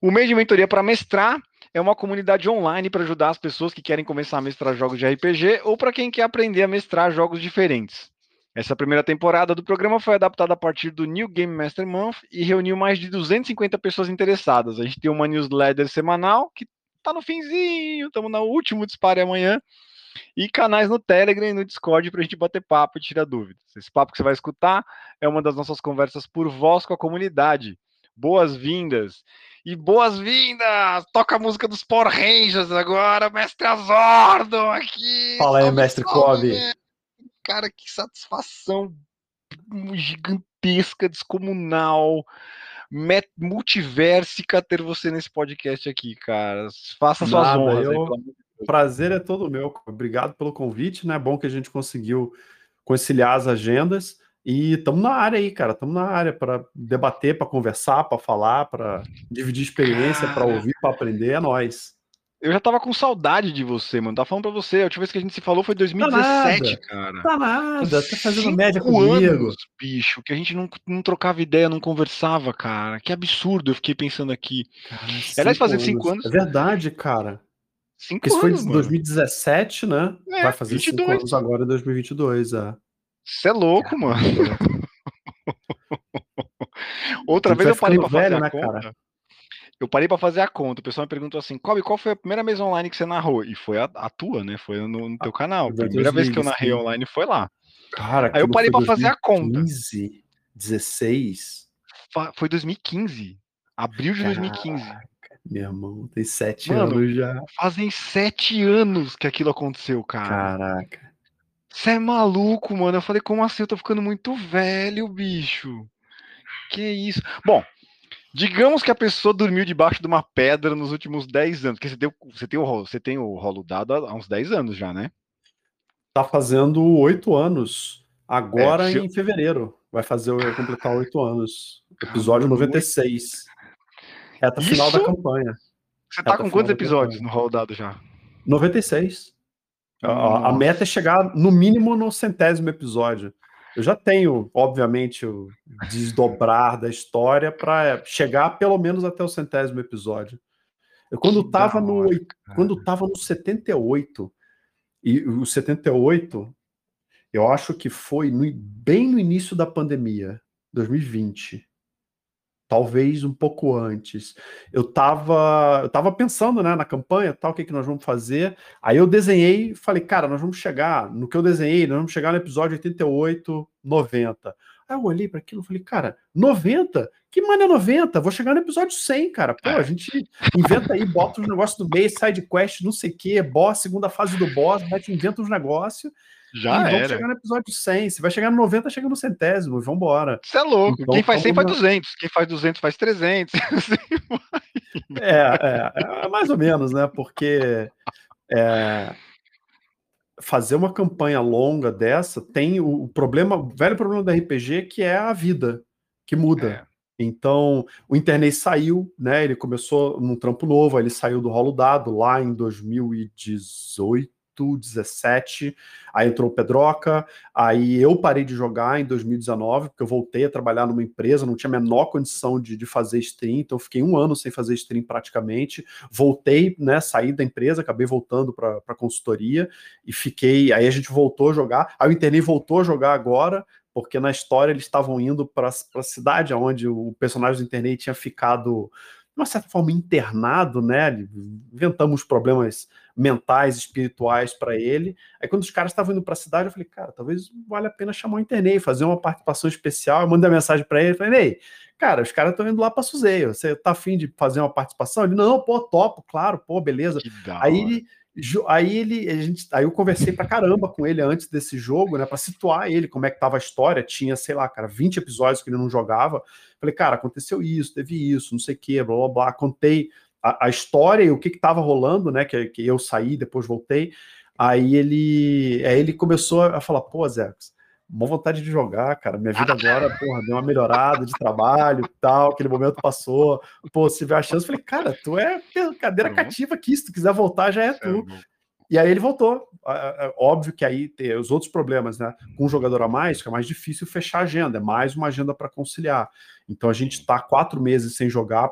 O meio de mentoria para mestrar é uma comunidade online para ajudar as pessoas que querem começar a mestrar jogos de RPG ou para quem quer aprender a mestrar jogos diferentes. Essa primeira temporada do programa foi adaptada a partir do New Game Master Month e reuniu mais de 250 pessoas interessadas. A gente tem uma newsletter semanal que está no finzinho, estamos no último dispare amanhã, e canais no Telegram e no Discord para a gente bater papo e tirar dúvidas. Esse papo que você vai escutar é uma das nossas conversas por voz com a comunidade. Boas-vindas! E boas-vindas! Toca a música dos Power Rangers agora, mestre Azordo aqui! Fala aí, mestre Kobe! cara, que satisfação gigantesca, descomunal, multiversica ter você nesse podcast aqui, cara. Faça suas Nada, honras. Eu... Aí, prazer é todo meu. Obrigado pelo convite, né? Bom que a gente conseguiu conciliar as agendas. E estamos na área aí, cara. Estamos na área para debater, para conversar, para falar, para dividir experiência, para ouvir, para aprender. É nós. Eu já tava com saudade de você, mano. Tava falando pra você. A última vez que a gente se falou foi em 2017, tá cara. Tá nada, tá fazendo média comigo. Anos, bicho, que a gente não, não trocava ideia, não conversava, cara. Que absurdo, eu fiquei pensando aqui. Cara, Aliás, fazer cinco anos. É verdade, cara. Cinco Isso anos, foi em 2017, né? É, Vai fazer 22. cinco anos agora em 2022, é. Você é louco, mano. Outra vez eu parei pra velho, fazer né, conta. Cara? eu parei para fazer a conta. O pessoal me perguntou assim: Kobe, qual foi a primeira mesa online que você narrou? E foi a, a tua, né? Foi no, no teu canal. A primeira vez que eu narrei online foi lá. Cara, Aí eu parei para fazer a conta. 2015, 16? Foi 2015. Abril de Caraca, 2015. Meu irmão, tem sete Mano, anos já. Fazem sete anos que aquilo aconteceu, cara. Caraca. Você é maluco, mano. Eu falei, como assim? Eu tô ficando muito velho, bicho. Que isso? Bom, Digamos que a pessoa dormiu debaixo de uma pedra nos últimos 10 anos, porque você, deu, você, tem, o, você tem o rolo dado há uns 10 anos já, né? Tá fazendo 8 anos, agora é, em fevereiro. Vai fazer completar 8 anos. Episódio 96. Reta Isso? final da campanha. Você tá Reta com quantos episódios no rolo dado já? 96. A, a meta é chegar no mínimo no centésimo episódio. Eu já tenho, obviamente, o desdobrar da história para chegar pelo menos até o centésimo episódio. Eu, quando estava no quando tava no 78 e o 78 eu acho que foi no, bem no início da pandemia, 2020 talvez um pouco antes. Eu estava eu tava pensando né, na campanha, tal, o que, que nós vamos fazer. Aí eu desenhei falei, cara, nós vamos chegar, no que eu desenhei, nós vamos chegar no episódio 88, 90. Aí eu olhei para aquilo e falei, cara, 90? Que mané 90? Vou chegar no episódio 100, cara. Pô, a gente inventa aí, bota os negócios do meio, side quest, não sei o quê, boss, segunda fase do boss, mete, inventa uns negócios já e vamos chegar no episódio 100. Se vai chegar no 90, chega no centésimo. Embora. Você é louco. Então, Quem faz 100 faz 200. Quem faz 200 faz 300. é, é, é, mais ou menos, né? Porque é, fazer uma campanha longa dessa tem o problema, o velho problema da RPG, que é a vida, que muda. É. Então, o internet saiu, né? Ele começou num trampo novo, ele saiu do rolo dado lá em 2018, 17, aí entrou o Pedroca, aí eu parei de jogar em 2019, porque eu voltei a trabalhar numa empresa, não tinha a menor condição de, de fazer stream, então fiquei um ano sem fazer stream praticamente, voltei, né, saí da empresa, acabei voltando para consultoria, e fiquei, aí a gente voltou a jogar, aí o Internet voltou a jogar agora, porque na história eles estavam indo para a cidade onde o personagem do Internet tinha ficado de uma certa forma, internado, né? Inventamos problemas mentais, espirituais para ele. Aí, quando os caras estavam indo para a cidade, eu falei, cara, talvez valha a pena chamar o Internei, fazer uma participação especial. Eu mandei mensagem para ele, falei, Ney, cara, os caras estão indo lá para Suzeio, você tá afim de fazer uma participação? Ele, não, pô, topo, claro, pô, beleza. Aí Aí ele, a gente, aí eu conversei pra caramba com ele antes desse jogo, né, para situar ele, como é que tava a história. Tinha, sei lá, cara, 20 episódios que ele não jogava. Falei, cara, aconteceu isso, teve isso, não sei o que, blá blá blá. Contei a, a história e o que que tava rolando, né, que, que eu saí, depois voltei. Aí ele, aí ele começou a falar, pô, Zé, uma vontade de jogar, cara. Minha vida agora, porra, deu uma melhorada de trabalho e tal, aquele momento passou. Pô, se tiver a chance, eu falei, cara, tu é cadeira uhum. cativa aqui, se tu quiser voltar, já é, é tu. E aí ele voltou. Óbvio que aí tem os outros problemas, né? Com um jogador a mais, fica mais difícil fechar a agenda, é mais uma agenda para conciliar. Então a gente está quatro meses sem jogar,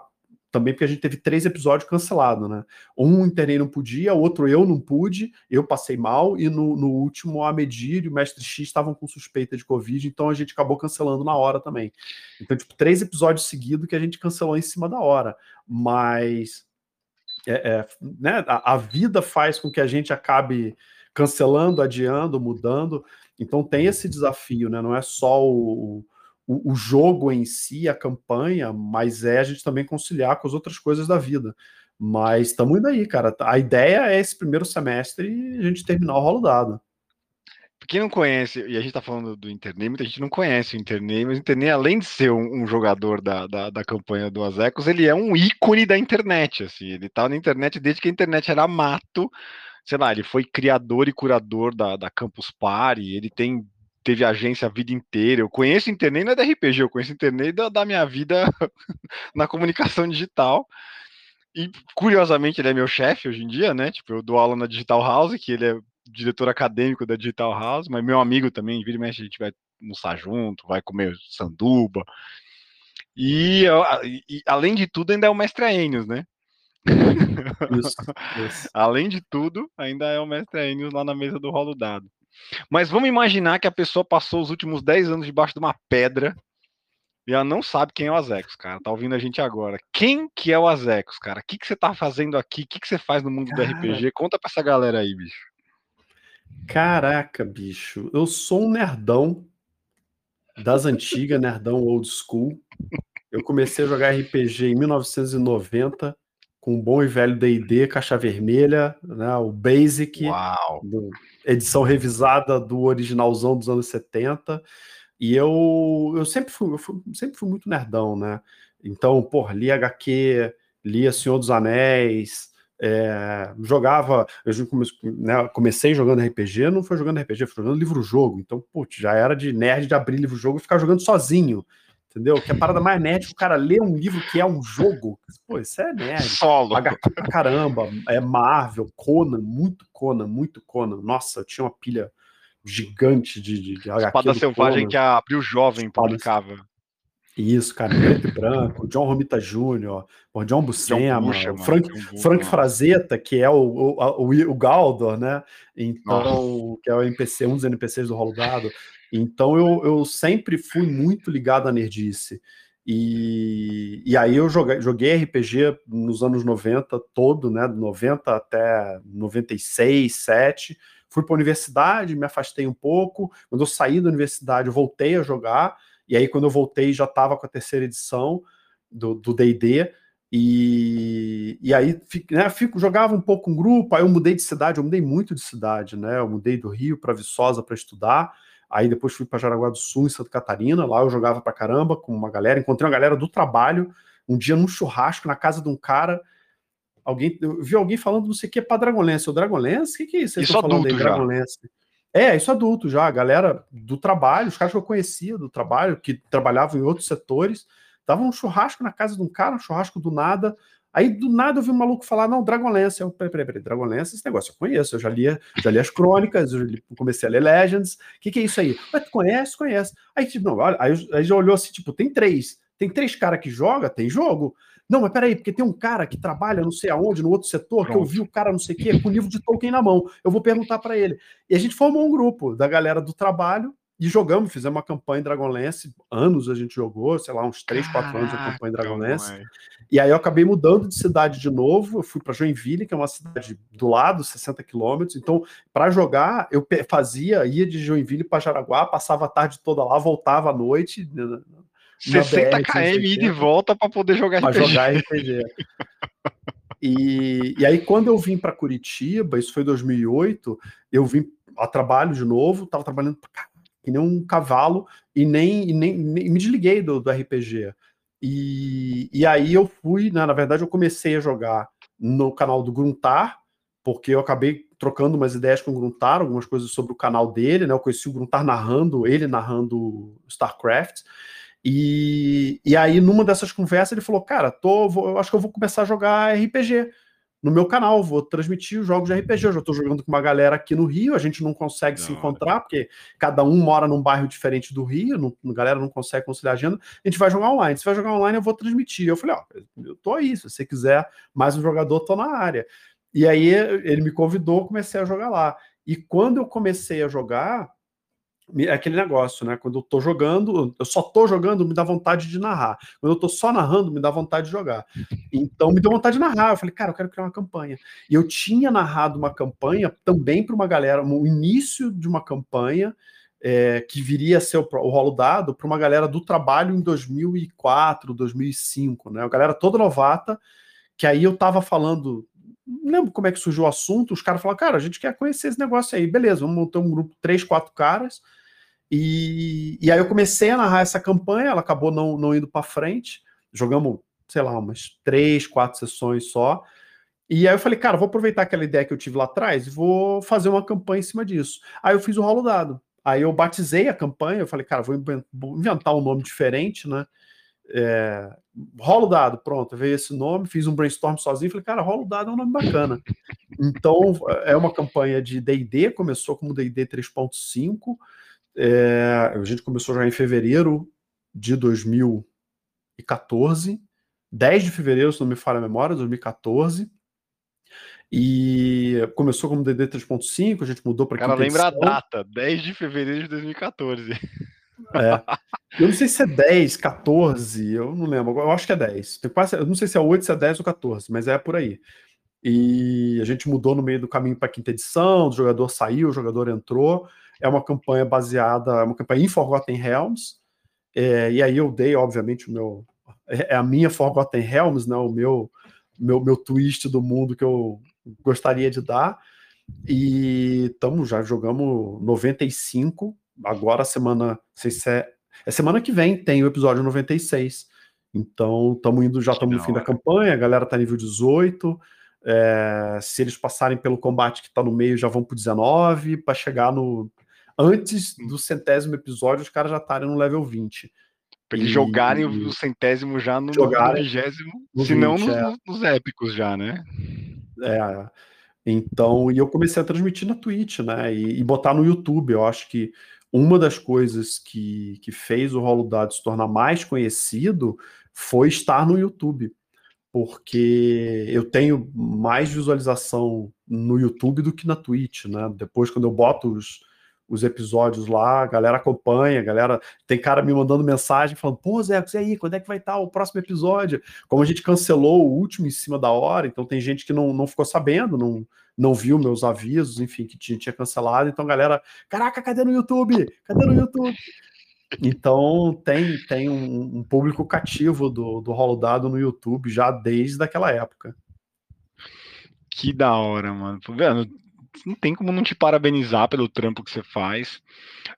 também porque a gente teve três episódios cancelados, né? Um internei não podia, outro eu não pude, eu passei mal, e no, no último a Medir e o Mestre X estavam com suspeita de Covid, então a gente acabou cancelando na hora também. Então, tipo, três episódios seguidos que a gente cancelou em cima da hora. Mas é, é, né, a, a vida faz com que a gente acabe cancelando, adiando, mudando. Então tem esse desafio, né? Não é só o, o, o, jogo em si, a campanha, mas é a gente também conciliar com as outras coisas da vida. Mas estamos indo aí, cara. A ideia é esse primeiro semestre a gente terminar o rolo dado. Quem não conhece, e a gente está falando do Internei, muita gente não conhece o Internei, mas o Internei, além de ser um, um jogador da, da, da, campanha do Azecos, ele é um ícone da internet, assim, ele está na internet desde que a internet era mato, sei lá, ele foi criador e curador da, da Campus Party, ele tem teve agência a vida inteira. Eu conheço internet não é da RPG, eu conheço internet da, da minha vida na comunicação digital. E curiosamente ele é meu chefe hoje em dia, né? Tipo, eu dou aula na Digital House, que ele é diretor acadêmico da Digital House, mas meu amigo também, vira e mexe, a gente vai almoçar junto, vai comer sanduba. E, e, além de tudo, ainda é o mestre Aenius, né? Isso, isso. além de tudo, ainda é o mestre Aenius lá na mesa do rolo dado. Mas vamos imaginar que a pessoa passou os últimos 10 anos debaixo de uma pedra e ela não sabe quem é o Azecos, cara. Tá ouvindo a gente agora. Quem que é o Azecos, cara? O que, que você tá fazendo aqui? O que, que você faz no mundo cara... do RPG? Conta pra essa galera aí, bicho. Caraca, bicho. Eu sou um nerdão das antigas, nerdão old school. Eu comecei a jogar RPG em 1990 com o bom e velho D&D, caixa vermelha, né, o Basic, do, edição revisada do originalzão dos anos 70, e eu, eu, sempre, fui, eu fui, sempre fui muito nerdão, né, então, pô, li HQ, lia Senhor dos Anéis, é, jogava, eu comecei, né, comecei jogando RPG, não foi jogando RPG, foi jogando livro-jogo, então, putz, já era de nerd de abrir livro-jogo e ficar jogando sozinho, entendeu? Que é a parada mais nerd, o cara lê um livro que é um jogo. Pô, isso é nerd. Solo. caramba, é Marvel, Conan, muito Conan, muito Conan. Nossa, eu tinha uma pilha gigante de, de, de Espada Selvagem Conan. que a Abril Jovem publicava. Isso, cara, preto e branco, John Romita Jr., o John Buscema, John Frank, Frank Frazetta, que é o, o, o, o Galdor, né? Então, Nossa. que é o NPC, um dos NPCs do Rolo Dado. Então eu, eu sempre fui muito ligado à nerdice. E, e aí eu joguei, joguei RPG nos anos 90 todo, né? 90 até 96, 7. Fui para a universidade, me afastei um pouco. Quando eu saí da universidade, eu voltei a jogar. E aí, quando eu voltei, já estava com a terceira edição do DD. E, e aí né, fico, jogava um pouco em grupo, aí eu mudei de cidade, eu mudei muito de cidade, né? Eu mudei do Rio para Viçosa para estudar. Aí depois fui para Jaraguá do Sul, em Santa Catarina. Lá eu jogava pra caramba com uma galera. Encontrei uma galera do trabalho um dia num churrasco na casa de um cara. Alguém, eu vi alguém falando não sei o que para Dragonlance. O Dragonlance? O que, que é isso? Isso adulto aí, já. É, isso adulto já. A galera do trabalho, os caras que eu conhecia do trabalho, que trabalhavam em outros setores, estavam um churrasco na casa de um cara, um churrasco do nada. Aí do nada eu vi um maluco falar: não, Dragonlance. Eu, peraí, peraí, peraí, Dragonlance, esse negócio eu conheço, eu já li, já li as crônicas, eu comecei a ler Legends. O que, que é isso aí? Mas tu conhece? Conhece. Aí, tipo, não, aí, aí já olhou assim: tipo, tem três. Tem três caras que joga, tem jogo. Não, mas peraí, porque tem um cara que trabalha não sei aonde, no outro setor, que eu vi o cara não sei o quê, com o livro de Tolkien na mão. Eu vou perguntar para ele. E a gente formou um grupo da galera do trabalho e jogamos, fizemos uma campanha em Dragonlance, anos a gente jogou, sei lá, uns 3, 4 anos de campanha em Dragonlance. E aí eu acabei mudando de cidade de novo, eu fui para Joinville, que é uma cidade do lado, 60 quilômetros. Então, para jogar, eu fazia, ia de Joinville para Jaraguá, passava a tarde toda lá, voltava à noite. 60 BR, km e de volta para poder jogar pra RPG. jogar RPG. e, e aí, quando eu vim para Curitiba, isso foi 2008, eu vim a trabalho de novo, estava trabalhando pra que nem um cavalo, e nem, nem, nem me desliguei do, do RPG. E, e aí eu fui, né, na verdade, eu comecei a jogar no canal do Gruntar, porque eu acabei trocando umas ideias com o Gruntar, algumas coisas sobre o canal dele, né? Eu conheci o Gruntar narrando, ele narrando StarCraft. E, e aí, numa dessas conversas, ele falou: Cara, tô, vou, eu acho que eu vou começar a jogar RPG. No meu canal, vou transmitir os jogos de RPG. Eu já estou jogando com uma galera aqui no Rio, a gente não consegue não. se encontrar, porque cada um mora num bairro diferente do Rio, não, a galera não consegue conciliar a agenda. A gente vai jogar online. Se vai jogar online, eu vou transmitir. Eu falei, ó, eu tô aí, se você quiser mais um jogador, tô na área. E aí ele me convidou, comecei a jogar lá. E quando eu comecei a jogar, é aquele negócio, né? Quando eu tô jogando, eu só tô jogando, me dá vontade de narrar. Quando eu tô só narrando, me dá vontade de jogar. Então me deu vontade de narrar. Eu falei, cara, eu quero criar uma campanha. E eu tinha narrado uma campanha também para uma galera, o início de uma campanha é, que viria a ser o, o rolo dado para uma galera do trabalho em 2004, 2005, né? A galera toda novata, que aí eu tava falando lembro como é que surgiu o assunto, os caras falaram, cara, a gente quer conhecer esse negócio aí, beleza, vamos montar um grupo, três, quatro caras, e, e aí eu comecei a narrar essa campanha, ela acabou não, não indo para frente, jogamos, sei lá, umas três, quatro sessões só, e aí eu falei, cara, vou aproveitar aquela ideia que eu tive lá atrás e vou fazer uma campanha em cima disso. Aí eu fiz o rolo dado, aí eu batizei a campanha, eu falei, cara, vou inventar um nome diferente, né, é, rola o dado, pronto, veio esse nome, fiz um brainstorm sozinho, falei, cara, rola o dado é um nome bacana. Então, é uma campanha de D&D, começou como D&D 3.5, é, a gente começou já em fevereiro de 2014, 10 de fevereiro, se não me falha a memória, 2014, e começou como DD 3.5, a gente mudou para Cara, lembra edição. a data, 10 de fevereiro de 2014. É. Eu não sei se é 10, 14, eu não lembro. Eu acho que é 10. Tem quase, eu não sei se é 8, se é 10 ou 14, mas é por aí. E a gente mudou no meio do caminho para a quinta edição, o jogador saiu, o jogador entrou. É uma campanha baseada, é uma campanha em Forgotten Realms. É, e aí eu dei, obviamente, o meu. É, é a minha Forgotten Realms, né? O meu, meu, meu twist do mundo que eu gostaria de dar. E estamos já jogamos 95 agora semana, sei se é, é semana que vem tem o episódio 96. Então, estamos indo, já estamos no fim da campanha, a galera tá nível 18. É, se eles passarem pelo combate que está no meio, já vão pro 19, para chegar no. Antes do centésimo episódio, os caras já estarem no level 20. Pra eles e... jogarem o centésimo já no vigésimo, se não nos, é. nos épicos já, né? É. Então, e eu comecei a transmitir na Twitch, né? E, e botar no YouTube. Eu acho que uma das coisas que, que fez o Rolo Dado se tornar mais conhecido foi estar no YouTube. Porque eu tenho mais visualização no YouTube do que na Twitch, né? Depois, quando eu boto os, os episódios lá, a galera acompanha, a galera. Tem cara me mandando mensagem falando: pô, Zé, e aí, quando é que vai estar o próximo episódio? Como a gente cancelou o último em cima da hora, então tem gente que não, não ficou sabendo, não, não viu meus avisos, enfim, que tinha, tinha cancelado. Então, galera, caraca, cadê no YouTube? Cadê no YouTube? Então tem, tem um, um público cativo do, do Rolo Dado no YouTube já desde aquela época. Que da hora, mano. Vendo, não tem como não te parabenizar pelo trampo que você faz.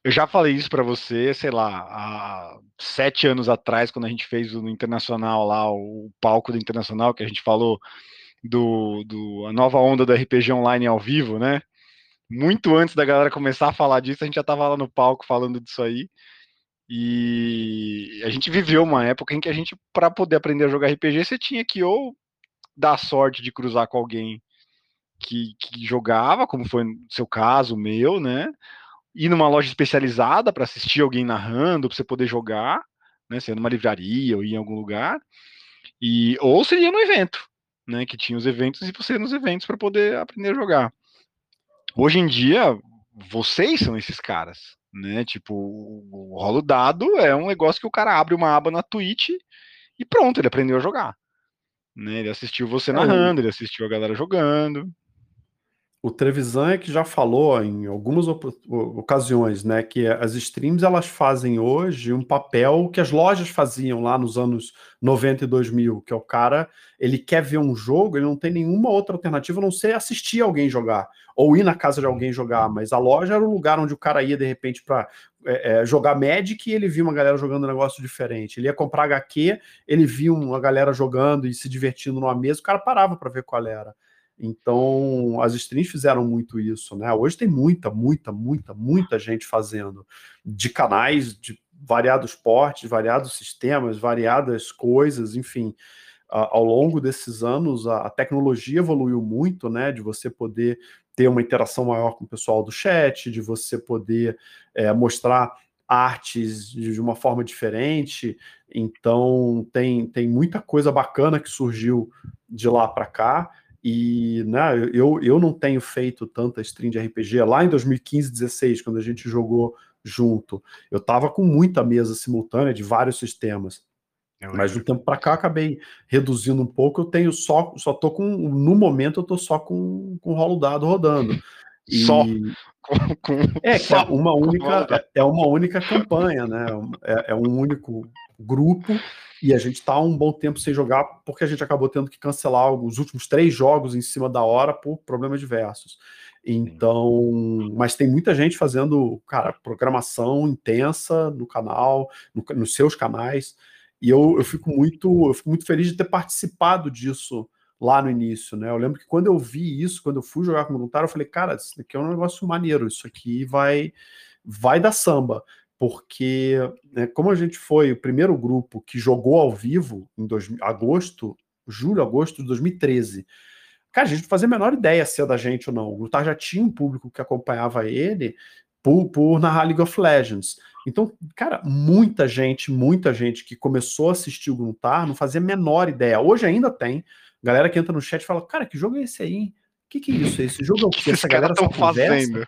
Eu já falei isso para você, sei lá, há sete anos atrás, quando a gente fez no Internacional lá, o palco do Internacional, que a gente falou do, do a nova onda do RPG online ao vivo, né? Muito antes da galera começar a falar disso, a gente já estava lá no palco falando disso aí. E a gente viveu uma época em que a gente, para poder aprender a jogar RPG, você tinha que ou dar sorte de cruzar com alguém que, que jogava, como foi no seu caso, o meu, né? Ir numa loja especializada para assistir alguém narrando, para você poder jogar, né? Sendo numa livraria ou em algum lugar. E, ou seria no evento, né, que tinha os eventos e você nos eventos para poder aprender a jogar. Hoje em dia, vocês são esses caras, né? Tipo, o rolo dado é um negócio que o cara abre uma aba na Twitch e pronto, ele aprendeu a jogar. Né? Ele assistiu você é, narrando, ele assistiu a galera jogando o Trevisan é que já falou em algumas ocasiões, né, que as streams elas fazem hoje um papel que as lojas faziam lá nos anos 90 e 2000, que é o cara, ele quer ver um jogo, ele não tem nenhuma outra alternativa a não ser assistir alguém jogar, ou ir na casa de alguém jogar, mas a loja era o lugar onde o cara ia de repente para é, é, jogar Magic e ele viu uma galera jogando um negócio diferente. Ele ia comprar HQ, ele viu uma galera jogando e se divertindo numa mesa, o cara parava para ver qual era. Então, as streams fizeram muito isso, né? Hoje tem muita, muita, muita, muita gente fazendo de canais de variados portes, variados sistemas, variadas coisas, enfim. ao longo desses anos a, tecnologia evoluiu muito, né? De você poder ter uma interação maior com o pessoal do chat, de você poder é, mostrar artes de uma forma diferente. Então tem, tem muita coisa bacana que surgiu de lá para cá. E né, eu, eu não tenho feito tanta stream de RPG. Lá em 2015, 16, quando a gente jogou junto, eu estava com muita mesa simultânea de vários sistemas. Mas de um tempo para cá acabei reduzindo um pouco. Eu tenho só, só tô com, no momento eu tô só com, com rolo dado rodando. E... Só com, com é, só, é uma única é, é uma única campanha, né? É, é um único grupo e a gente está um bom tempo sem jogar porque a gente acabou tendo que cancelar os últimos três jogos em cima da hora por problemas diversos. Então, mas tem muita gente fazendo, cara, programação intensa no canal, no, nos seus canais, e eu, eu fico muito, eu fico muito feliz de ter participado disso lá no início, né? Eu lembro que quando eu vi isso, quando eu fui jogar como voluntário, eu falei, cara, isso aqui é um negócio maneiro, isso aqui vai vai dar samba porque né, como a gente foi o primeiro grupo que jogou ao vivo em dois, agosto, julho, agosto de 2013, cara, a gente não fazia a menor ideia se é da gente ou não. O Lutar já tinha um público que acompanhava ele por, por narrar League of Legends. Então, cara, muita gente, muita gente que começou a assistir o Gruntar não fazia a menor ideia. Hoje ainda tem. Galera que entra no chat e fala, cara, que jogo é esse aí? O que, que é isso? Esse jogo é o que? Essa galera só fazendo.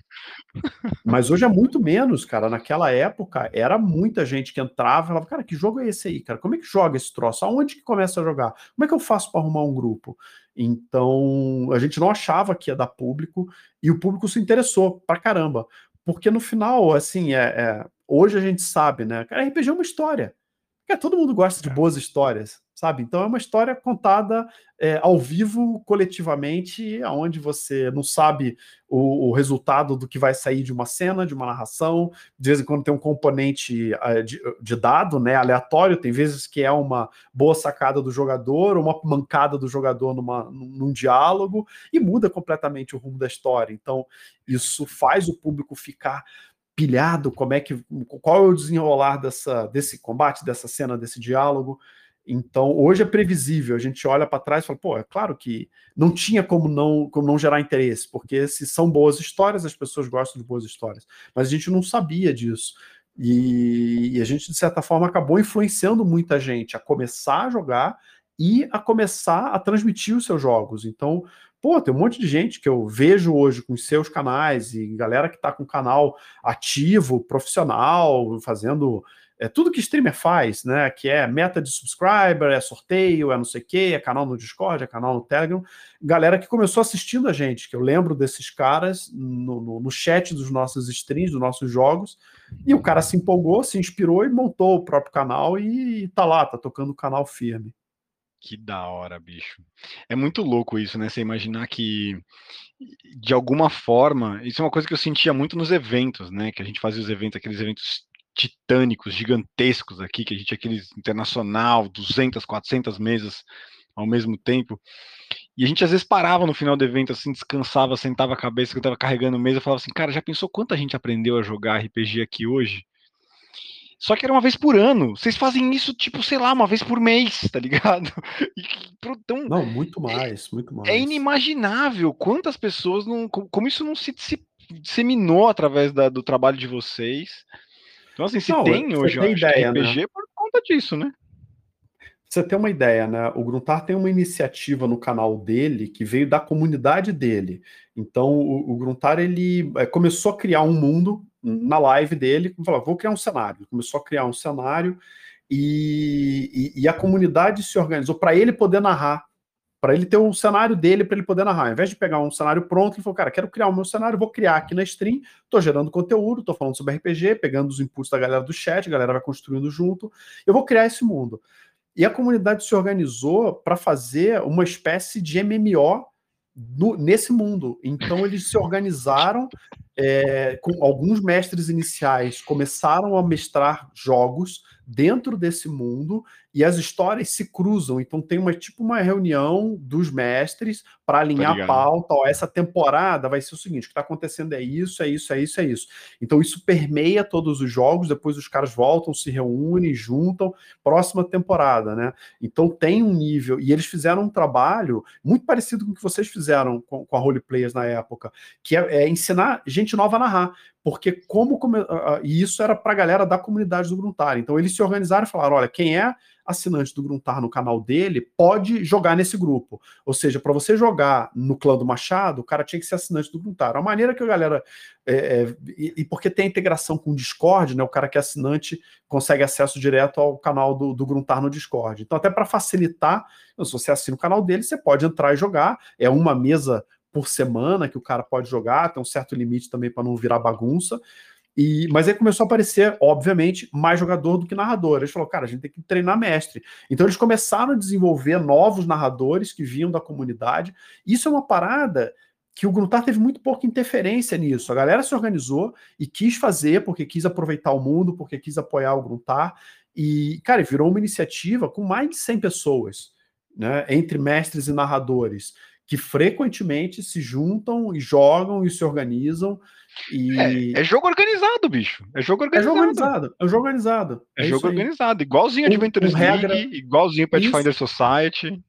Mas hoje é muito menos, cara. Naquela época era muita gente que entrava e falava, cara, que jogo é esse aí, cara? Como é que joga esse troço? Aonde que começa a jogar? Como é que eu faço para arrumar um grupo? Então, a gente não achava que ia dar público e o público se interessou pra caramba. Porque no final, assim, é, é hoje a gente sabe, né? Cara, RPG é uma história. Cara, todo mundo gosta de é. boas histórias sabe? Então é uma história contada é, ao vivo, coletivamente, aonde você não sabe o, o, resultado do que vai sair de uma cena, de uma narração. De vez em quando tem um componente uh, de, de, dado, né, aleatório. Tem vezes que é uma boa sacada do jogador, uma mancada do jogador numa, num diálogo e muda completamente o rumo da história. Então isso faz o público ficar pilhado, como é que qual é o desenrolar dessa, desse combate, dessa cena, desse diálogo. Então, hoje é previsível. A gente olha para trás e fala, pô, é claro que não tinha como não, como não gerar interesse, porque se são boas histórias, as pessoas gostam de boas histórias. Mas a gente não sabia disso. E, e a gente, de certa forma, acabou influenciando muita gente a começar a jogar e a começar a transmitir os seus jogos. Então, pô, tem um monte de gente que eu vejo hoje com seus canais e galera que está com canal ativo, profissional, fazendo é tudo que streamer faz, né? Que é meta de subscriber, é sorteio, é não sei o quê, é canal no Discord, é canal no Telegram. Galera que começou assistindo a gente, que eu lembro desses caras no, no, no chat dos nossos streams, dos nossos jogos, e o cara se empolgou, se inspirou e montou o próprio canal e, e tá lá, tá tocando o canal firme. Que da hora, bicho. É muito louco isso, né? Você imaginar que, de alguma forma, isso é uma coisa que eu sentia muito nos eventos, né? Que a gente fazia os eventos, aqueles eventos titânicos, gigantescos aqui, que a gente aqueles internacional, 200, 400 mesas ao mesmo tempo. E a gente às vezes parava no final do evento, assim, descansava, sentava a cabeça que eu tava carregando mesa, falava assim, cara, já pensou quanta gente aprendeu a jogar RPG aqui hoje? Só que era uma vez por ano. Vocês fazem isso, tipo, sei lá, uma vez por mês, tá ligado? Então, não, muito mais, muito é mais. É inimaginável quantas pessoas não. Como isso não se disseminou através da, do trabalho de vocês. Então, assim, se não, tem hoje tem ideia, RPG né? por conta disso, né? Você tem uma ideia, né? O Gruntar tem uma iniciativa no canal dele que veio da comunidade dele. Então, o, o Gruntar ele é, começou a criar um mundo na live dele, falou, vou criar um cenário. Começou a criar um cenário e, e, e a comunidade se organizou para ele poder narrar para ele ter um cenário dele para ele poder narrar. Ao invés de pegar um cenário pronto, ele falou, cara, quero criar o meu cenário, vou criar aqui na stream, tô gerando conteúdo, tô falando sobre RPG, pegando os impulsos da galera do chat, a galera vai construindo junto, eu vou criar esse mundo. E a comunidade se organizou para fazer uma espécie de MMO no, nesse mundo. Então eles se organizaram é, com alguns mestres iniciais, começaram a mestrar jogos dentro desse mundo e as histórias se cruzam. Então tem uma tipo uma reunião dos mestres para alinhar a pauta. Ó, essa temporada vai ser o seguinte: o que está acontecendo é isso, é isso, é isso, é isso. Então isso permeia todos os jogos. Depois os caras voltam, se reúnem, juntam. Próxima temporada, né? Então tem um nível e eles fizeram um trabalho muito parecido com o que vocês fizeram com, com a Role Players na época, que é, é ensinar gente nova a narrar porque como, como e isso era para a galera da comunidade do Gruntar. Então eles se organizaram e falaram: olha, quem é assinante do Gruntar no canal dele pode jogar nesse grupo. Ou seja, para você jogar no clã do Machado, o cara tinha que ser assinante do Gruntar. A maneira que a galera. É, é, e, porque tem a integração com o Discord, né? O cara que é assinante consegue acesso direto ao canal do, do Gruntar no Discord. Então, até para facilitar, se você assina o canal dele, você pode entrar e jogar. É uma mesa por semana que o cara pode jogar, tem um certo limite também para não virar bagunça. E, mas aí começou a aparecer, obviamente, mais jogador do que narrador. Eles falaram, cara, a gente tem que treinar mestre. Então eles começaram a desenvolver novos narradores que vinham da comunidade. Isso é uma parada que o Gruntar teve muito pouca interferência nisso. A galera se organizou e quis fazer, porque quis aproveitar o mundo, porque quis apoiar o Gruntar. E, cara, virou uma iniciativa com mais de 100 pessoas, né, entre mestres e narradores que frequentemente se juntam e jogam e se organizam. E... É, é jogo organizado, bicho. É jogo organizado. É jogo organizado. É jogo organizado. É, é jogo organizado. Igualzinho com, Adventures com regra... League, igualzinho Pathfinder Isso. Society.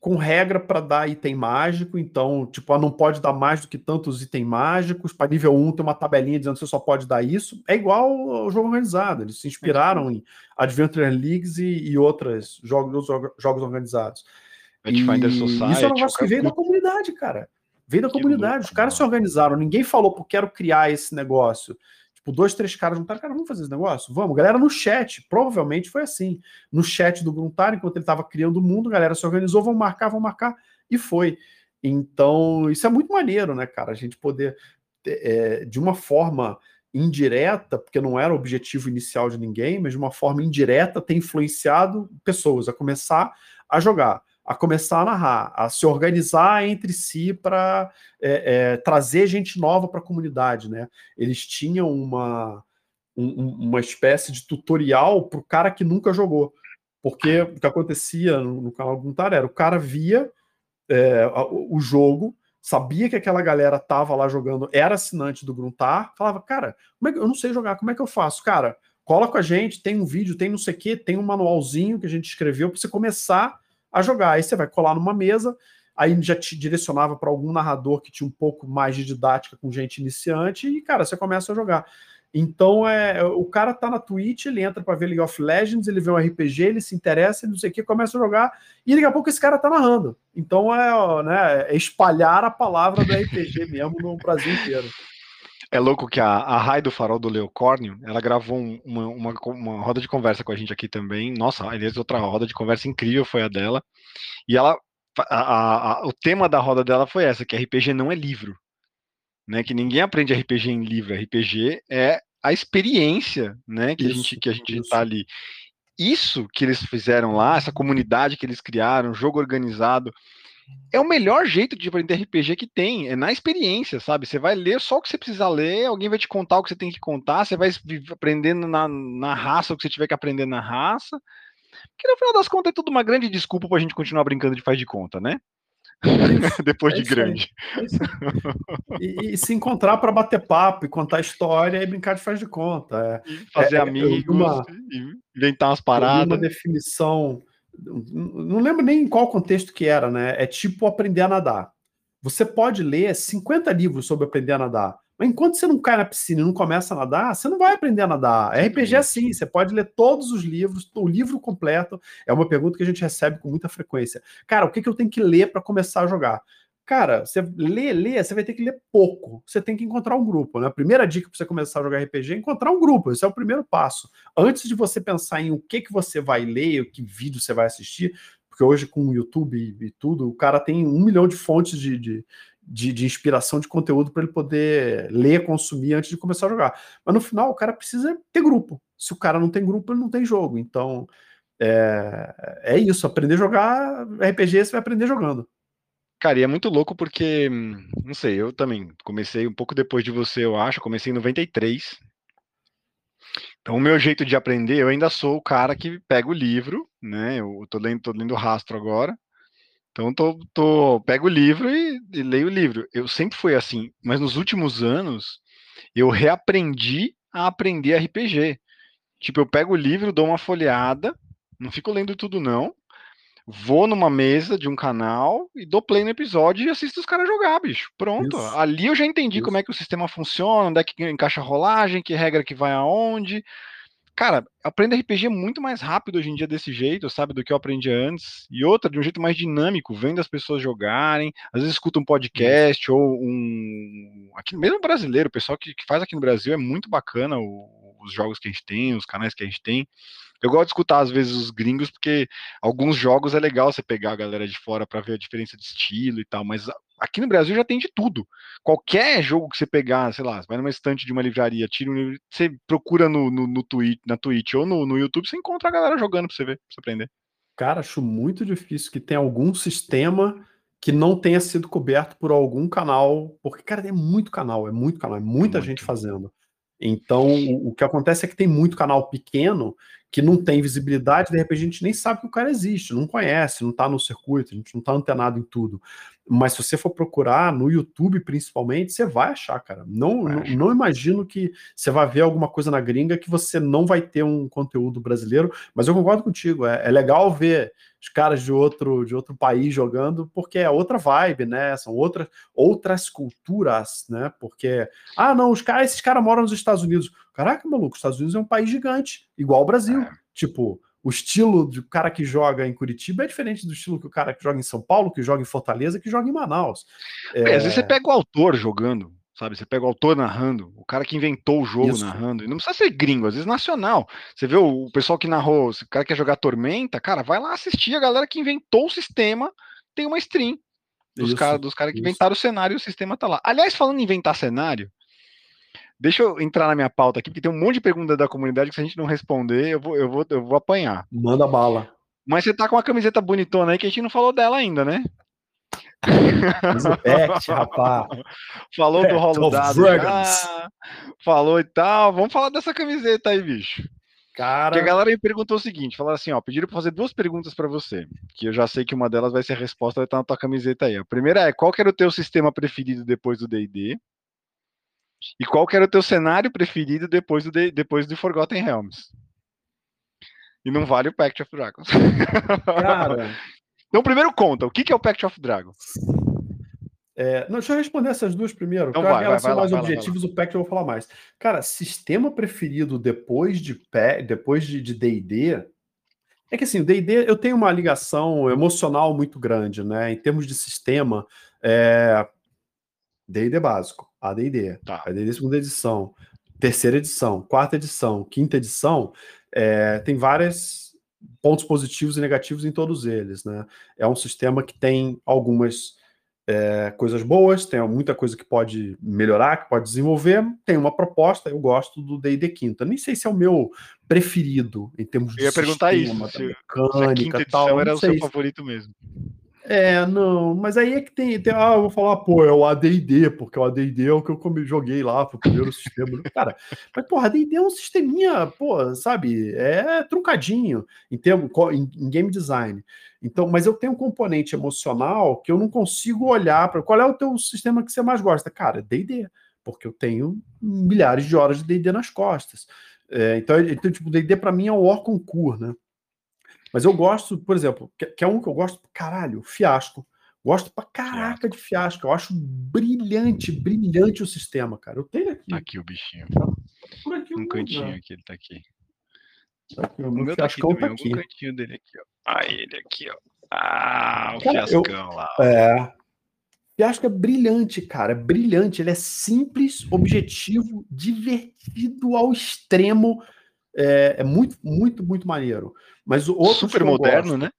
Com regra para dar item mágico, então, tipo, ah, não pode dar mais do que tantos itens mágicos. Para nível 1 tem uma tabelinha dizendo que você só pode dar isso. É igual ao jogo organizado. Eles se inspiraram é. em Adventure Leagues e, e outros jogos, jogos organizados. Pathfinder Society. Isso é um negócio que veio da comunidade, cara. Veio da que comunidade. Louco, Os caras se organizaram. Ninguém falou, pô, quero criar esse negócio. Tipo, dois, três caras juntaram, cara, vamos fazer esse negócio? Vamos. Galera no chat, provavelmente foi assim. No chat do Gruntar, enquanto ele estava criando o mundo, a galera se organizou, vamos marcar, vamos marcar, e foi. Então, isso é muito maneiro, né, cara? A gente poder, é, de uma forma indireta, porque não era o objetivo inicial de ninguém, mas de uma forma indireta, ter influenciado pessoas a começar a jogar a começar a narrar, a se organizar entre si para é, é, trazer gente nova para a comunidade, né? Eles tinham uma, um, uma espécie de tutorial para o cara que nunca jogou, porque o que acontecia no, no canal Guntar era o cara via é, o, jogo, sabia que aquela galera tava lá jogando, era assinante do Gruntar, falava, cara, é que, eu não sei jogar, como é que eu faço? Cara, cola com a gente, tem um vídeo, tem não sei o quê, tem um manualzinho que a gente escreveu para você começar a jogar. Aí você vai colar numa mesa, aí já te direcionava para algum narrador que tinha um pouco mais de didática com gente iniciante, e, cara, você começa a jogar. Então, é, o cara tá na Twitch, ele entra para ver League of Legends, ele vê um RPG, ele se interessa, não sei o que, começa a jogar, e daqui a pouco esse cara tá narrando. Então, é, né, é espalhar a palavra do RPG mesmo no Brasil inteiro. É louco que a, a Rai do Farol do Leocórnio, ela gravou um, uma, uma, uma, roda de conversa com a gente aqui também. Nossa, aliás, outra roda de conversa incrível foi a dela. E ela, a, a, o tema da roda dela foi essa, que RPG não é livro. Né, que ninguém aprende RPG em livro. RPG é a experiência né, que, isso, a gente, que a gente está ali. Isso que eles fizeram lá, essa comunidade que eles criaram, jogo organizado, é o melhor jeito de aprender RPG que tem, é na experiência, sabe? Você vai ler só o que você precisa ler, alguém vai te contar o que você tem que contar, você vai aprendendo na, na raça o que você tiver que aprender na raça. Que no final das contas é tudo uma grande desculpa pra gente continuar brincando de faz de conta, né? É Depois é de grande. É e, e, se encontrar para bater papo e contar história e brincar de faz de conta. É, fazer amigos, uma, inventar umas paradas. Uma definição não lembro nem em qual contexto que era, né? É tipo aprender a nadar. Você pode ler 50 livros sobre aprender a nadar, mas enquanto você não cai na piscina e não começa a nadar, você não vai aprender a nadar. RPG é assim, você pode ler todos os livros, o livro completo. É uma pergunta que a gente recebe com muita frequência. Cara, o que, que eu tenho que ler para começar a jogar? Cara, você lê, lê, você vai ter que ler pouco. Você tem que encontrar um grupo. Né? A primeira dica para você começar a jogar RPG é encontrar um grupo. Esse é o primeiro passo. Antes de você pensar em o que, que você vai ler, o que vídeo você vai assistir, porque hoje com o YouTube e, tudo, o cara tem um milhão de fontes de, de, de, de inspiração de conteúdo para ele poder ler, consumir antes de começar a jogar. Mas no final, o cara precisa ter grupo. Se o cara não tem grupo, ele não tem jogo. Então, é, é isso. Aprender a jogar RPG, você vai aprender jogando. Cara, e é muito louco porque, não sei, eu também comecei um pouco depois de você, eu acho, comecei em 93. Então, o meu jeito de aprender, eu ainda sou o cara que pega o livro, né? Eu tô lendo, tô lendo rastro agora. Então, tô, tô, pego o livro e, e leio o livro. Eu sempre fui assim, mas nos últimos anos, eu reaprendi a aprender RPG. Tipo, eu pego o livro, dou uma folheada, não fico lendo tudo, não. Vou numa mesa de um canal e dou play no episódio e assisto os caras jogar, bicho. Pronto. Isso. Ali eu já entendi Isso. como é que o sistema funciona, onde é que encaixa a rolagem, que regra que vai aonde. Cara, aprender RPG muito mais rápido hoje em dia desse jeito, sabe, do que eu aprendi antes. E outra, de um jeito mais dinâmico, vendo as pessoas jogarem. Às vezes escuta um podcast Isso. ou um. Aqui, mesmo brasileiro, o pessoal que, que faz aqui no Brasil é muito bacana o, os jogos que a gente tem, os canais que a gente tem. Eu gosto de escutar às vezes os gringos, porque alguns jogos é legal você pegar a galera de fora para ver a diferença de estilo e tal, mas aqui no Brasil já tem de tudo. Qualquer jogo que você pegar, sei lá, vai numa estante de uma livraria, tira um livro, você procura no, no, no Twitch, na Twitch ou no, no YouTube, você encontra a galera jogando pra você ver, pra você aprender. Cara, acho muito difícil que tenha algum sistema que não tenha sido coberto por algum canal, porque, cara, é muito canal, é muito canal, é muita muito. gente fazendo. Então, o, que acontece é que tem muito canal pequeno que não tem visibilidade, de repente a gente nem sabe que o cara existe, não conhece, não está no circuito, a gente não está antenado em tudo. Mas se você for procurar no YouTube, principalmente, você vai achar, cara. Não, não, não, imagino que você vai ver alguma coisa na gringa que você não vai ter um conteúdo brasileiro, mas eu concordo contigo, é, é legal ver os caras de outro, de outro país jogando, porque é outra vibe, né? São outras, outras culturas, né? Porque, ah, não, os caras, esses caras moram nos Estados Unidos. Caraca, maluco, os Estados Unidos é um país gigante, igual o Brasil. É. Tipo, o estilo do cara que joga em Curitiba é diferente do estilo que o cara que joga em São Paulo, que joga em Fortaleza, que joga em Manaus. É... É, às vezes você pega o autor jogando, sabe? Você pega o autor narrando, o cara que inventou o jogo Isso. narrando. E não precisa ser gringo, às vezes nacional. Você vê o pessoal que narrou, se o cara quer jogar Tormenta, cara, vai lá assistir a galera que inventou o sistema, tem uma stream dos caras dos cara que inventaram o cenário e o sistema tá lá. Aliás, falando em inventar cenário, Deixa eu entrar na minha pauta aqui, porque tem um monte de perguntas da comunidade que se a gente não responder, eu vou, eu vou, eu vou apanhar. Manda bala. Mas você tá com uma camiseta bonitona aí que a gente não falou dela ainda, né? Pet, rapaz. Falou Pet do rolo dado. falou e tal. Vamos falar dessa camiseta aí, bicho. Cara... Porque a galera me perguntou o seguinte: falaram assim, ó, pediram para fazer duas perguntas para você, que eu já sei que uma delas vai ser a resposta, vai estar na tua camiseta aí. A primeira é: qual que era o teu sistema preferido depois do DD? E qual que era o teu cenário preferido depois do, depois do Forgotten Realms? E não vale o Pact of Dragons. Cara... então, primeiro conta, o que, que é o Pact of Dragons? É, não, deixa eu responder essas duas primeiro. Então, Cara, vai, elas vai, são vai mais lá, objetivos, o Pact eu vou falar mais. Cara, sistema preferido depois de depois de D&D... É que assim, o D&D eu tenho uma ligação emocional muito grande, né? Em termos de sistema, é, D&D básico, AD&D, tá. AD&D segunda edição, terceira edição, quarta edição, quinta edição, é, tem vários pontos positivos e negativos em todos eles, né? É um sistema que tem algumas é, coisas boas, tem muita coisa que pode melhorar, que pode desenvolver, tem uma proposta, eu gosto do D&D quinta. Nem sei se é o meu preferido em termos de eu ia sistema, perguntar isso, se, mecânica, se a quinta edição tal, era o seu favorito mesmo. É, não, mas aí é que tem, tem ah, eu vou falar, pô, é o AD&D, porque o AD&D é o que eu joguei lá, foi o primeiro sistema. Cara, mas porra, AD&D é um sisteminha, pô, sabe, é truncadinho em termo, em, em, game design. Então, mas eu tenho um componente emocional que eu não consigo olhar para qual é o teu sistema que você mais gosta. Cara, D&D, porque eu tenho milhares de horas de D&D nas costas. É, então, então, tipo, D&D para mim é o Orconcourt, né? Mas eu gosto, por exemplo, que, que é um que eu gosto, caralho, fiasco. Gosto pra caraca de fiasco. Eu acho brilhante, brilhante o sistema, cara. Eu tenho aqui. Tá aqui o bichinho. Tá por aqui. Um cantinho aqui, ele tá aqui. Tá aqui o meu tá aqui tá aqui. cantinho dele aqui, ó. Ah, ele aqui, ó. Ah, o cara, fiascão eu, lá. É. Fiasco é brilhante, cara. É brilhante. Ele é simples, objetivo, divertido ao extremo. É, é muito, muito, muito maneiro. Mas o outro super moderno, gosto, né?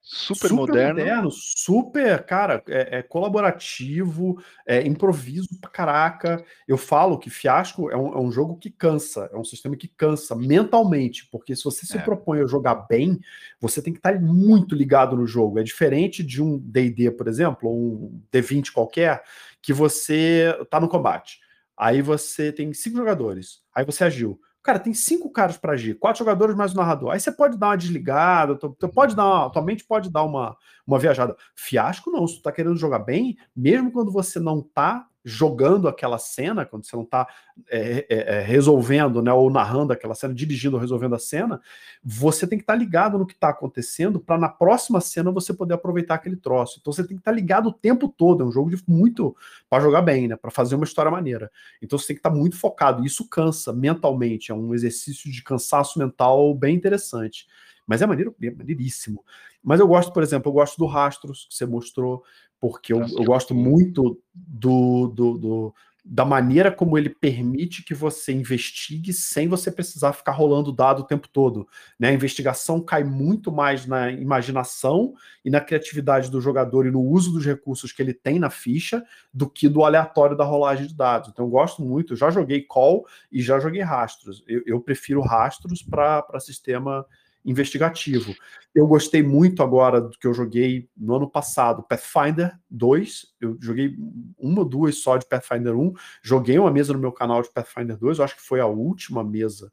Super, super moderno. moderno. super, cara, é, é colaborativo, é improviso pra caraca. Eu falo que Fiasco é um, é um, jogo que cansa, é um sistema que cansa mentalmente, porque se você se é. propõe a jogar bem, você tem que estar muito ligado no jogo. É diferente de um D&D, por exemplo, ou um D20 qualquer, que você tá no combate. Aí você tem cinco jogadores, aí você agiu Cara, tem cinco caras para agir, quatro jogadores mais o narrador. Aí você pode dar uma desligada, tu, tu pode dar uma, tua mente pode dar uma, uma viajada. Fiasco não, se tu tá querendo jogar bem, mesmo quando você não tá jogando aquela cena, quando você não está é, é, é, resolvendo, né, ou narrando aquela cena, dirigindo ou resolvendo a cena, você tem que estar tá ligado no que está acontecendo para na próxima cena você poder aproveitar aquele troço. Então você tem que estar tá ligado o tempo todo. É um jogo de muito para jogar bem, né, para fazer uma história maneira. Então você tem que estar tá muito focado. Isso cansa mentalmente. É um exercício de cansaço mental bem interessante. Mas é maneiro, é maneiríssimo. Mas eu gosto, por exemplo, eu gosto do Rastros que você mostrou porque eu, eu gosto muito do, do, do, da maneira como ele permite que você investigue sem você precisar ficar rolando dado o tempo todo. Né? A investigação cai muito mais na imaginação e na criatividade do jogador e no uso dos recursos que ele tem na ficha do que do aleatório da rolagem de dados. Então eu gosto muito, já joguei call e já joguei rastros. Eu, eu prefiro rastros para sistema investigativo. Eu gostei muito agora do que eu joguei no ano passado, Pathfinder 2. Eu joguei uma ou duas só de Pathfinder 1. Joguei uma mesa no meu canal de Pathfinder 2. Eu acho que foi a última mesa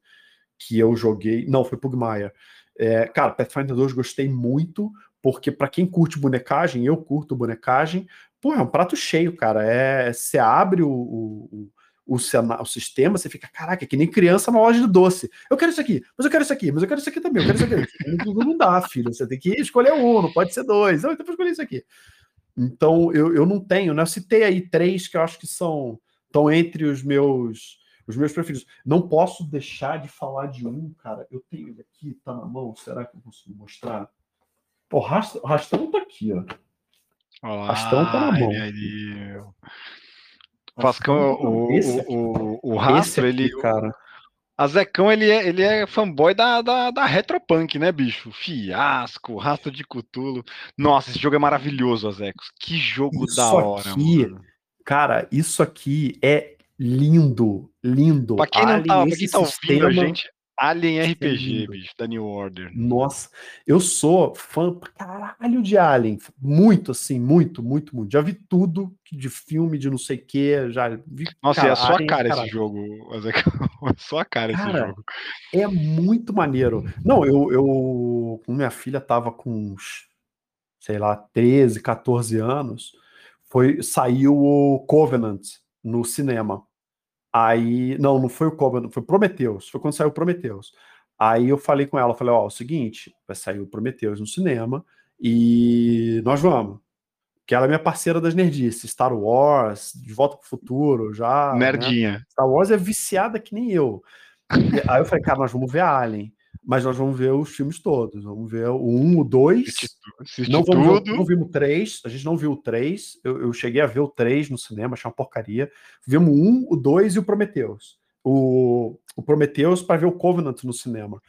que eu joguei. Não, foi Pugmire. É, cara, Pathfinder 2 gostei muito, porque para quem curte bonecagem, eu curto bonecagem. Pô, é um prato cheio, cara. É, você abre o, o o, o sistema, você fica, caraca, é que nem criança na loja de doce. Eu quero isso aqui, mas eu quero isso aqui, mas eu quero isso aqui também, eu quero isso aqui. Tudo não dá, filho. Você tem que escolher um, não pode ser dois. Não, então vou escolher isso aqui. Então, eu, eu não tenho, né? Eu citei aí três que eu acho que são estão entre os meus os meus preferidos. Não posso deixar de falar de um, cara. Eu tenho ele aqui, tá na mão. Será que eu consigo mostrar? Pô, o rastão tá aqui, ó. Olá, rastão tá na mão. Vascão, o, o, o, o Rastro, aqui, ele. Cara. A Zecão, ele é, ele é fanboy da, da, da Retropunk, né, bicho? Fiasco, Rastro de Cutulo. Nossa, esse jogo é maravilhoso, Azecos. Que jogo isso da hora, aqui, mano. Cara, isso aqui é lindo, lindo. Pra quem não tá, pra quem tá ouvindo a gente, Alien RPG, bicho, da New Order. Nossa, eu sou fã pra caralho de Alien. Muito, assim, muito, muito, muito. Já vi tudo de filme, de não sei o que. Já vi. Nossa, é a sua cara esse jogo. É sua cara, cara esse jogo. É muito maneiro. Não, eu, eu. Com minha filha tava com uns, sei lá, 13, 14 anos. Foi, saiu o Covenant no cinema. Aí, não, não foi o Cobra, foi Prometheus, foi quando saiu o Prometheus. Aí eu falei com ela, falei, ó, oh, é o seguinte, vai sair o Prometheus no cinema e nós vamos. Que ela é minha parceira das nerdices, Star Wars, De Volta pro Futuro, já. Né? Nerdinha. Né? Star Wars é viciada que nem eu. Aí eu falei, cara, nós vamos ver Alien mas nós vamos ver os filmes todos. Vamos ver o 1, o 2. Não, vamos ver, não vimos o 3. A gente não viu o 3. Eu, eu, cheguei a ver o 3 no cinema, achei uma porcaria. Vimos o 1, o 2 e o Prometheus. O, o Prometheus para ver o Covenant no cinema.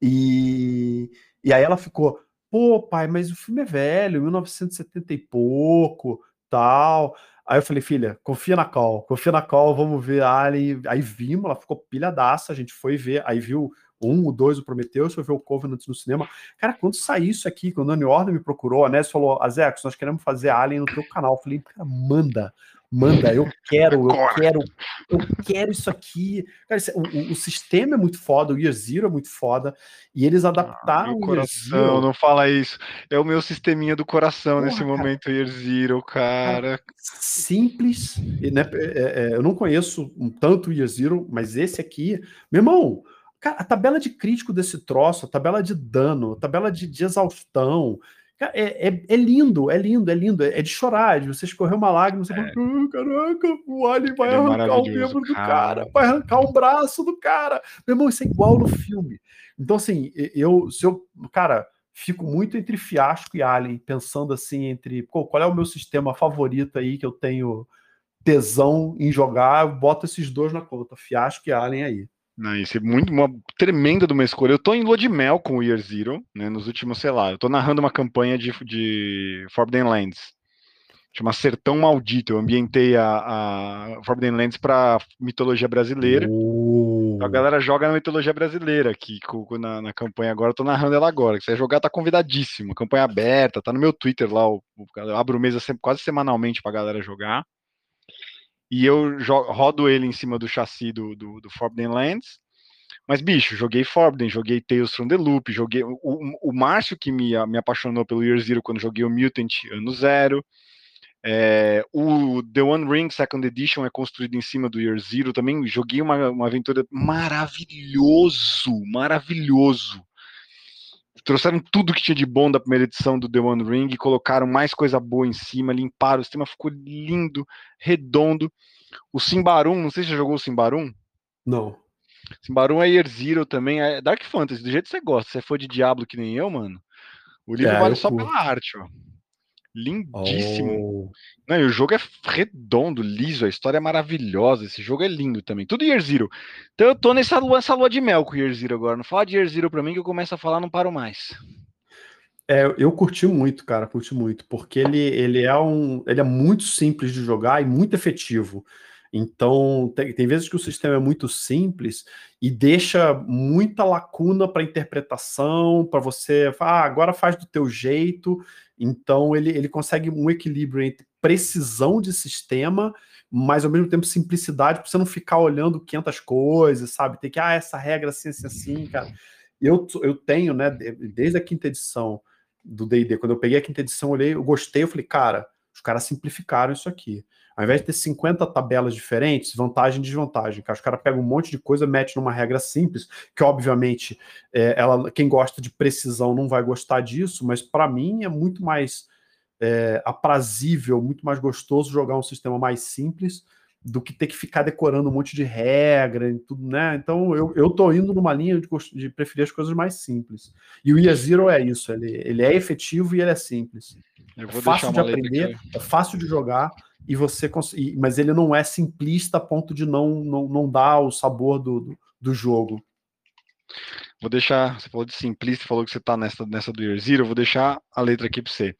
E, e aí ela ficou, pô, pai, mas o filme é velho, 1970 e pouco, tal. Aí eu falei, filha, confia na Call, confia na Call, vamos ver a Ali. Aí vimos, ela ficou pilhadaça, a gente foi ver, aí viu um, o dois, o Prometheus, foi ver o Covenant no cinema. Cara, quando saiu isso aqui, quando a New Order me procurou, a Ness falou, Azex, nós queremos fazer Alien no teu canal. Eu falei, cara, manda, manda, eu quero, eu quero, eu quero isso aqui. Cara, o, o, sistema é muito foda, o Year Zero é muito foda, e eles adaptaram ah, o coração, não fala isso. É o meu sisteminha do coração Porra, nesse cara, momento, Year Zero, cara. Simples, né? É, é, eu não conheço um tanto o Year Zero, mas esse aqui, meu irmão, Cara, a tabela de crítico desse troço, a tabela de dano, a tabela de, de exaustão, cara, é, é, é, lindo, é lindo, é lindo, é, é de chorar, de você escorrer uma lágrima, você é. fala, oh, caraca, o Alien vai é arrancar o membro do cara. vai arrancar um braço do cara. Meu irmão, isso é igual no filme. Então, assim, eu, se eu, cara, fico muito entre Fiasco e Alien, pensando assim, entre qual é o meu sistema favorito aí que eu tenho tesão em jogar, eu boto esses dois na conta, Fiasco e Alien aí. Não, isso é muito, uma tremenda de uma escolha. Eu tô em lua de mel com o Year Zero, né? Nos últimos, sei lá, eu tô narrando uma campanha de, de Forbidden Lands. Chama Sertão Maldito. Eu ambientei a, a Forbidden Lands pra mitologia brasileira. Uh. A galera joga na mitologia brasileira aqui na, na campanha agora. Eu tô narrando ela agora. Se você jogar, tá convidadíssimo. Campanha aberta, tá no meu Twitter lá. Eu abro mesa sempre, quase semanalmente pra galera jogar e eu rodo ele em cima do chassi do, do, do Forbidden Lands. Mas, bicho, joguei Forbidden, joguei Tales from the Loop, joguei. O, o, Márcio que me, me apaixonou pelo Year Zero quando joguei o Mutant ano zero. É, o The One Ring Second Edition é construído em cima do Year Zero também. Joguei uma, uma aventura maravilhoso, maravilhoso. Trouxeram tudo que tinha de bom da primeira edição do The One Ring e colocaram mais coisa boa em cima, limparam, o sistema ficou lindo, redondo. O Simbarum, não sei se você jogou o Simbarum. Não. Simbarum é Year Zero também, é Dark Fantasy, do jeito que você gosta. Se você for de Diablo que nem eu, mano, o livro é, vale só pela arte, ó. Lindíssimo. Oh. Não, e o jogo é redondo, liso, a história é maravilhosa. Esse jogo é lindo também. Tudo Year Zero. Então eu tô nessa lua, essa lua de mel com o Year Zero agora. Não fala de Year Zero pra mim que eu começo a falar, não paro mais. É, eu curti muito, cara, curti muito, porque ele, ele é um, ele é muito simples de jogar e muito efetivo. Então, tem, tem, vezes que o sistema é muito simples e deixa muita lacuna para interpretação, para você, ah, agora faz do teu jeito. Então, ele, ele consegue um equilíbrio entre precisão de sistema, mas ao mesmo tempo simplicidade, para você não ficar olhando 500 coisas, sabe? Tem que, ah, essa regra assim, assim, assim, cara. Eu, eu tenho, né, desde a quinta edição do D&D, quando eu peguei a quinta edição, eu olhei, eu gostei, eu falei, cara, os caras simplificaram isso aqui. Ao invés de ter 50 tabelas diferentes, vantagem e desvantagem, que os caras pegam um monte de coisa, mete numa regra simples, que obviamente é, ela, quem gosta de precisão não vai gostar disso, mas para mim é muito mais é, aprazível, muito mais gostoso jogar um sistema mais simples do que ter que ficar decorando um monte de regra e tudo, né? Então eu, eu tô indo numa linha de, de preferir as coisas mais simples. E o Year Zero é isso, ele, ele é efetivo e ele é simples. é fácil de aprender, é fácil de jogar, e você mas ele não é simplista a ponto de não, não, não dar o sabor do, do, do jogo. Vou deixar, você falou de simplista, falou que você está nessa, nessa do Year Zero, vou deixar a letra aqui para você.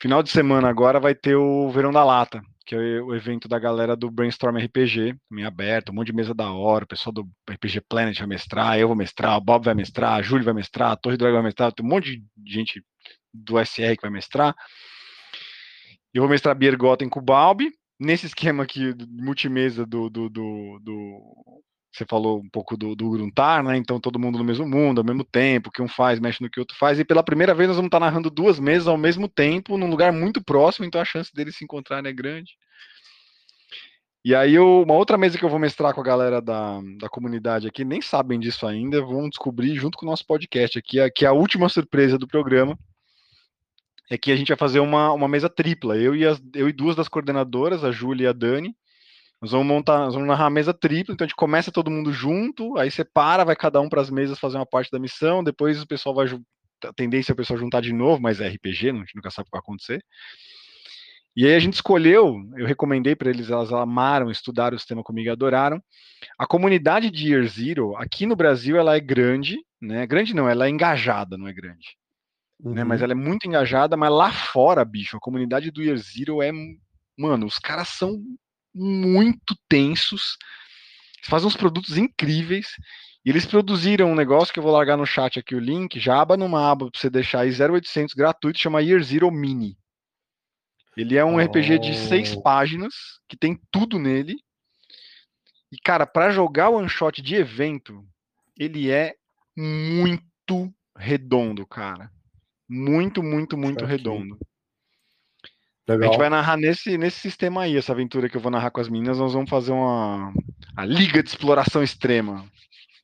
Final de semana agora vai ter o Verão da Lata, que é o evento da galera do Brainstorm RPG, também aberto, um monte de mesa da hora, o pessoal do RPG Planet vai mestrar, eu vou mestrar, o Bob vai mestrar, a Júlio vai mestrar, a Torre Dragão vai mestrar, tem um monte de gente do SR que vai mestrar. Eu vou mestrar Biergotten com o Balbi, nesse esquema aqui multimesa do, do, do, do, Você falou um pouco do, do Gruntar, né? Então todo mundo no mesmo mundo, ao mesmo tempo, que um faz, mexe no que o outro faz. E pela primeira vez nós vamos estar narrando duas mesas ao mesmo tempo, num lugar muito próximo, então a chance deles se encontrarem é grande. E aí, eu, uma outra mesa que eu vou mestrar com a galera da, da comunidade aqui, nem sabem disso ainda, vão descobrir junto com o nosso podcast aqui, que é a última surpresa do programa é que a gente vai fazer uma, uma mesa tripla. Eu e, as, eu e duas das coordenadoras, a Júlia e a Dani. Nós vamos montar, nós vamos narrar a mesa tripla, então a gente começa todo mundo junto, aí separa, vai cada um para as mesas fazer uma parte da missão, depois o pessoal vai. A tendência é o pessoal juntar de novo, mas é RPG, a gente nunca sabe o que vai acontecer. E aí a gente escolheu, eu recomendei para eles, elas amaram, estudaram o sistema comigo e adoraram. A comunidade de Year Zero, aqui no Brasil, ela é grande, né? Grande não, ela é engajada, não é grande. Uhum. Né, mas ela é muito engajada, mas lá fora, bicho, a comunidade do Year Zero é. Mano, os caras são muito tensos, fazem uns produtos incríveis. E eles produziram um negócio que eu vou largar no chat aqui o link, já aba numa aba para você deixar aí 0800 gratuito, chama Year Zero Mini. Ele é um oh. RPG de seis páginas, que tem tudo nele. E, cara, para jogar o one shot de evento, ele é muito redondo, cara. Muito, muito, muito redondo. Legal. A gente vai narrar nesse, nesse sistema aí, essa aventura que eu vou narrar com as meninas. Nós vamos fazer uma a Liga de Exploração Extrema.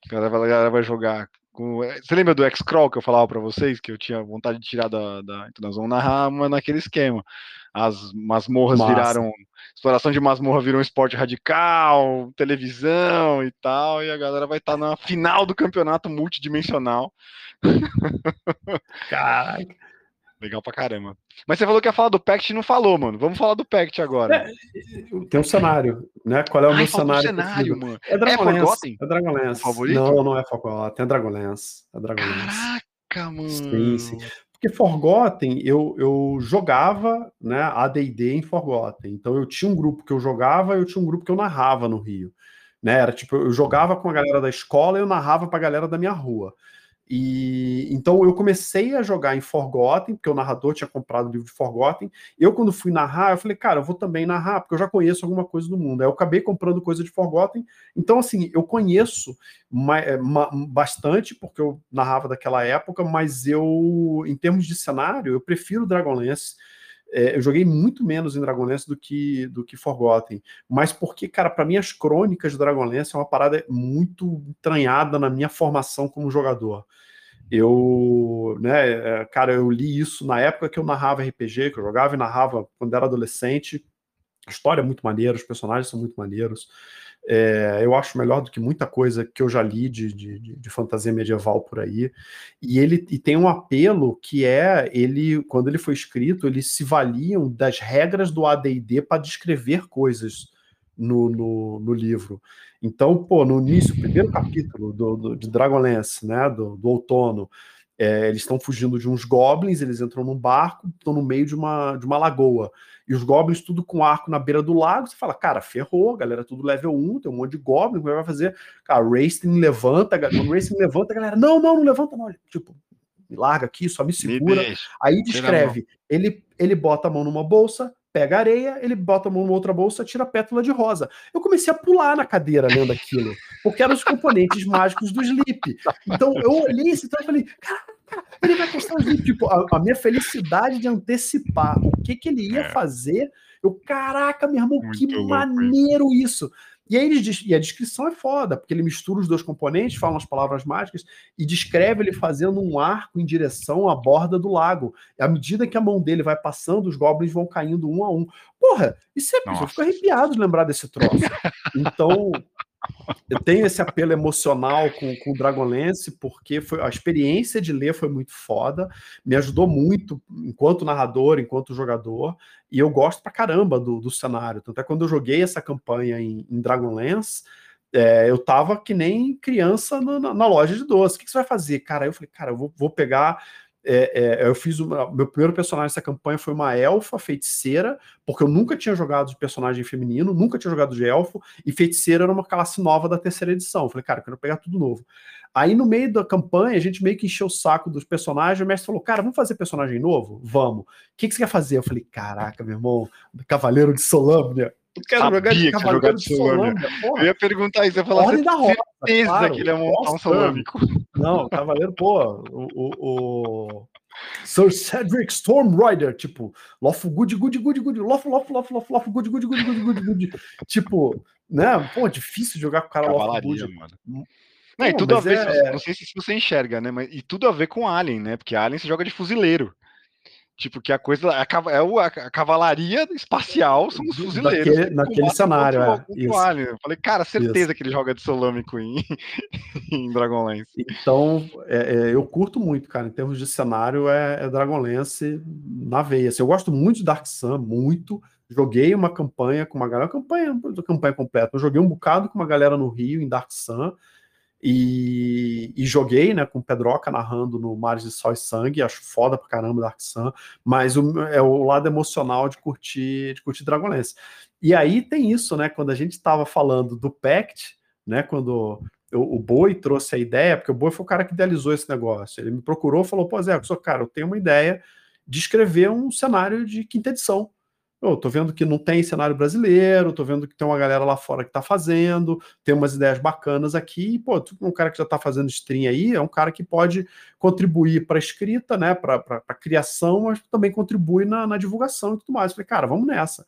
A galera, vai jogar. Com... Você lembra do X-Crawl que eu falava para vocês, que eu tinha vontade de tirar da. da... Então nós vamos narrar uma naquele esquema. As masmorras Massa. viraram. Exploração de masmorra virou um esporte radical, televisão e tal, e a galera vai estar tá na final do campeonato multidimensional. Caraca. Legal pra caramba. Mas você falou que ia falar do Pact e não falou, mano. Vamos falar do Pact agora. É, tem um cenário, né? Qual é o Ai, meu cenário? cenário mano. É Dragonlance. É, é Dragonlance. Favorito? Não, não é Forgotten. É Dragonlance. É Dragonlance. Caraca, mano. Sim, sim. Porque Forgotten, eu, eu jogava né, AD&D em Forgotten. Então eu tinha um grupo que eu jogava e eu tinha um grupo que eu narrava no Rio. Né? Era tipo, eu jogava com a galera da escola e eu narrava pra galera da minha rua. E então eu comecei a jogar em Forgotten, porque o narrador tinha comprado o livro de Forgotten. Eu, quando fui narrar, eu falei, cara, eu vou também narrar, porque eu já conheço alguma coisa do mundo. Aí eu acabei comprando coisa de Forgotten. Então, assim, eu conheço é, bastante, porque eu narrava daquela época, mas eu, em termos de cenário, eu prefiro Dragonlance. É, eu joguei muito menos em Dragonlance do que, do que Forgotten. Mas porque, cara, para mim as crônicas de Dragonlance é uma parada muito entranhada na minha formação como jogador. Eu, né, é, cara, eu li isso na época que eu narrava RPG, que eu jogava e narrava quando era adolescente. A história é muito maneira, os personagens são muito maneiros. É, eu acho melhor do que muita coisa que eu já li de, de, de, fantasia medieval por aí. E ele e tem um apelo que é ele, quando ele foi escrito, eles se valiam das regras do AD&D para descrever coisas no, no, no, livro. Então, pô, no início, primeiro capítulo do, do de Dragonlance, né, do, do outono, é, eles estão fugindo de uns goblins, eles entram num barco, estão no meio de uma, de uma lagoa. E os goblins tudo com arco na beira do lago. Você fala, cara, ferrou, galera, tudo level 1, tem um monte de goblin, como é que vai fazer? Cara, o Racing levanta, quando o Racing levanta, a galera, não, não, não levanta, não. Tipo, me larga aqui, só me segura. Me Aí descreve, ele, ele bota a mão numa bolsa, pega areia, ele bota a mão numa outra bolsa, tira a pétala de rosa. Eu comecei a pular na cadeira lendo aquilo, porque eram os componentes mágicos do Sleep. Então eu olhei esse troço e falei, cara, ele vai questão de tipo, a, a, minha felicidade de antecipar o que, que ele ia é. fazer. Eu, caraca, meu irmão, Muito que louco, maneiro isso. E aí ele diz, e a descrição é foda, porque ele mistura os dois componentes, fala as palavras mágicas e descreve ele fazendo um arco em direção à borda do lago. E à medida que a mão dele vai passando, os goblins vão caindo um a um. Porra, isso é. Eu fico arrepiado de lembrar desse troço. Então, eu tenho esse apelo emocional com, com o Dragonlance, porque foi, a experiência de ler foi muito foda, me ajudou muito enquanto narrador, enquanto jogador, e eu gosto pra caramba do, do cenário. Tanto é quando eu joguei essa campanha em, em Dragonlance, é, eu tava que nem criança na, na, na loja de doce. O que, que, você vai fazer? Cara, eu falei, cara, eu vou, vou pegar é, é, eu fiz uma, meu primeiro personagem dessa campanha foi uma elfa feiticeira, porque eu nunca tinha jogado de personagem feminino, nunca tinha jogado de elfo, e feiticeira era uma classe nova da terceira edição. Eu falei, cara, eu quero pegar tudo novo. Aí no meio da campanha, a gente meio que encheu o saco dos personagens, o mestre falou, cara, vamos fazer personagem novo? Vamos. O que, que você quer fazer? Eu falei, caraca, meu irmão, Cavaleiro de Solâmnia. Quero Sabia jogar de Cavaleiro de Solâmnia. Eu ia perguntar isso, eu ia falar, Ordem da Rosa, certeza claro, que ele é um, um solâmico. Não, Cavaleiro, pô, o, o, o... Sir Cedric Stormrider, tipo, Lof good, good, good, good, Lof, Lof, Lof, Lof, Lof, good, good, good, good, good, good. Tipo, né? Pô, difícil jogar com o cara Lof good. Mano. Não, e tudo a ver, é... não sei se você enxerga, né? Mas, e tudo a ver com Alien, né? Porque Alien se joga de fuzileiro. Tipo, que a coisa. A, é o, a, cavalaria espacial são os fuzileiros. Naquele, naquele cenário, é. Eu falei, cara, certeza isso. que ele joga de Solâmico em, em Dragonlance. Então, é, é, eu curto muito, cara. Em termos de cenário, é, é Dragonlance na veia. Assim, eu gosto muito de Dark Sun, muito. Joguei uma campanha com uma galera, campanha, campanha completa. Eu joguei um bocado com uma galera no Rio, em Dark Sun. E, e, joguei, né, com Pedroca narrando no Mares de Sol e Sangue, acho foda pra caramba Dark Sun, mas o, é o lado emocional de curtir, de curtir Dragonlance. E aí tem isso, né, quando a gente estava falando do Pact, né, quando o, o Boi trouxe a ideia, porque o Boi foi o cara que idealizou esse negócio, ele me procurou falou, pô Zé, eu cara, eu tenho uma ideia de escrever um cenário de quinta edição, eu tô vendo que não tem cenário brasileiro, tô vendo que tem uma galera lá fora que tá fazendo, tem umas ideias bacanas aqui, e, pô, um cara que já tá fazendo stream aí é um cara que pode contribuir para escrita, né, para criação, mas também contribui na, na, divulgação e tudo mais. Eu falei, cara, vamos nessa.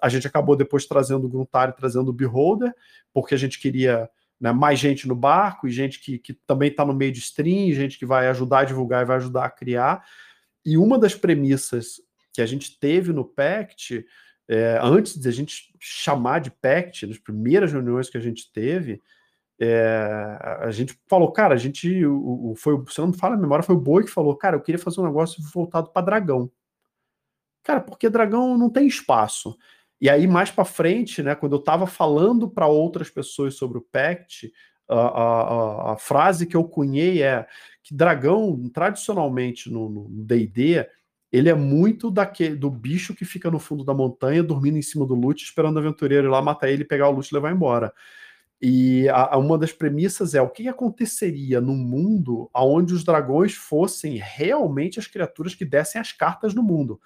A gente acabou depois trazendo o Gruntari, trazendo o Beholder, porque a gente queria né, mais gente no barco e gente que, que também está no meio de stream, gente que vai ajudar a divulgar e vai ajudar a criar. E uma das premissas que a gente teve no PACT, é, antes de a gente chamar de PACT, nas primeiras reuniões que a gente teve, é, a gente falou, cara, a gente, o, o, foi, se não me fala a memória, foi o Boi que falou, cara, eu queria fazer um negócio voltado para dragão. Cara, porque dragão não tem espaço. E aí, mais para frente, né, quando eu estava falando para outras pessoas sobre o Pact, a, a, a, frase que eu cunhei é que dragão, tradicionalmente no D&D, ele é muito daquele, do bicho que fica no fundo da montanha, dormindo em cima do loot, esperando o aventureiro ir lá matar ele, pegar o loot e levar embora. E a, a uma das premissas é o que aconteceria num mundo onde os dragões fossem realmente as criaturas que dessem as cartas no mundo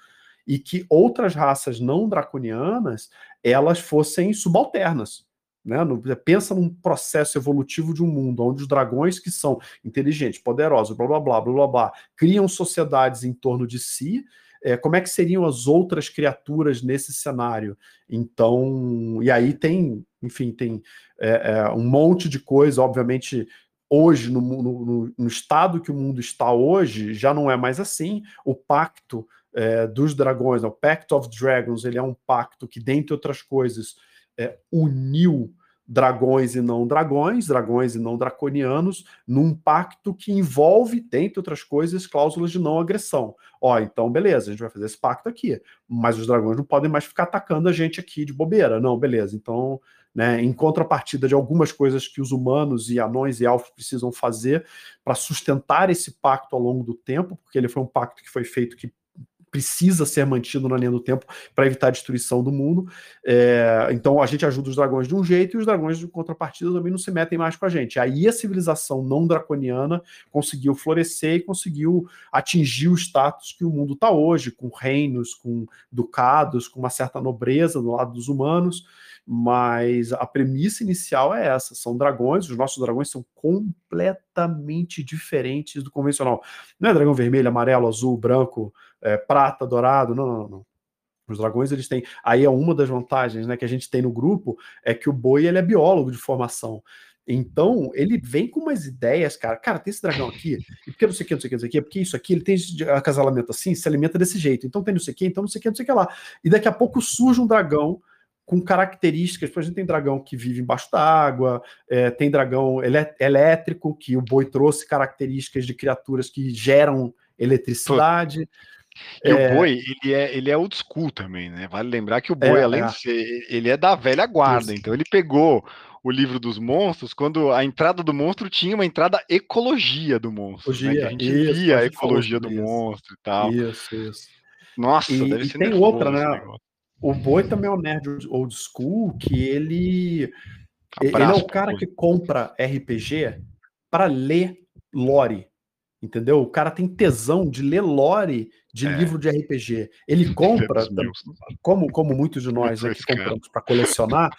e que outras raças não draconianas elas fossem subalternas. Né? No, pensa num processo evolutivo de um mundo onde os dragões que são inteligentes, poderosos, blá blá blá blá blá, blá criam sociedades em torno de si é, como é que seriam as outras criaturas nesse cenário? Então, e aí tem, enfim, tem é, é, um monte de coisa, obviamente. Hoje, no, no, no, estado que o mundo está hoje, já não é mais assim. O pacto é, dos dragões, o Pact of Dragons, ele é um pacto que, dentre outras coisas, é, uniu dragões e não dragões, dragões e não draconianos, num pacto que envolve, dentre outras coisas, cláusulas de não agressão. Ó, então beleza, a gente vai fazer esse pacto aqui, mas os dragões não podem mais ficar atacando a gente aqui de bobeira. Não, beleza. Então, né, em contrapartida de algumas coisas que os humanos e anões e elfos precisam fazer para sustentar esse pacto ao longo do tempo, porque ele foi um pacto que foi feito que precisa ser mantido na linha do tempo para evitar a destruição do mundo. É, então a gente ajuda os dragões de um jeito e os dragões de contrapartida também não se metem mais com a gente. Aí a civilização não draconiana conseguiu florescer e conseguiu atingir o status que o mundo está hoje, com reinos, com ducados, com uma certa nobreza do lado dos humanos. Mas a premissa inicial é essa: são dragões, os nossos dragões são completamente diferentes do convencional. Não é dragão vermelho, amarelo, azul, branco, é, prata, dourado, não, não, não. Os dragões eles têm. Aí é uma das vantagens né, que a gente tem no grupo é que o boi ele é biólogo de formação. Então, ele vem com umas ideias, cara. Cara, tem esse dragão aqui, e porque não sei o que, não sei o que, não sei o que, porque isso aqui, ele tem acasalamento assim, se alimenta desse jeito. Então tem não sei o que, então não sei o que, não sei o que lá. E daqui a pouco surge um dragão com características. Por exemplo, tem dragão que vive embaixo d'água, é, tem dragão elétrico, que o boi trouxe características de criaturas que geram eletricidade. E é... o boi, ele é, ele é old school também, né? Vale lembrar que o boi, é, além é. de ser, ele é da velha guarda, Isso. então ele pegou o livro dos monstros, quando a entrada do monstro tinha uma entrada ecologia do monstro. Ecologia, né? a gente isso, via a ecologia do isso. monstro e tal. Isso, isso. Nossa, e, deve ser e tem outra, né? O Boi também é um nerd old school que ele. Abraço, ele é o cara que compra RPG para ler lore. Entendeu? O cara tem tesão de ler lore de é. livro de RPG. Ele compra, como, como muitos de nós aqui compramos para colecionar,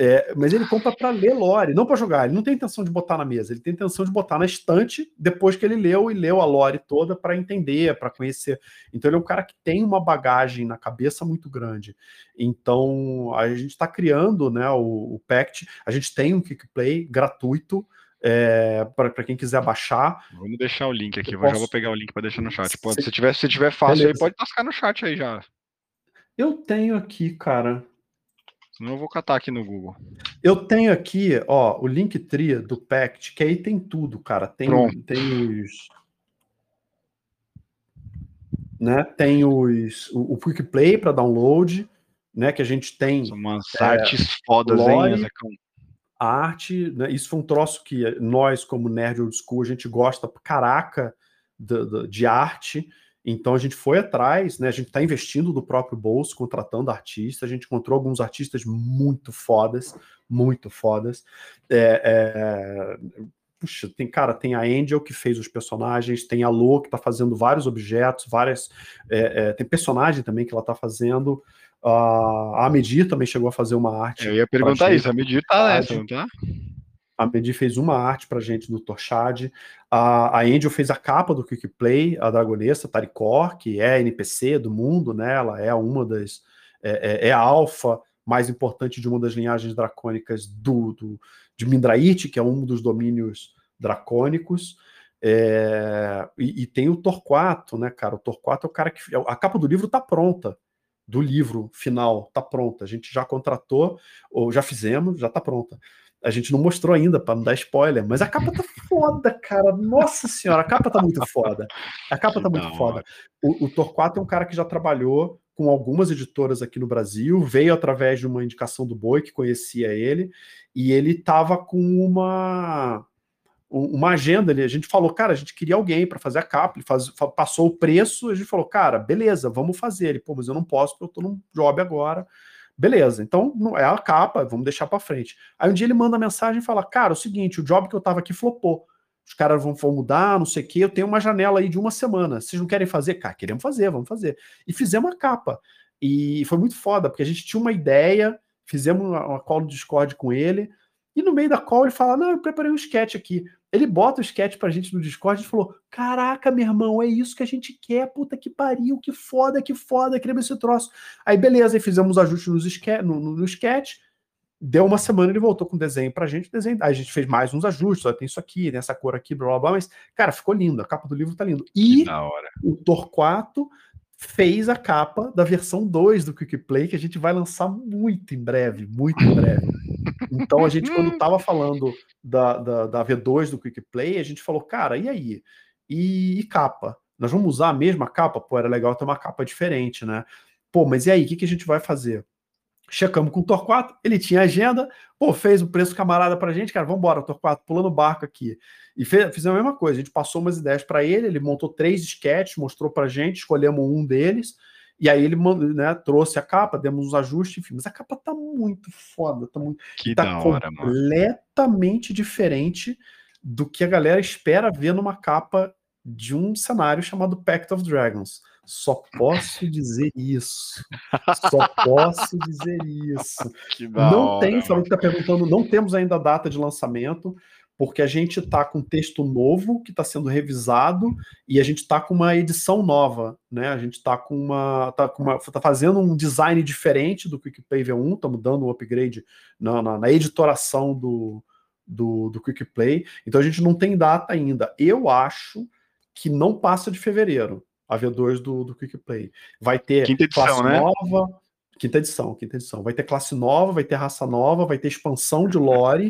é, mas ele compra para ler lore, não para jogar. Ele não tem intenção de botar na mesa, ele tem intenção de botar na estante depois que ele leu e leu a lore toda para entender, para conhecer. Então ele é um cara que tem uma bagagem na cabeça muito grande. Então a gente está criando né, o, o Pact, a gente tem um Kickplay gratuito. É, para quem quiser baixar. Vamos deixar o link aqui, eu posso... já vou pegar o link para deixar no chat. Pode, se, tiver, se tiver fácil Beleza. aí, pode tascar no chat aí já. Eu tenho aqui, cara. Senão eu vou catar aqui no Google. Eu tenho aqui, ó, o Linktree do Pact, que aí tem tudo, cara. Tem, tem os. Né, tem os, o, o Quick Play para download, né? Que a gente tem. São umas é, artes fodas, lore, hein, A arte, né, isso foi um troço que nós, como Nerd Old School, a gente gosta caraca de, de, de arte. Então a gente foi atrás, né? A gente está investindo do próprio bolso, contratando artistas. A gente encontrou alguns artistas muito fodas, muito fodas. É, é... Puxa, tem cara, tem a Angel que fez os personagens, tem a Lo que está fazendo vários objetos, várias. É, é, tem personagem também que ela está fazendo. Uh, a Medir também chegou a fazer uma arte. Eu ia perguntar isso, a Medir tá nessa, não tá? A Medi fez uma arte pra gente do Torchad. A, a Angel fez a capa do Quick Play, a Dragonessa, Tarikor, que é NPC do mundo, né? Ela é uma das. É, é, é a alfa mais importante de uma das linhagens dracônicas do, do, de Mindraite, que é um dos domínios dracônicos. É, e, e, tem o Torquato, né, cara? O Torquato é o cara que. A capa do livro tá pronta. Do livro final, tá pronta. A gente já contratou, ou já fizemos, já tá pronta. A gente não mostrou ainda para não dar spoiler, mas a capa tá foda, cara. Nossa senhora, a capa tá muito foda. A capa tá muito foda. O, o Torquato é um cara que já trabalhou com algumas editoras aqui no Brasil, veio através de uma indicação do Boi, que conhecia ele, e ele tava com uma uma agenda ali. A gente falou, cara, a gente queria alguém para fazer a capa. Ele faz, passou o preço, a gente falou, cara, beleza, vamos fazer. Ele, pô, mas eu não posso, porque eu tô num job agora Beleza, então não é a capa, vamos deixar para frente. Aí um dia ele manda mensagem e fala: Cara, é o seguinte, o job que eu tava aqui flopou. Os caras vão, vão mudar, não sei o quê. Eu tenho uma janela aí de uma semana. Vocês não querem fazer? Cara, queremos fazer, vamos fazer. E fizemos a capa. E foi muito foda, porque a gente tinha uma ideia, fizemos uma, uma call no Discord com ele. E no meio da call ele fala: Não, eu preparei um sketch aqui. Ele bota o sketch pra gente no Discord e falou: Caraca, meu irmão, é isso que a gente quer, puta que pariu, que foda, que foda, queremos esse troço. Aí beleza, aí fizemos ajustes nos no, no, no sketch. Deu uma semana, ele voltou com o desenho pra gente, desenho. Aí a gente fez mais uns ajustes, ó, tem isso aqui, tem essa cor aqui, blá blá blá, mas, cara, ficou lindo, a capa do livro tá lindo. E o Torquato fez a capa da versão 2 do Quick Play, que a gente vai lançar muito em breve, muito em breve. Então a gente, quando estava falando da, da, da, V2 do Quick Play, a gente falou, cara, e aí? E, e, capa? Nós vamos usar a mesma capa? Pô, era legal ter uma capa diferente, né? Pô, mas e aí, o que, que a gente vai fazer? Checamos com o Torquato, ele tinha agenda, pô, fez o preço camarada pra gente, cara, vamos embora, Torquato, pulando o barco aqui. E fez, fizemos a mesma coisa, a gente passou umas ideias para ele, ele montou três sketches, mostrou pra gente, escolhemos um deles, e aí ele né, trouxe a capa, demos uns ajustes, enfim, mas a capa tá muito foda, tá, muito, que tá hora, completamente mano. diferente do que a galera espera ver numa capa de um cenário chamado Pact of Dragons. Só posso dizer isso. Só posso dizer isso. não hora, tem, falou que tá perguntando, não temos ainda a data de lançamento porque a gente está com texto novo que está sendo revisado e a gente está com uma edição nova, né? A gente está com uma, tá com uma, tá fazendo um design diferente do Quick Play V1, estamos dando um upgrade na, na, na editoração do, do, do Quick Play. Então a gente não tem data ainda. Eu acho que não passa de fevereiro a V2 do, do Quick Play. Vai ter quinta edição, classe né? nova, quinta edição, quinta edição. Vai ter classe nova, vai ter raça nova, vai ter expansão de lore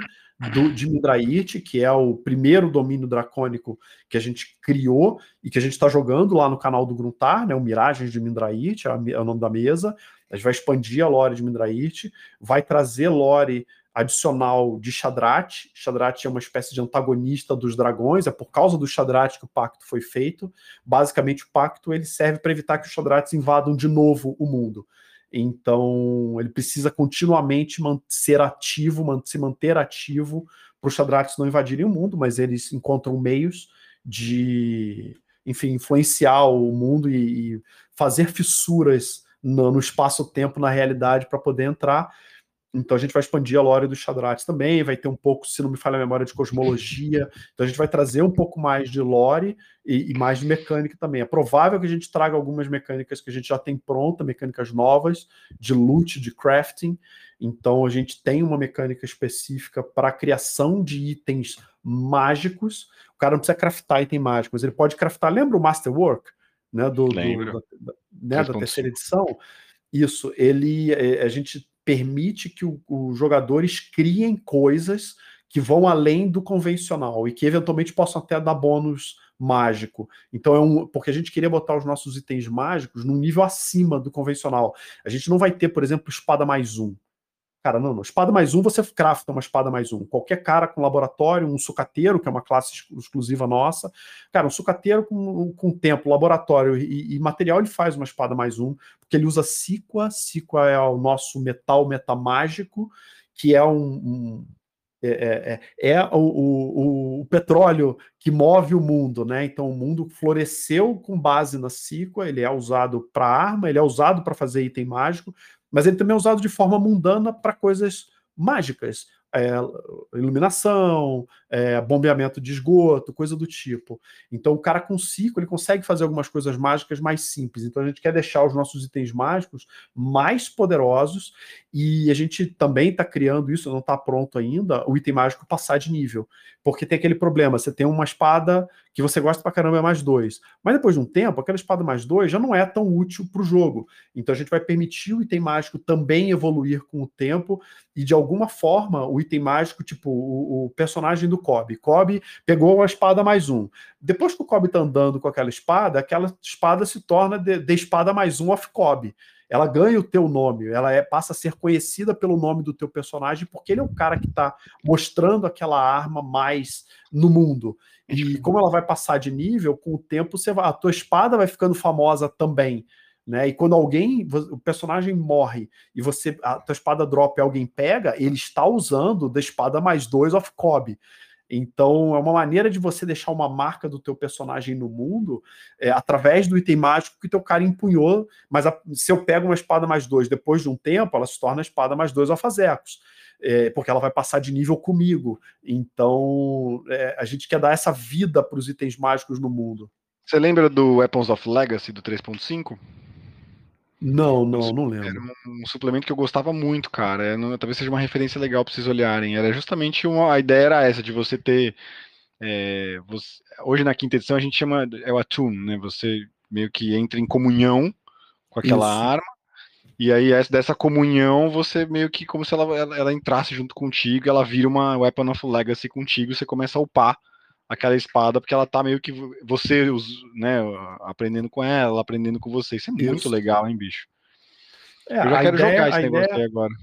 do, de Midraite, que é o primeiro domínio dracônico que a gente criou e que a gente está jogando lá no canal do Gruntar, né, o Miragens de Midraite, é, é, o nome da mesa. A gente vai expandir a lore de Midraite, vai trazer lore adicional de Shadrach. Shadrach é uma espécie de antagonista dos dragões, é por causa do Shadrach que o pacto foi feito. Basicamente, o pacto ele serve para evitar que os Shadrachs invadam de novo o mundo. Então, ele precisa continuamente ser ativo, se manter ativo para os Shadrachs não invadirem o mundo, mas eles encontram meios de, enfim, influenciar o mundo e, e fazer fissuras no, no espaço-tempo, na realidade, para poder entrar. Então a gente vai expandir a lore dos Shadrats também, vai ter um pouco, se não me falha a memória, de cosmologia. Então a gente vai trazer um pouco mais de lore e, e, mais de mecânica também. É provável que a gente traga algumas mecânicas que a gente já tem pronta, mecânicas novas, de loot, de crafting. Então a gente tem uma mecânica específica para criação de itens mágicos. O cara não precisa craftar item mágico, mas ele pode craftar. Lembra o Masterwork? Né, do, do da, né, da terceira edição? Isso, ele é, a gente permite que os jogadores criem coisas que vão além do convencional e que eventualmente possam até dar bônus mágico. Então é um, porque a gente queria botar os nossos itens mágicos num nível acima do convencional. A gente não vai ter, por exemplo, espada mais um. Cara, não, não. Espada mais um, você crafta uma espada mais um. Qualquer cara com laboratório, um sucateiro, que é uma classe exclusiva nossa. Cara, um sucateiro com, com tempo, laboratório e, e, material, ele faz uma espada mais um, porque ele usa Siqua. Siqua é o nosso metal metamágico, que é um. um é, é, é, é o, o, o, petróleo que move o mundo, né? Então o mundo floresceu com base na Siqua, ele é usado para arma, ele é usado para fazer item mágico, mas ele também é usado de forma mundana para coisas mágicas é, iluminação, é, bombeamento de esgoto, coisa do tipo. Então, o cara com ciclo ele consegue fazer algumas coisas mágicas mais simples. Então, a gente quer deixar os nossos itens mágicos mais poderosos e a gente também está criando isso, não está pronto ainda, o item mágico passar de nível. Porque tem aquele problema: você tem uma espada que você gosta pra caramba, é mais dois. Mas depois de um tempo, aquela espada mais dois já não é tão útil para o jogo. Então, a gente vai permitir o item mágico também evoluir com o tempo e, de alguma forma, o item mágico, tipo o, o personagem do Kobe. Kobe pegou uma espada mais um. Depois que o Kobe tá andando com aquela espada, aquela espada se torna de, de espada mais um of Kobe. Ela ganha o teu nome, ela é, passa a ser conhecida pelo nome do teu personagem, porque ele é o cara que está mostrando aquela arma mais no mundo. E como ela vai passar de nível, com o tempo você vai, a tua espada vai ficando famosa também Né? E quando alguém, o personagem morre e você a tua espada drop e alguém pega, ele está usando da espada mais dois of Cobb. Então é uma maneira de você deixar uma marca do teu personagem no mundo é, através do item mágico que teu cara empunhou. Mas a, se eu pego uma espada mais dois depois de um tempo, ela se torna a espada mais dois alfazecos. É, porque ela vai passar de nível comigo. Então é, a gente quer dar essa vida para os itens mágicos no mundo. Você lembra do Weapons of Legacy do 3.5? Não, não, não lembro. Era um, um, suplemento que eu gostava muito, cara. É, não, talvez seja uma referência legal para vocês olharem. Era justamente uma. A ideia era essa, de você ter. É, você, hoje na quinta edição a gente chama. É o Attune, né? Você meio que entra em comunhão com aquela Isso. arma. E aí, essa, dessa comunhão, você meio que como se ela, ela, ela entrasse junto contigo, ela vira uma Weapon of Legacy contigo, você começa a upar aquela espada, porque ela tá meio que você, né, aprendendo com ela, aprendendo com você. Isso é muito Isso. legal, hein, bicho? É, eu já quero ideia, jogar esse negócio ideia... aí agora.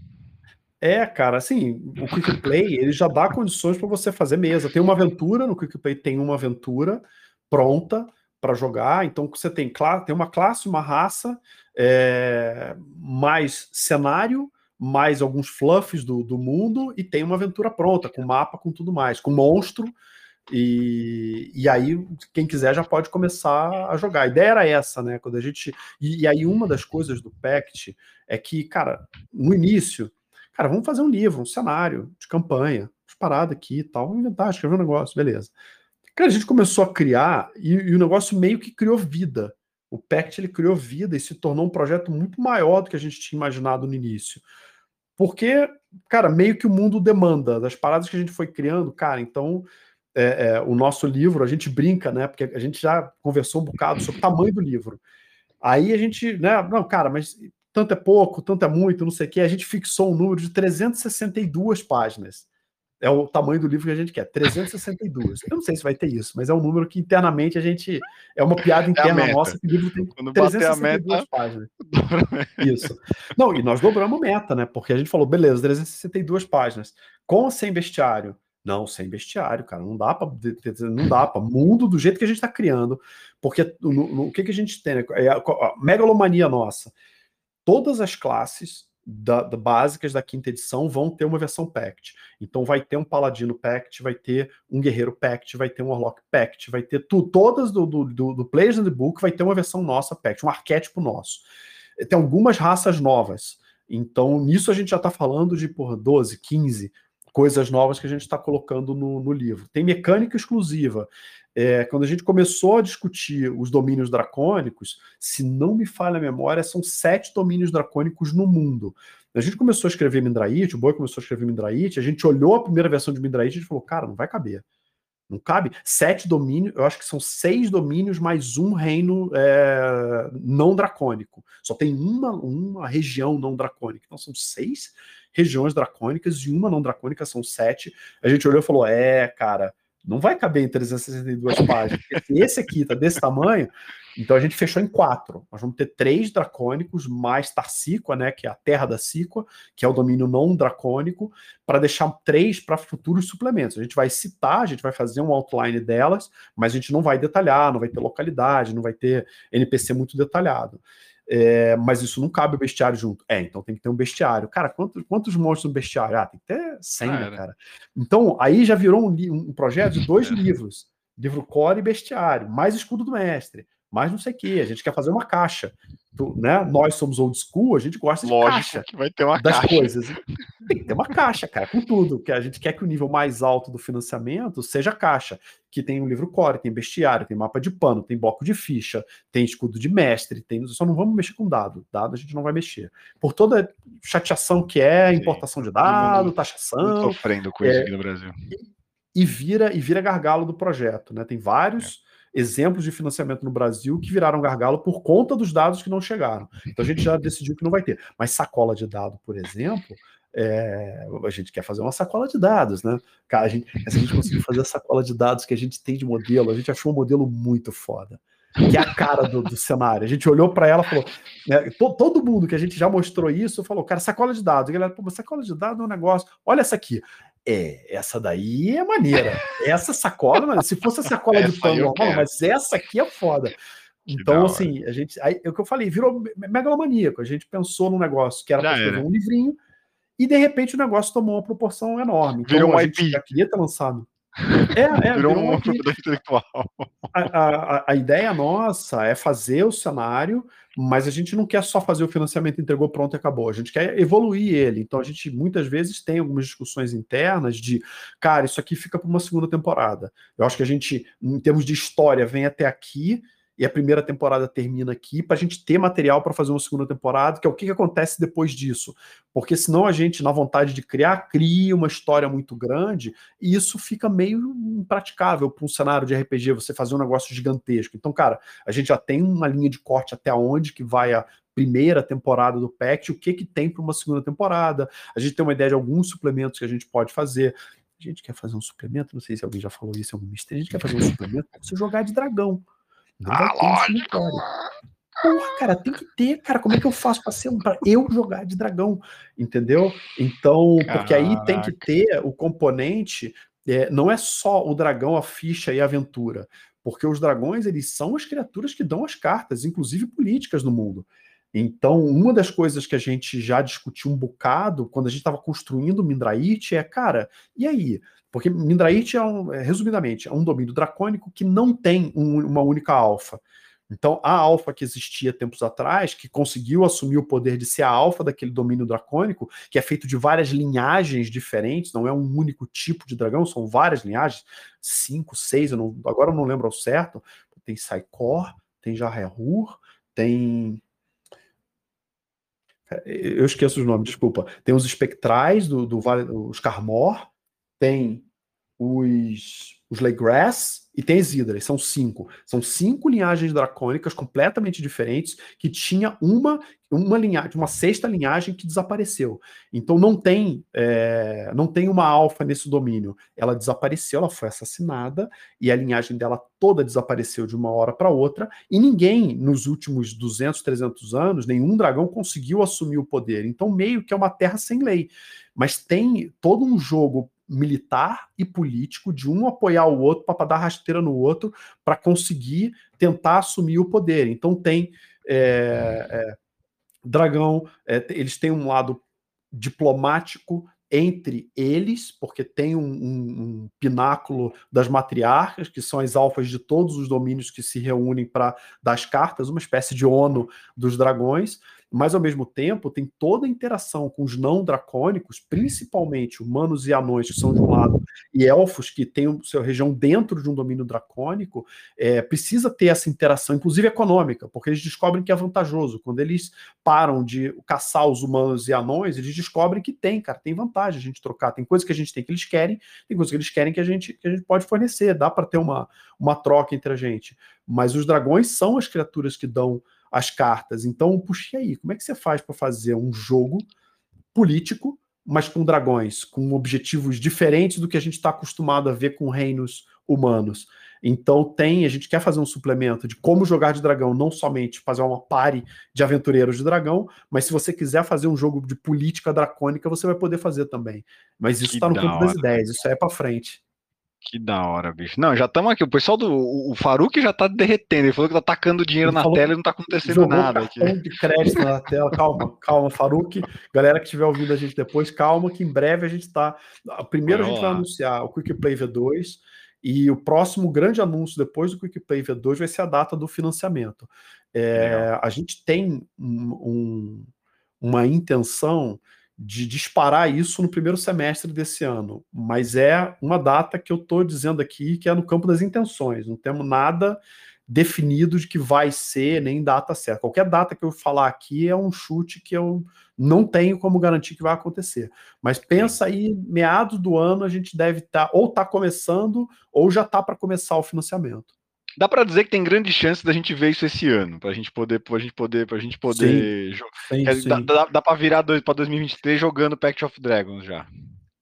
É, cara, assim, o Quick Play, ele já dá condições para você fazer mesa. Tem uma aventura, no Quick Play tem uma aventura pronta para jogar, então você tem, tem uma classe, uma raça, é, mais cenário, mais alguns fluffs do, do mundo, e tem uma aventura pronta, com mapa, com tudo mais, com monstro, e, e aí, quem quiser já pode começar a jogar. A ideia era essa, né? Quando a gente. E, e aí, uma das coisas do Pact é que, cara, no início, cara, vamos fazer um livro, um cenário de campanha, parada aqui e tal, inventar, escrever um negócio, beleza. Cara, a gente começou a criar e, e, o negócio meio que criou vida. O Pact ele criou vida e se tornou um projeto muito maior do que a gente tinha imaginado no início. Porque, cara, meio que o mundo demanda das paradas que a gente foi criando, cara, então é, é, o nosso livro, a gente brinca, né? Porque a gente já conversou um bocado sobre o tamanho do livro. Aí a gente, né? Não, cara, mas tanto é pouco, tanto é muito, não sei o quê. A gente fixou um número de 362 páginas. É o tamanho do livro que a gente quer, 362. Eu não sei se vai ter isso, mas é um número que internamente a gente. É uma piada é interna é nossa que o livro tem Quando 362 meta, páginas. Isso. Não, e nós dobramos a meta, né? Porque a gente falou, beleza, 362 páginas. Com ou sem bestiário? Não, sem bestiário, cara. Não dá para não dá para mundo do jeito que a gente está criando, porque no, no, o que, que a gente tem? Né? É a, a, megalomania nossa. Todas as classes da, da, básicas da quinta edição vão ter uma versão Pact. Então vai ter um Paladino Pact, vai ter um Guerreiro Pact, vai ter um Warlock Pact, vai ter tudo, todas do, do, do, do Players in the Book vai ter uma versão nossa Pact, um arquétipo nosso. Tem algumas raças novas. Então, nisso a gente já está falando de por 12, 15 coisas novas que a gente está colocando no, no, livro. Tem mecânica exclusiva. É, quando a gente começou a discutir os domínios dracônicos, se não me falha a memória, são sete domínios dracônicos no mundo. A gente começou a escrever Mindraite, o Boi começou a escrever Mindraite, a gente olhou a primeira versão de Mindraite e falou, cara, não vai caber. Não cabe. Sete domínios, eu acho que são seis domínios mais um reino é, não dracônico. Só tem uma, uma região não dracônica. Então são seis regiões dracônicas e uma não dracônica, são sete. A gente olhou e falou: é, cara, não vai caber em 362 páginas. Esse aqui tá desse tamanho, então a gente fechou em quatro. Nós vamos ter três dracônicos mais Tarcíqua, né, que é a terra da Cíqua, que é o domínio não dracônico, para deixar três para futuros suplementos. A gente vai citar, a gente vai fazer um outline delas, mas a gente não vai detalhar, não vai ter localidade, não vai ter NPC muito detalhado. É, mas isso não cabe o bestiário junto. É, então tem que ter um bestiário. Cara, quantos, quantos monstros no bestiário? Ah, tem que ter 100, né, cara? Então, aí já virou um, um projeto de dois livros. Livro core e bestiário, mais escudo do mestre, mais não sei o que. A gente quer fazer uma caixa. Tu, né? Nós somos old school, a gente gosta de Lógico caixa. que vai ter uma das caixa. coisas. Tem que ter uma caixa, cara, com tudo. Que a gente quer que o nível mais alto do financiamento seja caixa, que tem um livro core, tem bestiário, tem mapa de pano, tem bloco de ficha, tem escudo de mestre, tem. Só não vamos mexer com dado. Dado a gente não vai mexer. Por toda chateação que é, importação de dado, taxação. Sofrendo com isso é, aqui no Brasil. E, e vira e vira gargalo do projeto, né? Tem vários. É exemplos de financiamento no Brasil que viraram gargalo por conta dos dados que não chegaram. Então a gente já decidiu que não vai ter. Mas sacola de dado, por exemplo, é, a gente quer fazer uma sacola de dados, né? Cara, a gente, se a gente conseguir fazer a sacola de dados que a gente tem de modelo, a gente achou um modelo muito foda. Que é a cara do, do cenário. A gente olhou para ela e falou: né, to, todo mundo que a gente já mostrou isso falou, cara, sacola de dados. E a galera, pô, sacola de dados é um negócio. Olha essa aqui. É, essa daí é maneira. Essa sacola, mano, se fosse a sacola de pano normal, mas essa aqui é foda. Então, assim, a gente. Aí, é o que eu falei, virou megalomaníaco. A gente pensou num negócio que era para escrever um livrinho, e de repente o negócio tomou uma proporção enorme. Então, virou um a gente IP. já queria ter lançado. É, é, virou, virou uma propriedade intelectual. A, a, a, ideia nossa é fazer o cenário, mas a gente não quer só fazer o financiamento, entregou pronto e acabou. A gente quer evoluir ele. Então a gente muitas vezes tem algumas discussões internas de, cara, isso aqui fica para uma segunda temporada. Eu acho que a gente, em termos de história, vem até aqui e a primeira temporada termina aqui para a gente ter material para fazer uma segunda temporada, que é o que, que, acontece depois disso. Porque senão a gente, na vontade de criar, cria uma história muito grande e isso fica meio impraticável para um cenário de RPG, você fazer um negócio gigantesco. Então, cara, a gente já tem uma linha de corte até onde que vai a primeira temporada do Pact, o que que tem para uma segunda temporada. A gente tem uma ideia de alguns suplementos que a gente pode fazer. A gente quer fazer um suplemento, não sei se alguém já falou isso em algum mistério, a gente quer fazer um suplemento para você jogar de dragão. Ah, lógico! Porra, cara, tem que ter, cara. Como é que eu faço para ser um para eu jogar de dragão? Entendeu? Então, Caraca. porque aí tem que ter o componente, é, não é só o dragão, a ficha e a aventura. Porque os dragões, eles são as criaturas que dão as cartas, inclusive políticas no mundo. Então, uma das coisas que a gente já discutiu um bocado quando a gente estava construindo o Mindraite é, cara, e aí? Porque Mindraite é, um, é, resumidamente, é um domínio dracônico que não tem um, uma única alfa. Então, a alfa que existia tempos atrás, que conseguiu assumir o poder de ser a alfa daquele domínio dracônico, que é feito de várias linhagens diferentes, não é um único tipo de dragão, são várias linhagens, cinco, seis, eu não, agora eu não lembro ao certo. Tem Saikor, tem Jarrehur, tem eu esqueço os nomes, desculpa. Tem os espectrais do, do os Carmor, tem os, os Legras e tem as Hidras, são cinco. São cinco linhagens dracônicas completamente diferentes que tinha uma uma linhagem, uma sexta linhagem que desapareceu. Então não tem é, não tem uma alfa nesse domínio. Ela desapareceu, ela foi assassinada e a linhagem dela toda desapareceu de uma hora para outra e ninguém nos últimos 200, 300 anos, nenhum dragão conseguiu assumir o poder. Então meio que é uma terra sem lei. Mas tem todo um jogo militar e político de um apoiar o outro para dar rasteira no outro para conseguir tentar assumir o poder. Então tem é, é, dragão, é, eles têm um lado diplomático entre eles, porque tem um, um, um, pináculo das matriarcas, que são as alfas de todos os domínios que se reúnem para dar as cartas, uma espécie de ONU dos dragões mas ao mesmo tempo tem toda a interação com os não dracônicos, principalmente humanos e anões que são de um lado e elfos que têm sua região dentro de um domínio dracônico, é, precisa ter essa interação, inclusive econômica, porque eles descobrem que é vantajoso. Quando eles param de caçar os humanos e anões, eles descobrem que tem, cara, tem vantagem a gente trocar. Tem coisas que a gente tem que eles querem, tem coisas que eles querem que a gente, que a gente pode fornecer, dá para ter uma, uma troca entre a gente. Mas os dragões são as criaturas que dão as cartas. Então, puxa aí, como é que você faz para fazer um jogo político, mas com dragões, com objetivos diferentes do que a gente está acostumado a ver com reinos humanos? Então tem, a gente quer fazer um suplemento de como jogar de dragão, não somente fazer uma pare de aventureiros de dragão, mas se você quiser fazer um jogo de política dracônica, você vai poder fazer também. Mas isso está no campo das ideias, isso é para frente. Que da hora, bicho. Não, já estamos aqui. O pessoal do. O Faruk já tá derretendo. Ele falou que tá tacando dinheiro ele na tela e não tá acontecendo nada. Aqui. de crédito na tela. Calma, calma, Faruk. Galera que estiver ouvindo a gente depois, calma, que em breve a gente tá. Primeiro a gente vai anunciar o Quick Play V2. E o próximo grande anúncio depois do Quick Play V2 vai ser a data do financiamento. É, a gente tem um, um, uma intenção de disparar isso no primeiro semestre desse ano, mas é uma data que eu estou dizendo aqui que é no campo das intenções, não temos nada definido de que vai ser, nem data certa. Qualquer data que eu falar aqui é um chute que eu não tenho como garantir que vai acontecer. Mas pensa aí, meados do ano a gente deve estar tá, ou está começando ou já está para começar o financiamento. Dá para dizer que tem grande chance da gente ver isso esse ano, para a gente poder, para gente poder, para gente poder, sim, sim, sim. dá, dá, dá para virar para 2023 jogando Pact of Dragons já.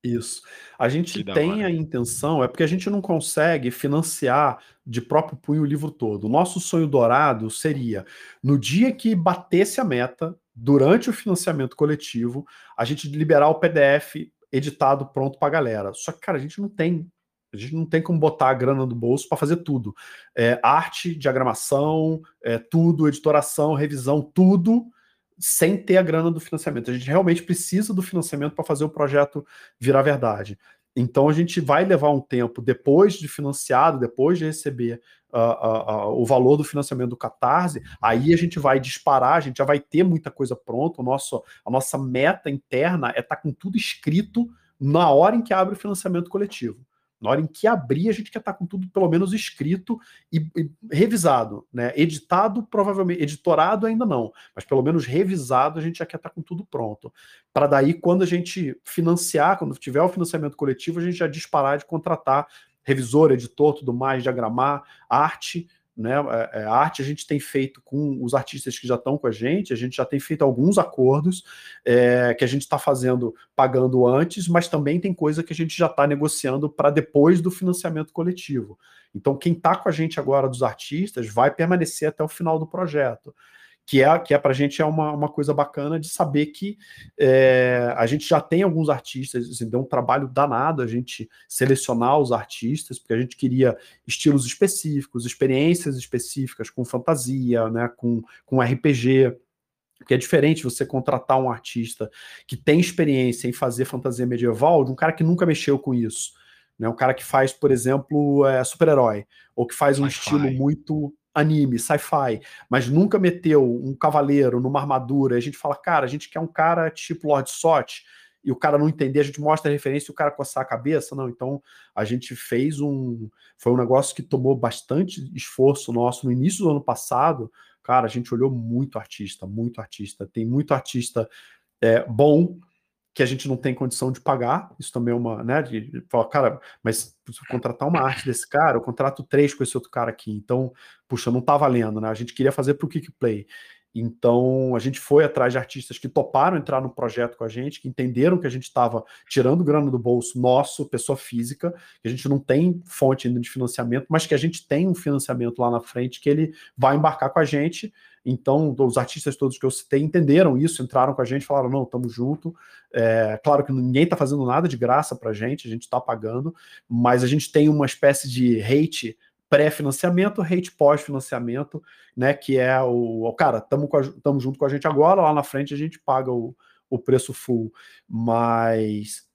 Isso. A gente tem a intenção, é porque a gente não consegue financiar de próprio punho o livro todo. O nosso sonho dourado seria, no dia que batesse a meta, durante o financiamento coletivo, a gente liberar o PDF editado pronto para a galera. Só que, cara, a gente não tem A gente não tem como botar a grana do bolso para fazer tudo. É, arte, diagramação, é, tudo, editoração, revisão, tudo, sem ter a grana do financiamento. A gente realmente precisa do financiamento para fazer o projeto virar verdade. Então a gente vai levar um tempo depois de financiado, depois de receber uh, uh, uh, o valor do financiamento do Catarse, aí a gente vai disparar, a gente já vai ter muita coisa pronta. O nosso, a nossa meta interna é estar tá com tudo escrito na hora em que abre o financiamento coletivo. Na hora em que abrir, a gente quer estar com tudo pelo menos escrito e, e, revisado, né? Editado, provavelmente, editorado ainda não, mas pelo menos revisado a gente já quer estar com tudo pronto. Para daí, quando a gente financiar, quando tiver o financiamento coletivo, a gente já disparar de contratar revisor, editor, tudo mais, diagramar, arte, né, é, é, a arte a gente tem feito com os artistas que já estão com a gente, a gente já tem feito alguns acordos é, que a gente está fazendo pagando antes, mas também tem coisa que a gente já está negociando para depois do financiamento coletivo. Então, quem está com a gente agora dos artistas vai permanecer até o final do projeto que é, que é para a gente é uma, uma coisa bacana de saber que é, a gente já tem alguns artistas, assim, deu um trabalho danado a gente selecionar os artistas, porque a gente queria estilos específicos, experiências específicas com fantasia, né, com, com RPG, porque é diferente você contratar um artista que tem experiência em fazer fantasia medieval de um cara que nunca mexeu com isso. Né, um cara que faz, por exemplo, é, super-herói, ou que faz um estilo muito anime, sci-fi, mas nunca meteu um cavaleiro numa armadura, a gente fala, cara, a gente quer um cara tipo Lord Sot, e o cara não entender, a gente mostra a referência e o cara coçar a cabeça, não. Então a gente fez um. Foi um negócio que tomou bastante esforço nosso no início do ano passado. Cara, a gente olhou muito artista, muito artista. Tem muito artista é, bom que a gente não tem condição de pagar, isso também é uma, né, de, falar, cara, mas contratar uma arte desse cara, eu contrato três com esse outro cara aqui, então, puxa, não tá valendo, né, a gente queria fazer para o Kickplay, então a gente foi atrás de artistas que toparam entrar no projeto com a gente, que entenderam que a gente estava tirando grana do bolso nosso, pessoa física, que a gente não tem fonte ainda de financiamento, mas que a gente tem um financiamento lá na frente que ele vai embarcar com a gente então, os artistas todos que eu citei entenderam isso, entraram com a gente, falaram: não, estamos junto. É, claro que ninguém está fazendo nada de graça para a gente, a gente está pagando, mas a gente tem uma espécie de hate pré-financiamento, hate pós-financiamento, né? Que é o, o cara, estamos junto com a gente agora, lá na frente a gente paga o, o preço full. Mas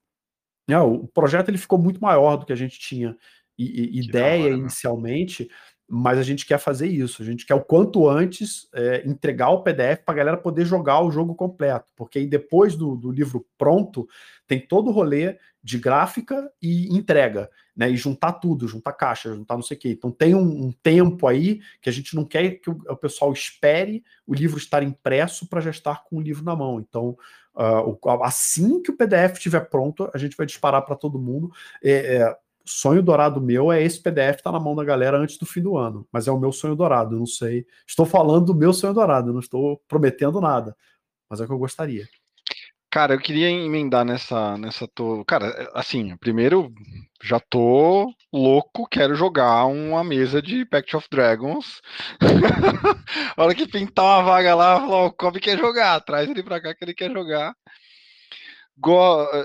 né, o projeto ele ficou muito maior do que a gente tinha e, e, ideia hora, né? inicialmente mas a gente quer fazer isso, a gente quer o quanto antes é, entregar o PDF para a galera poder jogar o jogo completo, porque aí depois do, do, livro pronto, tem todo o rolê de gráfica e entrega, né? E juntar tudo, juntar caixa, juntar não sei o quê. Então tem um, um tempo aí que a gente não quer que o, o pessoal espere o livro estar impresso para já estar com o livro na mão. Então, uh, assim que o PDF estiver pronto, a gente vai disparar para todo mundo. É, é, sonho dourado meu é esse PDF estar tá na mão da galera antes do fim do ano. Mas é o meu sonho dourado, não sei. Estou falando do meu sonho dourado, não estou prometendo nada. Mas é o que eu gostaria. Cara, eu queria emendar nessa, nessa to... Cara, assim, primeiro, já tô louco, quero jogar uma mesa de Pact of Dragons. a hora que pintar uma vaga lá, o Kobe quer jogar, traz ele pra cá que ele quer jogar.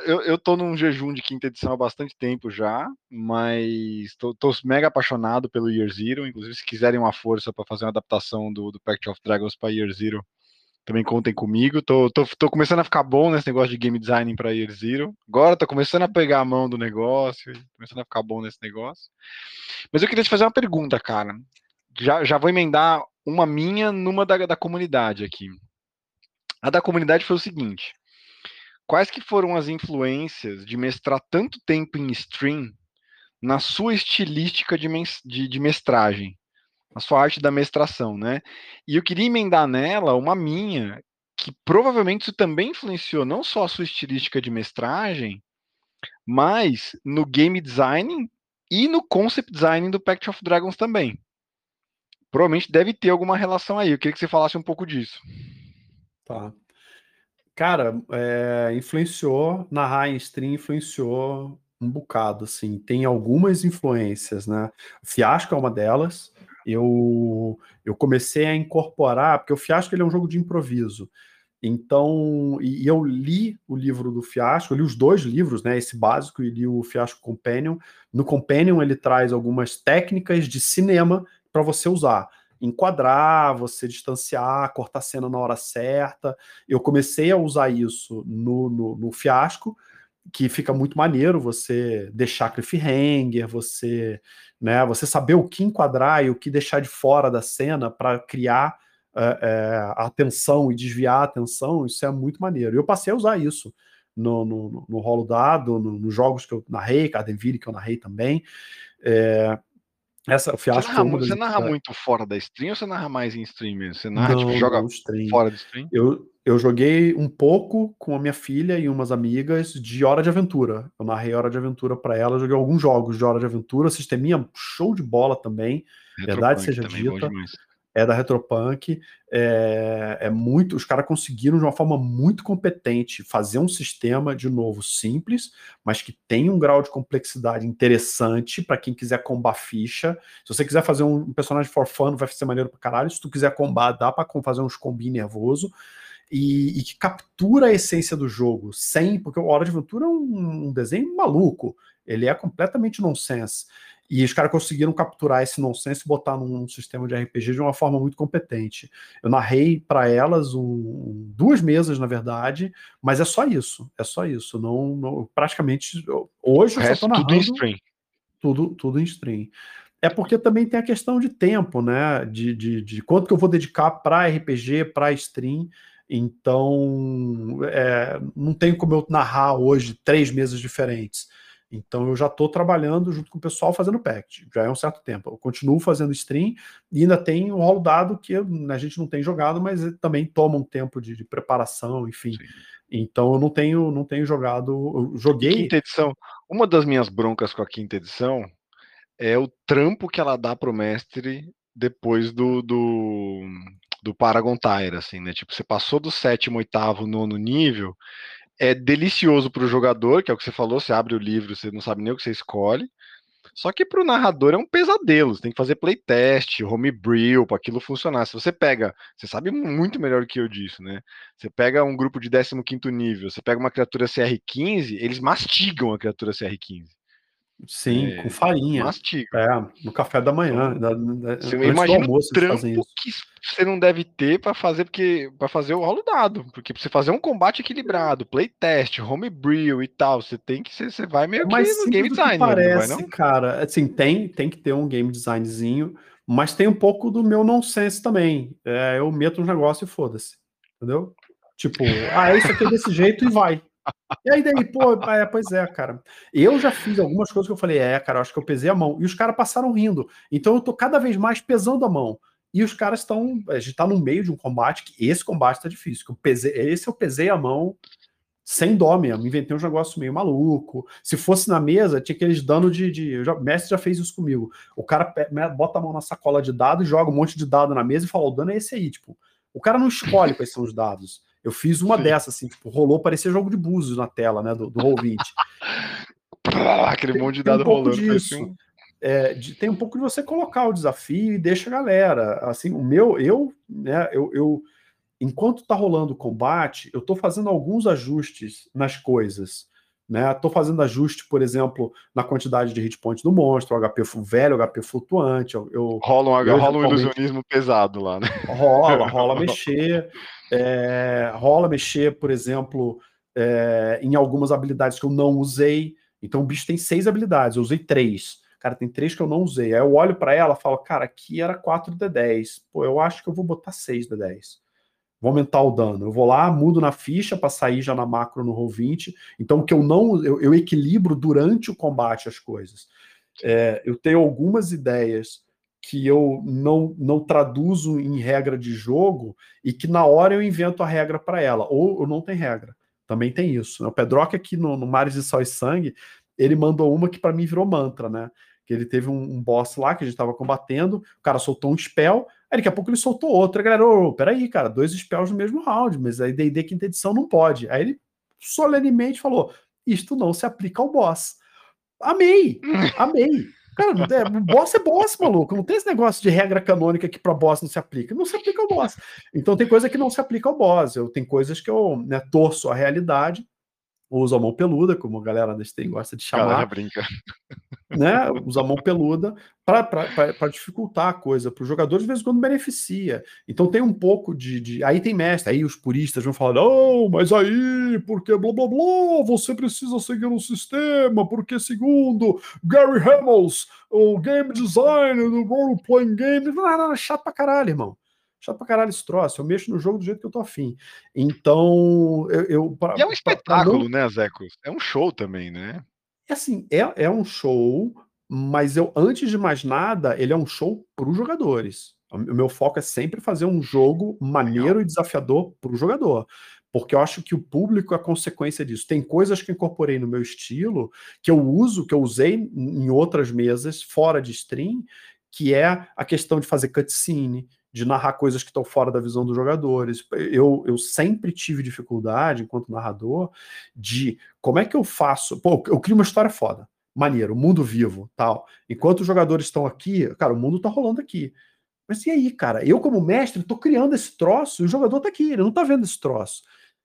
Eu, eu tô num jejum de quinta edição há bastante tempo já, mas tô, tô mega apaixonado pelo Year Zero. Inclusive, se quiserem uma força para fazer uma adaptação do, do Pact of Dragons para Year Zero, também contem comigo. Tô, tô, tô começando a ficar bom nesse negócio de game design para Year Zero. Agora tô começando a pegar a mão do negócio, começando a ficar bom nesse negócio. Mas eu queria te fazer uma pergunta, cara. Já, já vou emendar uma minha numa da, da comunidade aqui. A da comunidade foi o seguinte quais que foram as influências de mestrar tanto tempo em stream na sua estilística de, de, de mestragem, na sua arte da mestração, né? E eu queria emendar nela uma minha, que provavelmente isso também influenciou não só a sua estilística de mestragem, mas no game design e no concept design do Pact of Dragons também. Provavelmente deve ter alguma relação aí. Eu queria que você falasse um pouco disso. Tá. Cara, é, influenciou, narrar em stream influenciou um bocado, assim. Tem algumas influências, né? Fiasco é uma delas. Eu, eu comecei a incorporar, porque o Fiasco ele é um jogo de improviso. Então, e, eu li o livro do Fiasco, li os dois livros, né? Esse básico e li o Fiasco Companion. No Companion ele traz algumas técnicas de cinema para você usar. Enquadrar, você distanciar, cortar cena na hora certa. Eu comecei a usar isso no, no, no Fiasco, que fica muito maneiro você deixar cliffhanger, você, né, você saber o que enquadrar e o que deixar de fora da cena para criar é, é, a atenção e desviar a atenção, isso é muito maneiro. Eu passei a usar isso no, no, no rolo dado, no, nos jogos que eu narrei, Cardenville, que eu narrei também. É, essa, fiasco você narra, você narra muito fora da stream ou você narra mais em stream mesmo? Você narra, não, tipo, joga fora da stream? Eu, eu joguei um pouco com a minha filha e umas amigas de Hora de Aventura. Eu narrei Hora de Aventura para ela, joguei alguns jogos de Hora de Aventura, sisteminha show de bola também, verdade seja dita é da Retropunk, é, é muito, os caras conseguiram de uma forma muito competente fazer um sistema de novo simples, mas que tem um grau de complexidade interessante para quem quiser combar ficha. Se você quiser fazer um personagem for fun, vai ser maneiro pra caralho. Se tu quiser combar, dá para fazer uns combi nervoso. E, e, que captura a essência do jogo, sem, porque o Hora de Aventura é um, um desenho maluco, ele é completamente nonsense. E os caras conseguiram capturar esse nonsense e botar num, sistema de RPG de uma forma muito competente. Eu narrei para elas um, duas mesas, na verdade, mas é só isso. É só isso. Não, não praticamente hoje eu só tô narrando tudo em stream. Tudo, tudo em stream. É porque também tem a questão de tempo, né? De, de, de quanto que eu vou dedicar para RPG, para stream. Então, é, não tem como eu narrar hoje três mesas diferentes. Então eu já estou trabalhando junto com o pessoal fazendo pact, já é um certo tempo. Eu continuo fazendo stream e ainda tem um rolo dado que a gente não tem jogado, mas também toma um tempo de, de preparação, enfim. Sim. Então eu não tenho, não tenho jogado. Eu joguei. Quinta edição. Uma das minhas broncas com a quinta edição é o trampo que ela dá pro mestre depois do, do, do Paragon Tire, assim, né? Tipo, você passou do sétimo, oitavo, nono nível é delicioso para o jogador, que é o que você falou, você abre o livro, você não sabe nem o que você escolhe. Só que para o narrador é um pesadelo, você tem que fazer playtest, homebrew, para aquilo funcionar. Se você pega, você sabe muito melhor que eu disso, né? Você pega um grupo de 15 nível, você pega uma criatura CR15, eles mastigam a criatura CR15. Sim, é, com farinha. Mastiga. É, no café da manhã. Da, da, você imagina almoço, o trampo que você não deve ter para fazer porque para fazer o rolo dado, porque pra você fazer um combate equilibrado, playtest, homebrew e tal, você tem que você, você vai meio que no game design, parece, não, não cara. Assim, tem tem que ter um game designzinho, mas tem um pouco do meu nonsense também. É, eu meto um negócio e foda-se. Entendeu? Tipo, ah, isso aqui é desse jeito e vai. E aí daí, pô, é, pois é, cara. Eu já fiz algumas coisas que eu falei, é, cara, acho que eu pesei a mão. E os caras passaram rindo. Então eu tô cada vez mais pesando a mão. E os caras estão. A gente tá no meio de um combate que esse combate tá difícil. Que eu pesei, esse eu pesei a mão sem dó mesmo. Inventei um negócio meio maluco. Se fosse na mesa, tinha aqueles danos de. de já, o mestre já fez isso comigo. O cara bota a mão na sacola de dados, joga um monte de dado na mesa e fala: o dano é esse aí. Tipo, o cara não escolhe quais são os dados. Eu fiz uma Sim. dessas, assim, tipo, rolou, parecia jogo de búzios na tela, né, do, do Roll20. Aquele tem, monte de dado um rolando. Disso. É, de, tem um pouco de você colocar o desafio e deixa a galera. Assim, o meu, eu, né, eu, eu enquanto tá rolando o combate, eu tô fazendo alguns ajustes nas coisas. Né? Tô fazendo ajuste, por exemplo, na quantidade de hit point do monstro, HP velho, HP flutuante. Eu, rola um, eu, rola um ilusionismo pesado lá, né? Rola, rola mexer. É, rola mexer, por exemplo, é, em algumas habilidades que eu não usei. Então o bicho tem seis habilidades, eu usei três. Cara, tem três que eu não usei. Aí eu olho para ela e falo, cara, aqui era 4 de 10. Pô, eu acho que eu vou botar 6 de 10. Vou aumentar o dano. Eu vou lá, mudo na ficha para sair já na macro no roll 20. Então, que eu não. Eu, eu equilibro durante o combate as coisas. É, eu tenho algumas ideias que eu não, não traduzo em regra de jogo e que na hora eu invento a regra para ela, ou eu não tenho regra. Também tem isso. Né? O Pedroca aqui no, no Mares de Sol e Sangue, ele mandou uma que para mim virou mantra, né? Que ele teve um, um, boss lá que a gente estava combatendo, o cara soltou um spell, aí daqui a pouco ele soltou outro. Aí a galera, ô, peraí, cara, dois spells no mesmo round, mas aí D&D quinta edição não pode. Aí ele solenemente falou, isto não se aplica ao boss. Amei, amei. Cara, não é, boss é boss, maluco. Não tem esse negócio de regra canônica que para boss não se aplica. Não se aplica ao boss. Então tem coisa que não se aplica ao boss. Eu, tem coisas que eu né, torço a realidade usa a mão peluda, como a galera da stream gosta de chamar. Galera brinca. Né, usa a mão peluda para dificultar a coisa. Para o jogador, de vez em quando, beneficia. Então tem um pouco de, de, Aí tem mestre, aí os puristas vão falar: não, mas aí, porque blá blá blá, você precisa seguir um sistema, porque segundo Gary Hamels, o game design do role playing game. Não, não, não, chato pra caralho, irmão chato pra caralho esse troço. Eu mexo no jogo do jeito que eu tô afim. Então, eu. eu pra, e é um espetáculo, não... né, Zecos? É um show também, né? É assim, é, é um show, mas eu, antes de mais nada, ele é um show para os jogadores. O meu foco é sempre fazer um jogo maneiro e desafiador para o jogador. Porque eu acho que o público é consequência disso. Tem coisas que incorporei no meu estilo, que eu uso, que eu usei em outras mesas, fora de stream, que é a questão de fazer cutscene, de narrar coisas que estão fora da visão dos jogadores. Eu, eu sempre tive dificuldade, enquanto narrador, de como é que eu faço. Pô, eu crio uma história foda, maneiro, mundo vivo, tal. Enquanto os jogadores estão aqui, cara, o mundo tá rolando aqui. Mas e aí, cara? Eu, como mestre, tô criando esse troço e o jogador tá aqui, ele não tá vendo esse troço.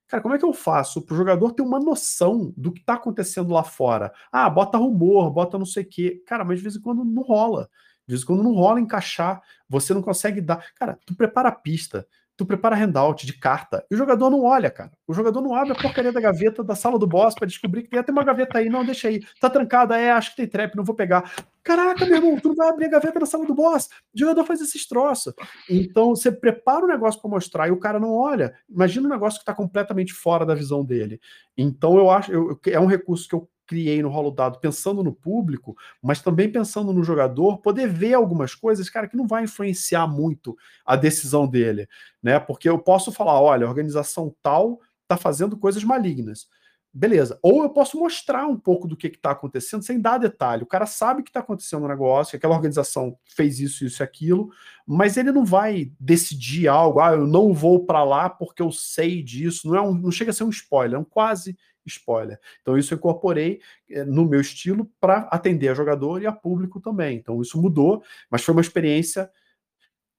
Cara, como é que eu faço para o jogador ter uma noção do que está acontecendo lá fora? Ah, bota rumor, bota não sei o quê. Cara, mas de vez em quando não rola. De quando não rola encaixar, você não consegue dar. Cara, tu prepara a pista, tu prepara handout de carta, e o jogador não olha, cara. O jogador não abre a porcaria da gaveta da sala do boss para descobrir que tem, tem uma gaveta aí, não, deixa aí. Tá trancada, é, acho que tem trap, não vou pegar. Caraca, meu irmão, tu não vai abrir a gaveta da sala do boss. O jogador faz esses troços. Então, você prepara o negócio para mostrar e o cara não olha. Imagina um negócio que está completamente fora da visão dele. Então, eu acho, eu, é um recurso que eu criei no rolo dado pensando no público, mas também pensando no jogador, poder ver algumas coisas, cara, que não vai influenciar muito a decisão dele, né? Porque eu posso falar, olha, a organização tal está fazendo coisas malignas. Beleza. Ou eu posso mostrar um pouco do que está acontecendo sem dar detalhe. O cara sabe que está acontecendo um negócio, que aquela organização fez isso, isso e aquilo, mas ele não vai decidir algo, ah, eu não vou para lá porque eu sei disso. Não, é um, não chega a ser um spoiler, é um quase spoiler. Então, isso eu incorporei eh, no meu estilo para atender a jogador e a público também. Então, isso mudou, mas foi uma experiência.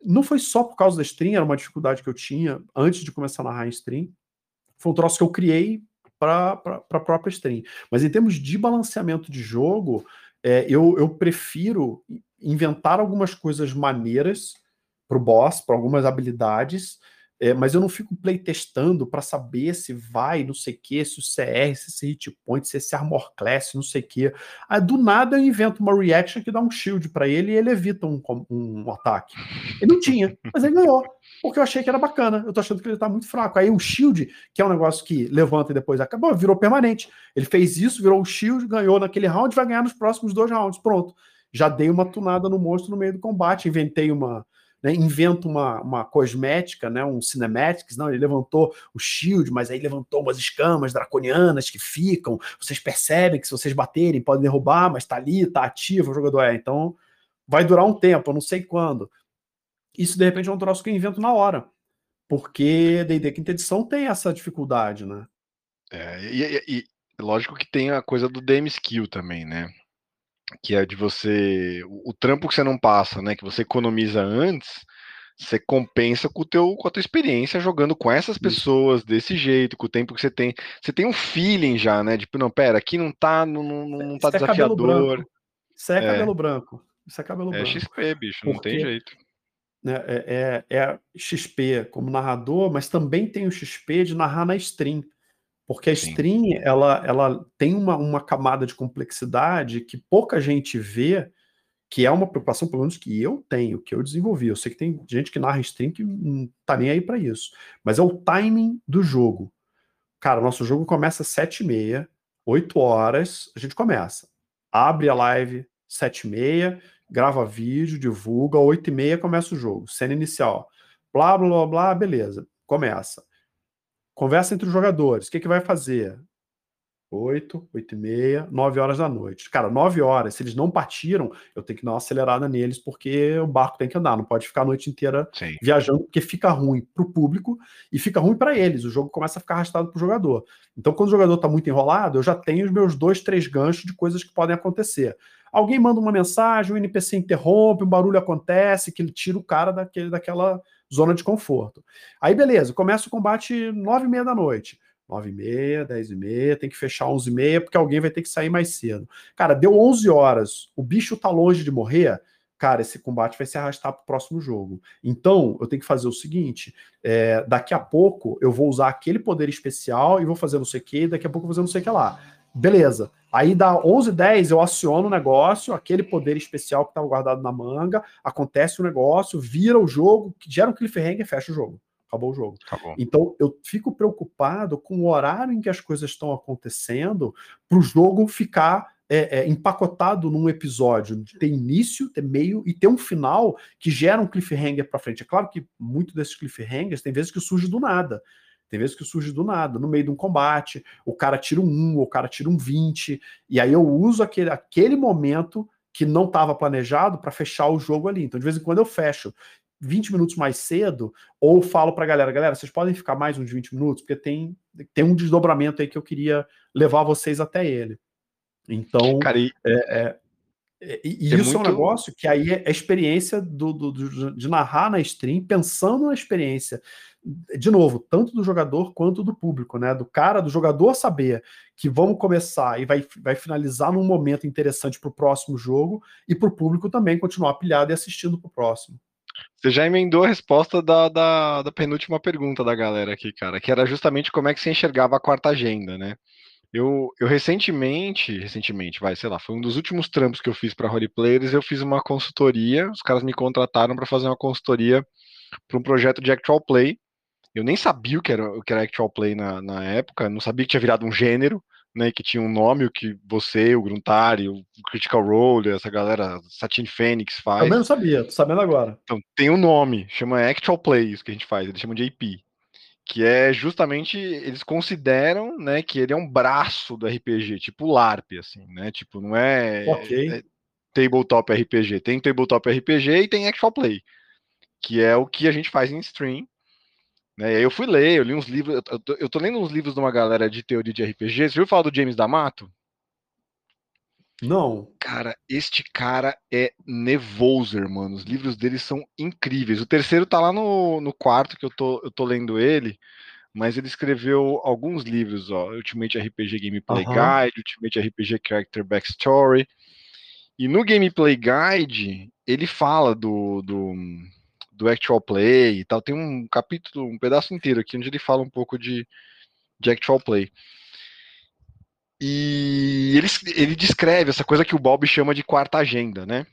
Não foi só por causa da stream, era uma dificuldade que eu tinha antes de começar a narrar em stream. Foi um troço que eu criei para a própria stream. Mas em termos de balanceamento de jogo, é, eu, eu prefiro inventar algumas coisas maneiras para o boss, para algumas habilidades, é, mas eu não fico playtestando para saber se vai, não sei o que, se o CR, se esse hit point, se esse armor class, não sei o que. Do nada eu invento uma reaction que dá um shield para ele e ele evita um, um, um ataque. Ele não tinha, mas ele ganhou, porque eu achei que era bacana. Eu tô achando que ele tá muito fraco. Aí o shield, que é um negócio que levanta e depois acabou, virou permanente. Ele fez isso, virou o shield, ganhou naquele round, vai ganhar nos próximos dois rounds. Pronto. Já dei uma tunada no monstro no meio do combate, inventei uma né, inventa uma, uma cosmética, né, um cinematics, não, ele levantou o shield, mas aí levantou umas escamas draconianas que ficam, vocês percebem que se vocês baterem podem derrubar, mas tá ali, tá ativo o jogador, é, então vai durar um tempo, eu não sei quando. Isso de repente é um troço que eu invento na hora, porque D&D Quinta Edição tem essa dificuldade, né? É, e, e, e lógico que tem a coisa do DM Skill também, né? Que é de você o, trampo que você não passa, né, que você economiza antes, você compensa com o teu com a tua experiência jogando com essas pessoas desse jeito, com o tempo que você tem, você tem um feeling já, né, tipo, não, pera, aqui não tá, não, não, não tá Isso desafiador. Isso é, é cabelo branco. Isso é cabelo é branco. É XP, bicho, não tem jeito. Né, é, é, é XP como narrador, mas também tem o XP de narrar na stream. Porque a stream, ela, ela tem uma, uma camada de complexidade que pouca gente vê, que é uma preocupação, pelo menos que eu tenho, que eu desenvolvi. Eu sei que tem gente que narra stream que não tá nem aí para isso. Mas é o timing do jogo. Cara, nosso jogo começa às 7h30, 8 horas, a gente começa. Abre a live 7h30, grava vídeo, divulga, 8h30 começa o jogo. Cena inicial. Blá, blá, blá, blá, beleza. Começa. Conversa entre os jogadores. O que, que vai fazer? 8, 8 e meia, 9 horas da noite. Cara, 9 horas, se eles não partiram, eu tenho que dar uma acelerada neles, porque o barco tem que andar, não pode ficar a noite inteira Sim. viajando, porque fica ruim para o público e fica ruim para eles. O jogo começa a ficar arrastado para o jogador. Então, quando o jogador está muito enrolado, eu já tenho os meus dois, três ganchos de coisas que podem acontecer. Alguém manda uma mensagem, o NPC interrompe, um barulho acontece, que ele tira o cara daquele, daquela zona de conforto. Aí, beleza, começa o combate 9 e meia da noite. 9 e meia, 10 e meia, tem que fechar 11 e meia, porque alguém vai ter que sair mais cedo. Cara, deu 11 horas, o bicho tá longe de morrer, cara, esse combate vai se arrastar para o próximo jogo. Então, eu tenho que fazer o seguinte: é, daqui a pouco eu vou usar aquele poder especial e vou fazer não sei o que, daqui a pouco eu vou fazer não sei o que lá. Beleza. Aí dá 11 10 eu aciono o negócio, aquele poder especial que estava guardado na manga, acontece o negócio, vira o jogo, gera um cliffhanger e fecha o jogo acabou o jogo. Acabou. Então eu fico preocupado com o horário em que as coisas estão acontecendo para o jogo ficar é, é, empacotado num episódio, ter início, ter meio e ter um final que gera um cliffhanger para frente. É claro que muito desses cliffhangers tem vezes que surge do nada. Tem vezes que surge do nada, no meio de um combate, o cara tira um 1, o cara tira um 20, e aí eu uso aquele, aquele momento que não estava planejado para fechar o jogo ali. Então, de vez em quando eu fecho. 20 minutos mais cedo, ou falo para a galera, galera, vocês podem ficar mais uns 20 minutos, porque tem, tem um desdobramento aí que eu queria levar vocês até ele. Então, Cara, e, é, é, é e isso muito... é um negócio que aí é a experiência do, do, do, de narrar na stream, pensando na experiência, de novo, tanto do jogador quanto do público, né? Do cara, do jogador saber que vamos começar e vai, vai finalizar num momento interessante para o próximo jogo, e para o público também continuar pilhado e assistindo para o próximo. Você já emendou a resposta da, da, da, penúltima pergunta da galera aqui, cara, que era justamente como é que você enxergava a quarta agenda, né? Eu, eu recentemente, recentemente, vai, sei lá, foi um dos últimos trampos que eu fiz para Players, eu fiz uma consultoria, os caras me contrataram para fazer uma consultoria para um projeto de actual play. Eu nem sabia o que era, o que era actual play na, na época, não sabia que tinha virado um gênero né, que tinha um nome, o que você, o Gruntari, o Critical Role, essa galera, Satin Phoenix faz. Eu não sabia, tô sabendo agora. Então, tem um nome, chama Actual Play, isso que a gente faz, eles chamam de AP. Que é justamente, eles consideram, né, que ele é um braço do RPG, tipo LARP, assim, né, tipo, não é, okay. é tabletop RPG, tem tabletop RPG e tem Actual Play, que é o que a gente faz em stream, né? E aí eu fui ler, eu li uns livros, eu tô, eu tô lendo uns livros de uma galera de teoria de RPG. Você viu falar do James D'Amato? Não. Cara, este cara é Nevoser, mano. Os livros dele são incríveis. O terceiro tá lá no, no quarto que eu tô, eu tô lendo ele, mas ele escreveu alguns livros, ó. Ultimate RPG Gameplay Guide, Ultimate RPG Character Backstory. E no Gameplay Guide, ele fala do, do do actual play e tal. Tem um capítulo, um pedaço inteiro aqui onde ele fala um pouco de, de actual play. E ele, ele descreve essa coisa que o Bob chama de quarta agenda, né?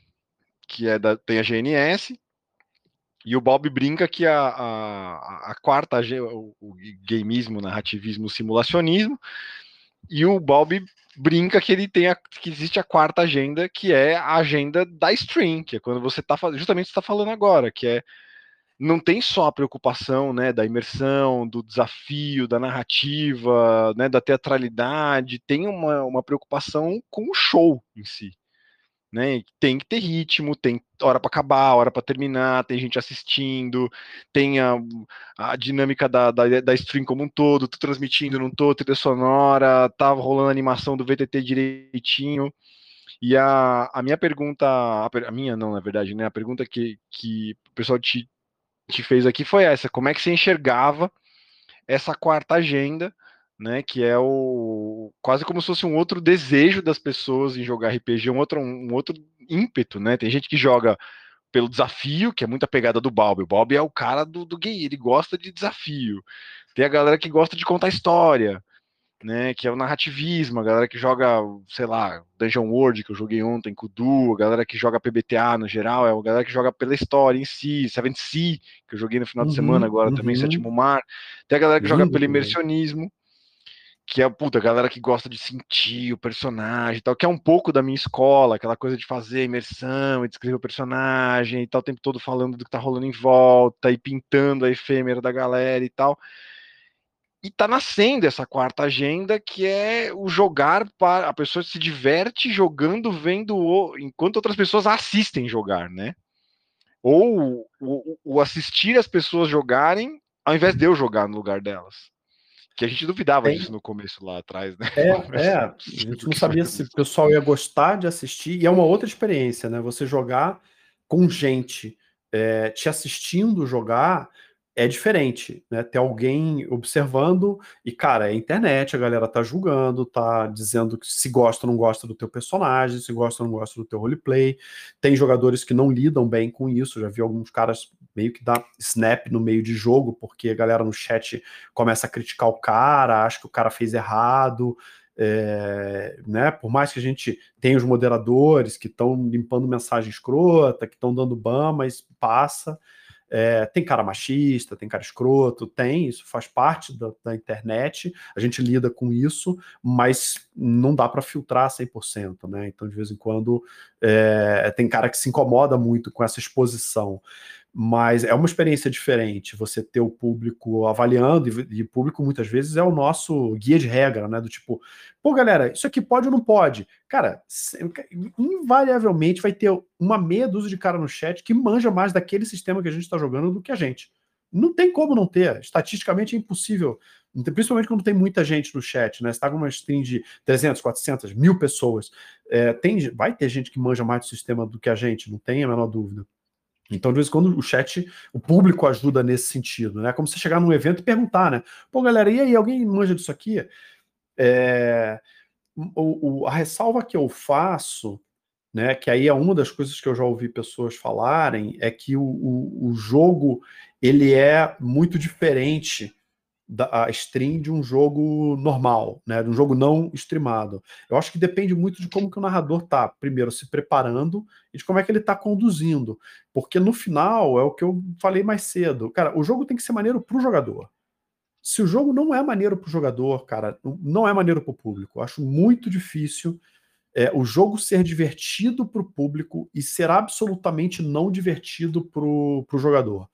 Que é da, tem a GNS, e o Bob brinca que a, a, a quarta o, o gameismo, narrativismo, simulacionismo, e o Bob brinca que ele tem a, que existe a quarta agenda, que é a agenda da stream, que é quando você está justamente está falando agora, que é não tem só a preocupação né, da imersão, do desafio, da narrativa, né, da teatralidade, tem uma, uma preocupação com o show em si. Né? Tem que ter ritmo, tem hora para acabar, hora para terminar, tem gente assistindo, tem a, a dinâmica da, da, da, stream como um todo, tu transmitindo, não tô, trilha sonora, tá rolando a animação do VTT direitinho. E a, a minha pergunta, a, a, minha não, na verdade, né? A pergunta que, que o pessoal te, te fez aqui foi essa: como é que você enxergava essa quarta agenda né? Que é o quase como se fosse um outro desejo das pessoas em jogar RPG, um outro, um outro ímpeto, né? Tem gente que joga pelo desafio, que é muita pegada do Bob. O Bob é o cara do, do gay, ele gosta de desafio. Tem a galera que gosta de contar história, né? Que é o narrativismo, a galera que joga, sei lá, Dungeon World, que eu joguei ontem com o Du, a galera que joga PBTA no geral, é a galera que joga pela história em si, Seven Sea, que eu joguei no final uhum, de semana agora uhum. também, Sétimo Mar. Tem a galera que joga pelo imersionismo que é puta, a galera que gosta de sentir o personagem e tal, que é um pouco da minha escola, aquela coisa de fazer imersão e descrever o personagem e tal, o tempo todo falando do que tá rolando em volta e pintando a efêmera da galera e tal. E tá nascendo essa quarta agenda, que é o jogar para. A pessoa se diverte jogando, vendo o, enquanto outras pessoas assistem jogar, né? Ou o, o assistir as pessoas jogarem, ao invés de eu jogar no lugar delas. Que a gente duvidava Tem... disso no começo lá atrás, né? É, é, a gente não sabia se o pessoal ia gostar de assistir, e é uma outra experiência, né? Você jogar com gente é, te assistindo jogar é diferente, né? Ter alguém observando e, cara, é internet, a galera tá julgando, tá dizendo se gosta ou não gosta do teu personagem, se gosta ou não gosta do teu roleplay. Tem jogadores que não lidam bem com isso, já vi alguns caras meio que dar snap no meio de jogo, porque a galera no chat começa a criticar o cara, acha que o cara fez errado. É, né, por mais que a gente tenha os moderadores que estão limpando mensagem escrota, que estão dando ban, mas passa. É, tem cara machista, tem cara escroto, tem, isso faz parte da, da internet, a gente lida com isso, mas não dá para filtrar 100%, né? Então, de vez em quando, é, tem cara que se incomoda muito com essa exposição mas é uma experiência diferente você ter o público avaliando, e, o público muitas vezes é o nosso guia de regra, né? Do tipo, pô, galera, isso aqui pode ou não pode? Cara, invariavelmente vai ter uma meia dúzia de cara no chat que manja mais daquele sistema que a gente está jogando do que a gente. Não tem como não ter, estatisticamente é impossível, principalmente quando tem muita gente no chat, né? Você tá com uma stream de 300, 400, mil pessoas, é, tem, vai ter gente que manja mais do sistema do que a gente, não tem a menor dúvida. Então, de vez em quando, o chat, o público ajuda nesse sentido, né? Como você chegar num evento e perguntar, né? Pô, galera, e aí, alguém manja disso aqui? É... O, o, a ressalva que eu faço, né? Que aí é uma das coisas que eu já ouvi pessoas falarem, é que o, o, o jogo ele é muito diferente da stream de um jogo normal, né, de um jogo não streamado. Eu acho que depende muito de como que o narrador tá, primeiro se preparando e de como é que ele tá conduzindo, porque no final é o que eu falei mais cedo, cara, o jogo tem que ser maneiro pro jogador. Se o jogo não é maneiro pro jogador, cara, não é maneiro pro público. Eu acho muito difícil é, o jogo ser divertido pro público e ser absolutamente não divertido pro, pro jogador.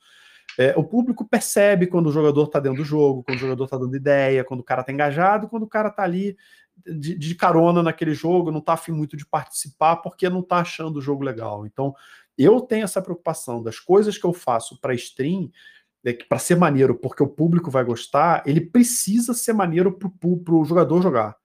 É, o público percebe quando o jogador está dentro do jogo, quando o jogador está dando ideia, quando o cara está engajado, quando o cara está ali de, de, carona naquele jogo, não está afim muito de participar porque não está achando o jogo legal. Então, eu tenho essa preocupação das coisas que eu faço para stream, é para ser maneiro, porque o público vai gostar, ele precisa ser maneiro para o jogador jogar.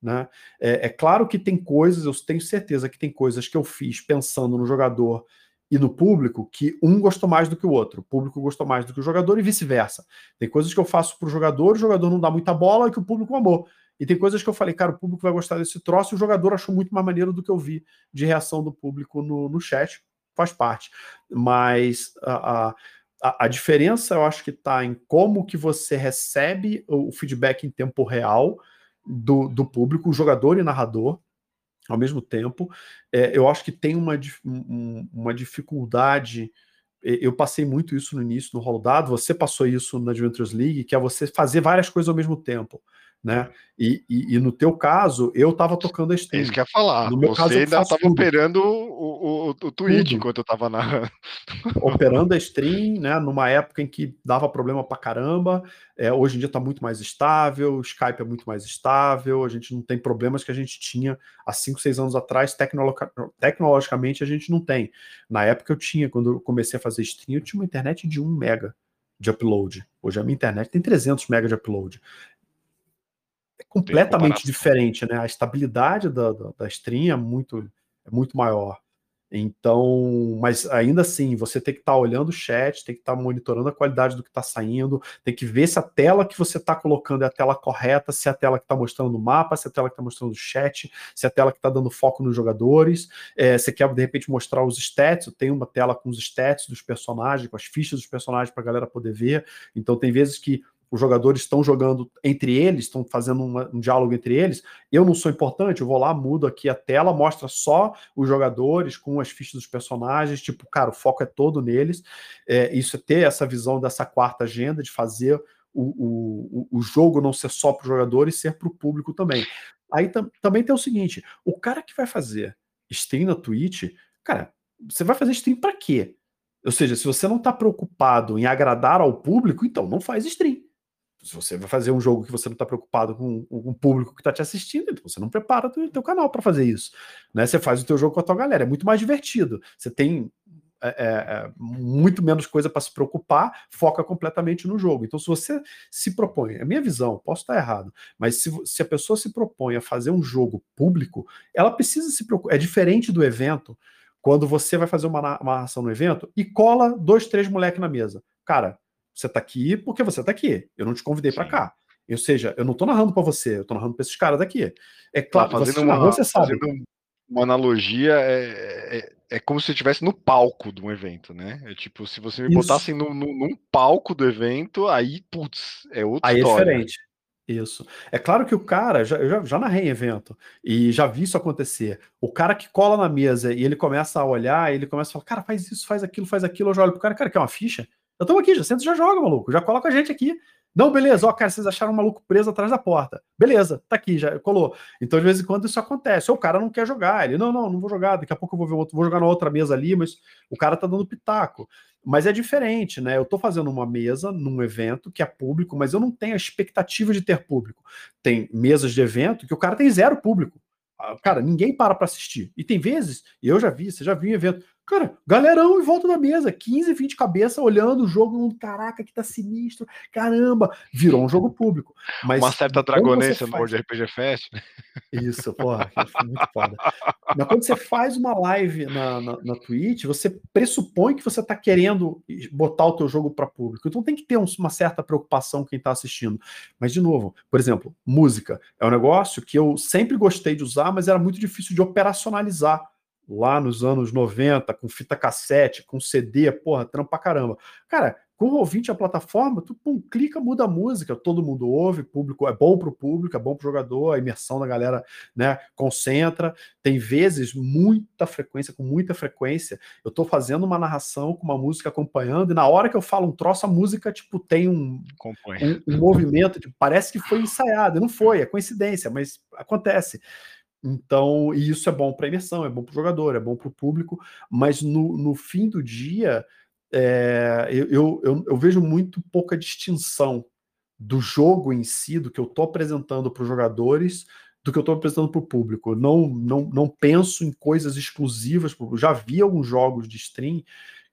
Né? É, é claro que tem coisas, eu tenho certeza que tem coisas que eu fiz pensando no jogador e no público que um gostou mais do que o outro, o público gostou mais do que o jogador e vice-versa. Tem coisas que eu faço para o jogador, o jogador não dá muita bola e que o público amou. E tem coisas que eu falei, cara, o público vai gostar desse troço e o jogador achou muito mais maneiro do que eu vi de reação do público no, no chat, faz parte. Mas a, a, a diferença eu acho que está em como que você recebe o feedback em tempo real do, do público, jogador e narrador, ao mesmo tempo. É, eu acho que tem uma, uma dificuldade. Eu passei muito isso no início no rolo dado, você passou isso na Adventures League, que é você fazer várias coisas ao mesmo tempo né? E, e, e, no teu caso, eu estava tocando a stream. É isso que ia falar. No meu Você caso, ainda estava operando o, o, o tweet tudo. enquanto eu estava na. Operando a stream, né? Numa época em que dava problema pra caramba. É, hoje em dia está muito mais estável, o Skype é muito mais estável, a gente não tem problemas que a gente tinha há 5, 6 anos atrás, tecnologicamente a gente não tem. Na época eu tinha, quando eu comecei a fazer stream, eu tinha uma internet de 1 mega de upload. Hoje a minha internet tem 300 mega de upload é completamente diferente, né? A estabilidade da, da, da stream é muito, é muito maior. Então, mas ainda assim, você tem que estar tá olhando o chat, tem que estar tá monitorando a qualidade do que está saindo, tem que ver se a tela que você está colocando é a tela correta, se é a tela que está mostrando o mapa, se é a tela que está mostrando o chat, se é a tela que está dando foco nos jogadores. É, você quer, de repente, mostrar os stats, tem uma tela com os stats dos personagens, com as fichas dos personagens para a galera poder ver. Então, tem vezes que os jogadores estão jogando entre eles, estão fazendo um diálogo entre eles. Eu não sou importante, eu vou lá, mudo aqui a tela, mostra só os jogadores com as fichas dos personagens. Tipo, cara, o foco é todo neles. É, isso é ter essa visão dessa quarta agenda de fazer o, o, o jogo não ser só para o jogador e ser para o público também. Aí tam, também tem o seguinte: o cara que vai fazer stream na Twitch, cara, você vai fazer stream para quê? Ou seja, se você não está preocupado em agradar ao público, então não faz stream Se você vai fazer um jogo que você não está preocupado com o público que está te assistindo, então você não prepara o teu canal para fazer isso. Né? Você faz o teu jogo com a tua galera, é muito mais divertido. Você tem é, é, é muito menos coisa para se preocupar, foca completamente no jogo. Então, se você se propõe, é minha visão, posso estar errado, mas se, se a pessoa se propõe a fazer um jogo público, ela precisa se preocupar. É diferente do evento, quando você vai fazer uma, uma narração no evento e cola dois, três moleques na mesa. Cara, você tá aqui porque você tá aqui. Eu não te convidei para cá. Ou seja, eu não tô narrando para você, eu tô narrando para esses caras daqui. É claro, tá fazendo uma, você sabe. Uma analogia é, é, é como se você estivesse no palco de um evento, né? É tipo, se você me Isso. botasse no, no, num palco do evento, aí, putz, é outra aí é história. Aí é diferente. Isso. É claro que o cara, já, eu já, já narrei em evento e já vi isso acontecer. O cara que cola na mesa e ele começa a olhar, ele começa a falar, cara, faz isso, faz aquilo, faz aquilo. Eu já olho pro cara, cara, quer uma ficha? Eu tô aqui, já senta já joga, maluco. Já coloca a gente aqui. Não, beleza, ó, cara, vocês acharam um maluco preso atrás da porta. Beleza, tá aqui, já colou. Então, de vez em quando, isso acontece. Ou o cara não quer jogar. Ele, não, não, não vou jogar, daqui a pouco eu vou ver outro, vou jogar na outra mesa ali, mas o cara tá dando pitaco. Mas é diferente, né? Eu tô fazendo uma mesa num evento que é público, mas eu não tenho a expectativa de ter público. Tem mesas de evento que o cara tem zero público. Ah, cara, ninguém para para assistir. E tem vezes, eu já vi, você já viu em evento, Cara, galerão em volta da mesa, 15, 20 cabeças olhando o jogo, caraca, que tá sinistro, caramba, virou um jogo público. Mas Uma certa dragonência no World RPG Fest. Isso, porra, foi muito foda. Mas quando você faz uma live na, na, na Twitch, você pressupõe que você tá querendo botar o teu jogo para público. Então tem que ter uma certa preocupação quem tá assistindo. Mas, de novo, por exemplo, música é um negócio que eu sempre gostei de usar, mas era muito difícil de operacionalizar lá nos anos 90, com fita cassete, com CD, porra, trampa pra caramba. Cara, com o ouvinte a plataforma, tu pum, clica, muda a música, todo mundo ouve, público é bom pro público, é bom pro jogador, a imersão da galera, né, concentra. Tem vezes muita frequência, com muita frequência, eu tô fazendo uma narração com uma música acompanhando e na hora que eu falo um troço, a música tipo tem um, um, um movimento, tipo, parece que foi ensaiado, não foi, é coincidência, mas acontece. Então, e isso é bom para a imersão, é bom para o jogador, é bom para o público, mas no, no fim do dia, é, eu, eu, eu, vejo muito pouca distinção do jogo em si, do que eu estou apresentando para os jogadores, do que eu estou apresentando para o público. Eu não, não, não penso em coisas exclusivas. Já vi alguns jogos de stream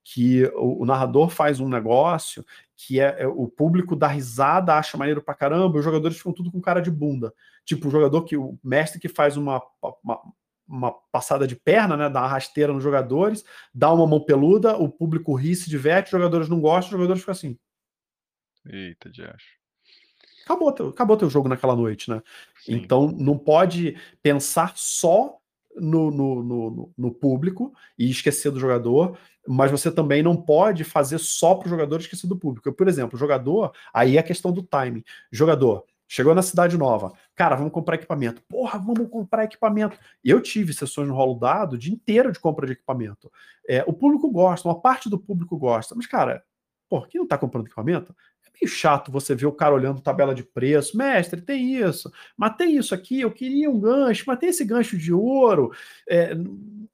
que o, o, narrador faz um negócio que é, é, o público dá risada, acha maneiro pra caramba, os jogadores ficam tudo com cara de bunda. Tipo, o jogador que o mestre que faz uma, uma, uma passada de perna, né, dá uma rasteira nos jogadores, dá uma mão peluda, o público ri, se diverte, os jogadores não gostam, os jogadores ficam assim. Eita, de acho. Acabou teu, acabou teu jogo naquela noite, né? Sim. Então não pode pensar só no, no, no, no, público e esquecer do jogador, mas você também não pode fazer só para o jogador esquecer do público. Por exemplo, jogador, aí é a questão do timing. Jogador, chegou na cidade nova, cara, vamos comprar equipamento. Porra, vamos comprar equipamento. Eu tive sessões no rolo dado o dia inteiro de compra de equipamento. É, o público gosta, uma parte do público gosta, mas, cara, por quem não está comprando equipamento? Meio chato você ver o cara olhando tabela de preço. Mestre, tem isso, mas tem isso aqui, eu queria um gancho, mas tem esse gancho de ouro. É,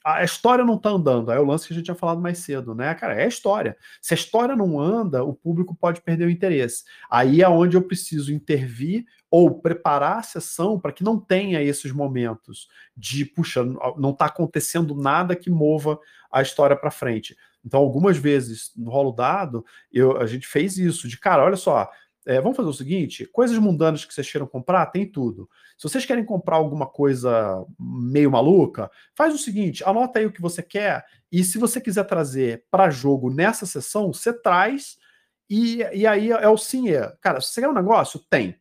a história não tá andando. É o lance que a gente tinha falado mais cedo, né? Cara, é a história. Se a história não anda, o público pode perder o interesse. Aí é onde eu preciso intervir ou preparar a sessão para que não tenha esses momentos de, puxa, não está acontecendo nada que mova a história para frente. Então, algumas vezes no rolo dado, eu, a gente fez isso, de cara, olha só, é, vamos fazer o seguinte: coisas mundanas que vocês queiram comprar, tem tudo. Se vocês querem comprar alguma coisa meio maluca, faz o seguinte: anota aí o que você quer, e se você quiser trazer para jogo nessa sessão, você traz, e, e aí é o sim, é. Cara, se você quer um negócio, tem.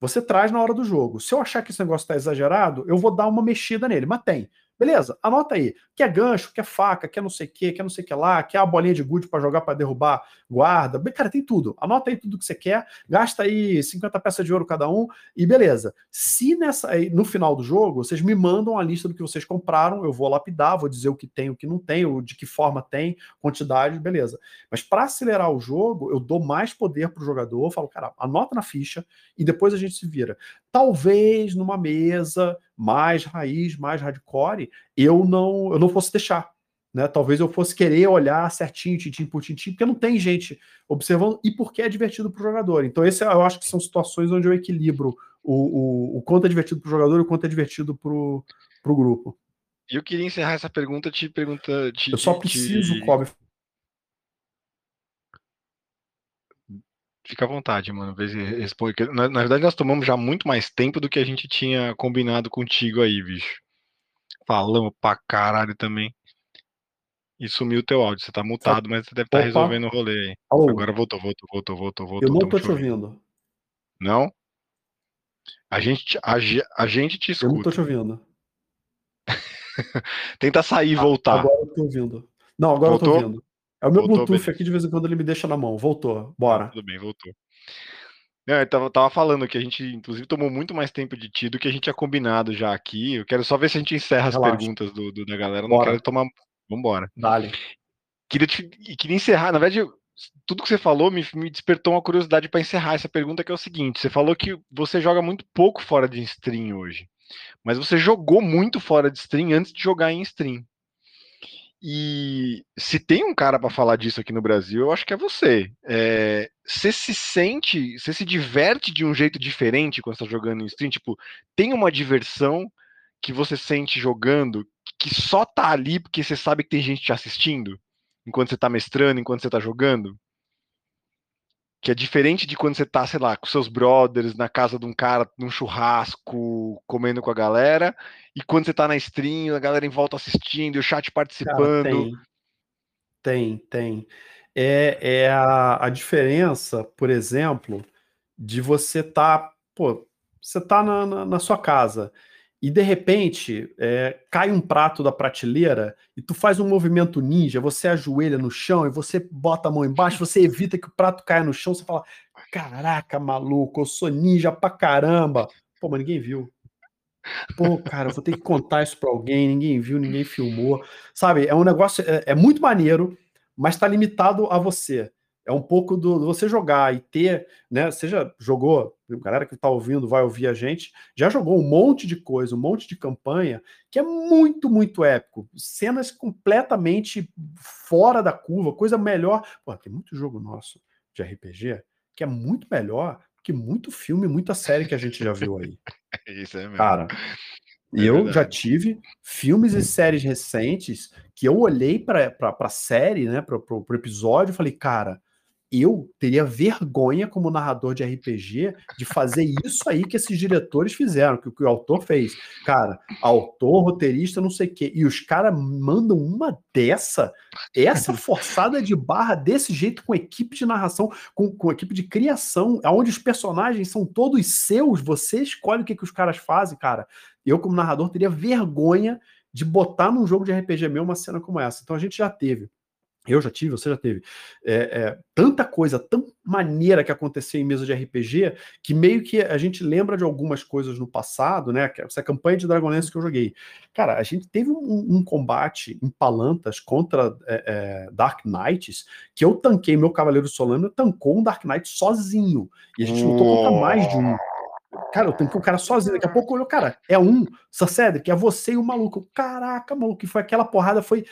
Você traz na hora do jogo. Se eu achar que esse negócio está exagerado, eu vou dar uma mexida nele, mas tem. Beleza, anota aí. Quer gancho, quer faca, quer não sei o que, quer não sei o que lá, quer a bolinha de gude para jogar para derrubar guarda. Cara, tem tudo. Anota aí tudo que você quer, gasta aí 50 peças de ouro cada um e beleza. Se nessa no final do jogo vocês me mandam a lista do que vocês compraram, eu vou lapidar, vou dizer o que tem, o que não tem, o de que forma tem, quantidade, beleza. Mas para acelerar o jogo, eu dou mais poder pro jogador, falo, cara, anota na ficha e depois a gente se vira. Talvez numa mesa mais raiz, mais hardcore, eu não, eu não fosse deixar. né? Talvez eu fosse querer olhar certinho, tintim por tintim, porque não tem gente observando e porque é divertido para o jogador. Então, esse eu acho que são situações onde eu equilibro o, o, o quanto é divertido para o jogador e o quanto é divertido para o grupo. E eu queria encerrar essa pergunta te pergunta. Te, eu só preciso, te... Kobe. Fica à vontade, mano. Na, na verdade, nós tomamos já muito mais tempo do que a gente tinha combinado contigo aí, bicho. Falamos pra caralho também. E sumiu o teu áudio. Você tá mutado, mas você deve estar tá resolvendo o rolê aí. Alô. Agora voltou, voltou, voltou, voltou, voltou. Eu não tô te ouvindo. ouvindo. Não? A gente, a, a gente te escuta. Eu não tô te ouvindo. Tenta sair e voltar. Agora eu tô ouvindo. Não, agora voltou? eu tô ouvindo. É o meu voltou, Bluetooth bem. aqui, de vez em quando ele me deixa na mão. Voltou. Bora. Tudo bem, voltou. Não, eu tava, tava, falando que a gente, inclusive, tomou muito mais tempo de ti do que a gente tinha combinado já aqui. Eu quero só ver se a gente encerra as Relaxa. perguntas do, do, da galera. Bora. Não quero tomar Vambora. Dale. Queria, te, queria encerrar, na verdade, tudo que você falou me, me despertou uma curiosidade para encerrar essa pergunta, que é o seguinte: você falou que você joga muito pouco fora de stream hoje, mas você jogou muito fora de stream antes de jogar em stream. E se tem um cara para falar disso aqui no Brasil, eu acho que é você. É, você se sente, você se diverte de um jeito diferente quando está jogando em stream? Tipo, tem uma diversão que você sente jogando que só tá ali porque você sabe que tem gente te assistindo, enquanto você tá mestrando, enquanto você tá jogando. Que é diferente de quando você tá, sei lá, com seus brothers, na casa de um cara, num churrasco, comendo com a galera, e quando você tá na stream, a galera em volta assistindo, o chat participando. Cara, tem, tem. tem. É, é a, a diferença, por exemplo, de você tá, pô, você tá na, na, na sua casa e de repente é, cai um prato da prateleira e tu faz um movimento ninja, você ajoelha no chão e você bota a mão embaixo, você evita que o prato caia no chão, você fala: Caraca, maluco, eu sou ninja pra caramba. Pô, mas ninguém viu. Pô, cara, eu vou ter que contar isso pra alguém, ninguém viu, ninguém filmou. Sabe, é um negócio, é, é muito maneiro, mas tá limitado a você é um pouco do, você jogar e ter, né? Você já jogou, galera que está ouvindo vai ouvir a gente, já jogou um monte de coisa, um monte de campanha que é muito, muito épico. Cenas completamente fora da curva, coisa melhor. Pô, tem muito jogo nosso de RPG que é muito melhor que muito filme, muita série que a gente já viu aí. Isso é mesmo. Cara, e é eu verdade. já tive filmes e séries recentes que eu olhei para a série, né, para o episódio, e falei, cara, eu teria vergonha como narrador de RPG de fazer isso aí que esses diretores fizeram, que, que o autor fez. Cara, autor, roteirista, não sei o quê. E os caras mandam uma dessa, essa forçada de barra desse jeito, com equipe de narração, com, com equipe de criação, onde os personagens são todos seus, você escolhe o que, que os caras fazem, cara. Eu, como narrador, teria vergonha de botar num jogo de RPG meu uma cena como essa. Então a gente já teve eu já tive, você já teve, é, é, tanta coisa, tão maneira que aconteceu em mesa de RPG, que meio que a gente lembra de algumas coisas no passado, né? Essa campanha de Dragonlance que eu joguei. Cara, a gente teve um, um combate em Palantas contra é, é Dark Knights, que eu tanquei, meu Cavaleiro Solano tancou um Dark Knight sozinho. E a gente lutou contra mais de um. Cara, eu tanquei o cara sozinho. Daqui a pouco olhou, cara, é um, Cedric, é você e o maluco. Caraca, maluco, que foi aquela porrada, foi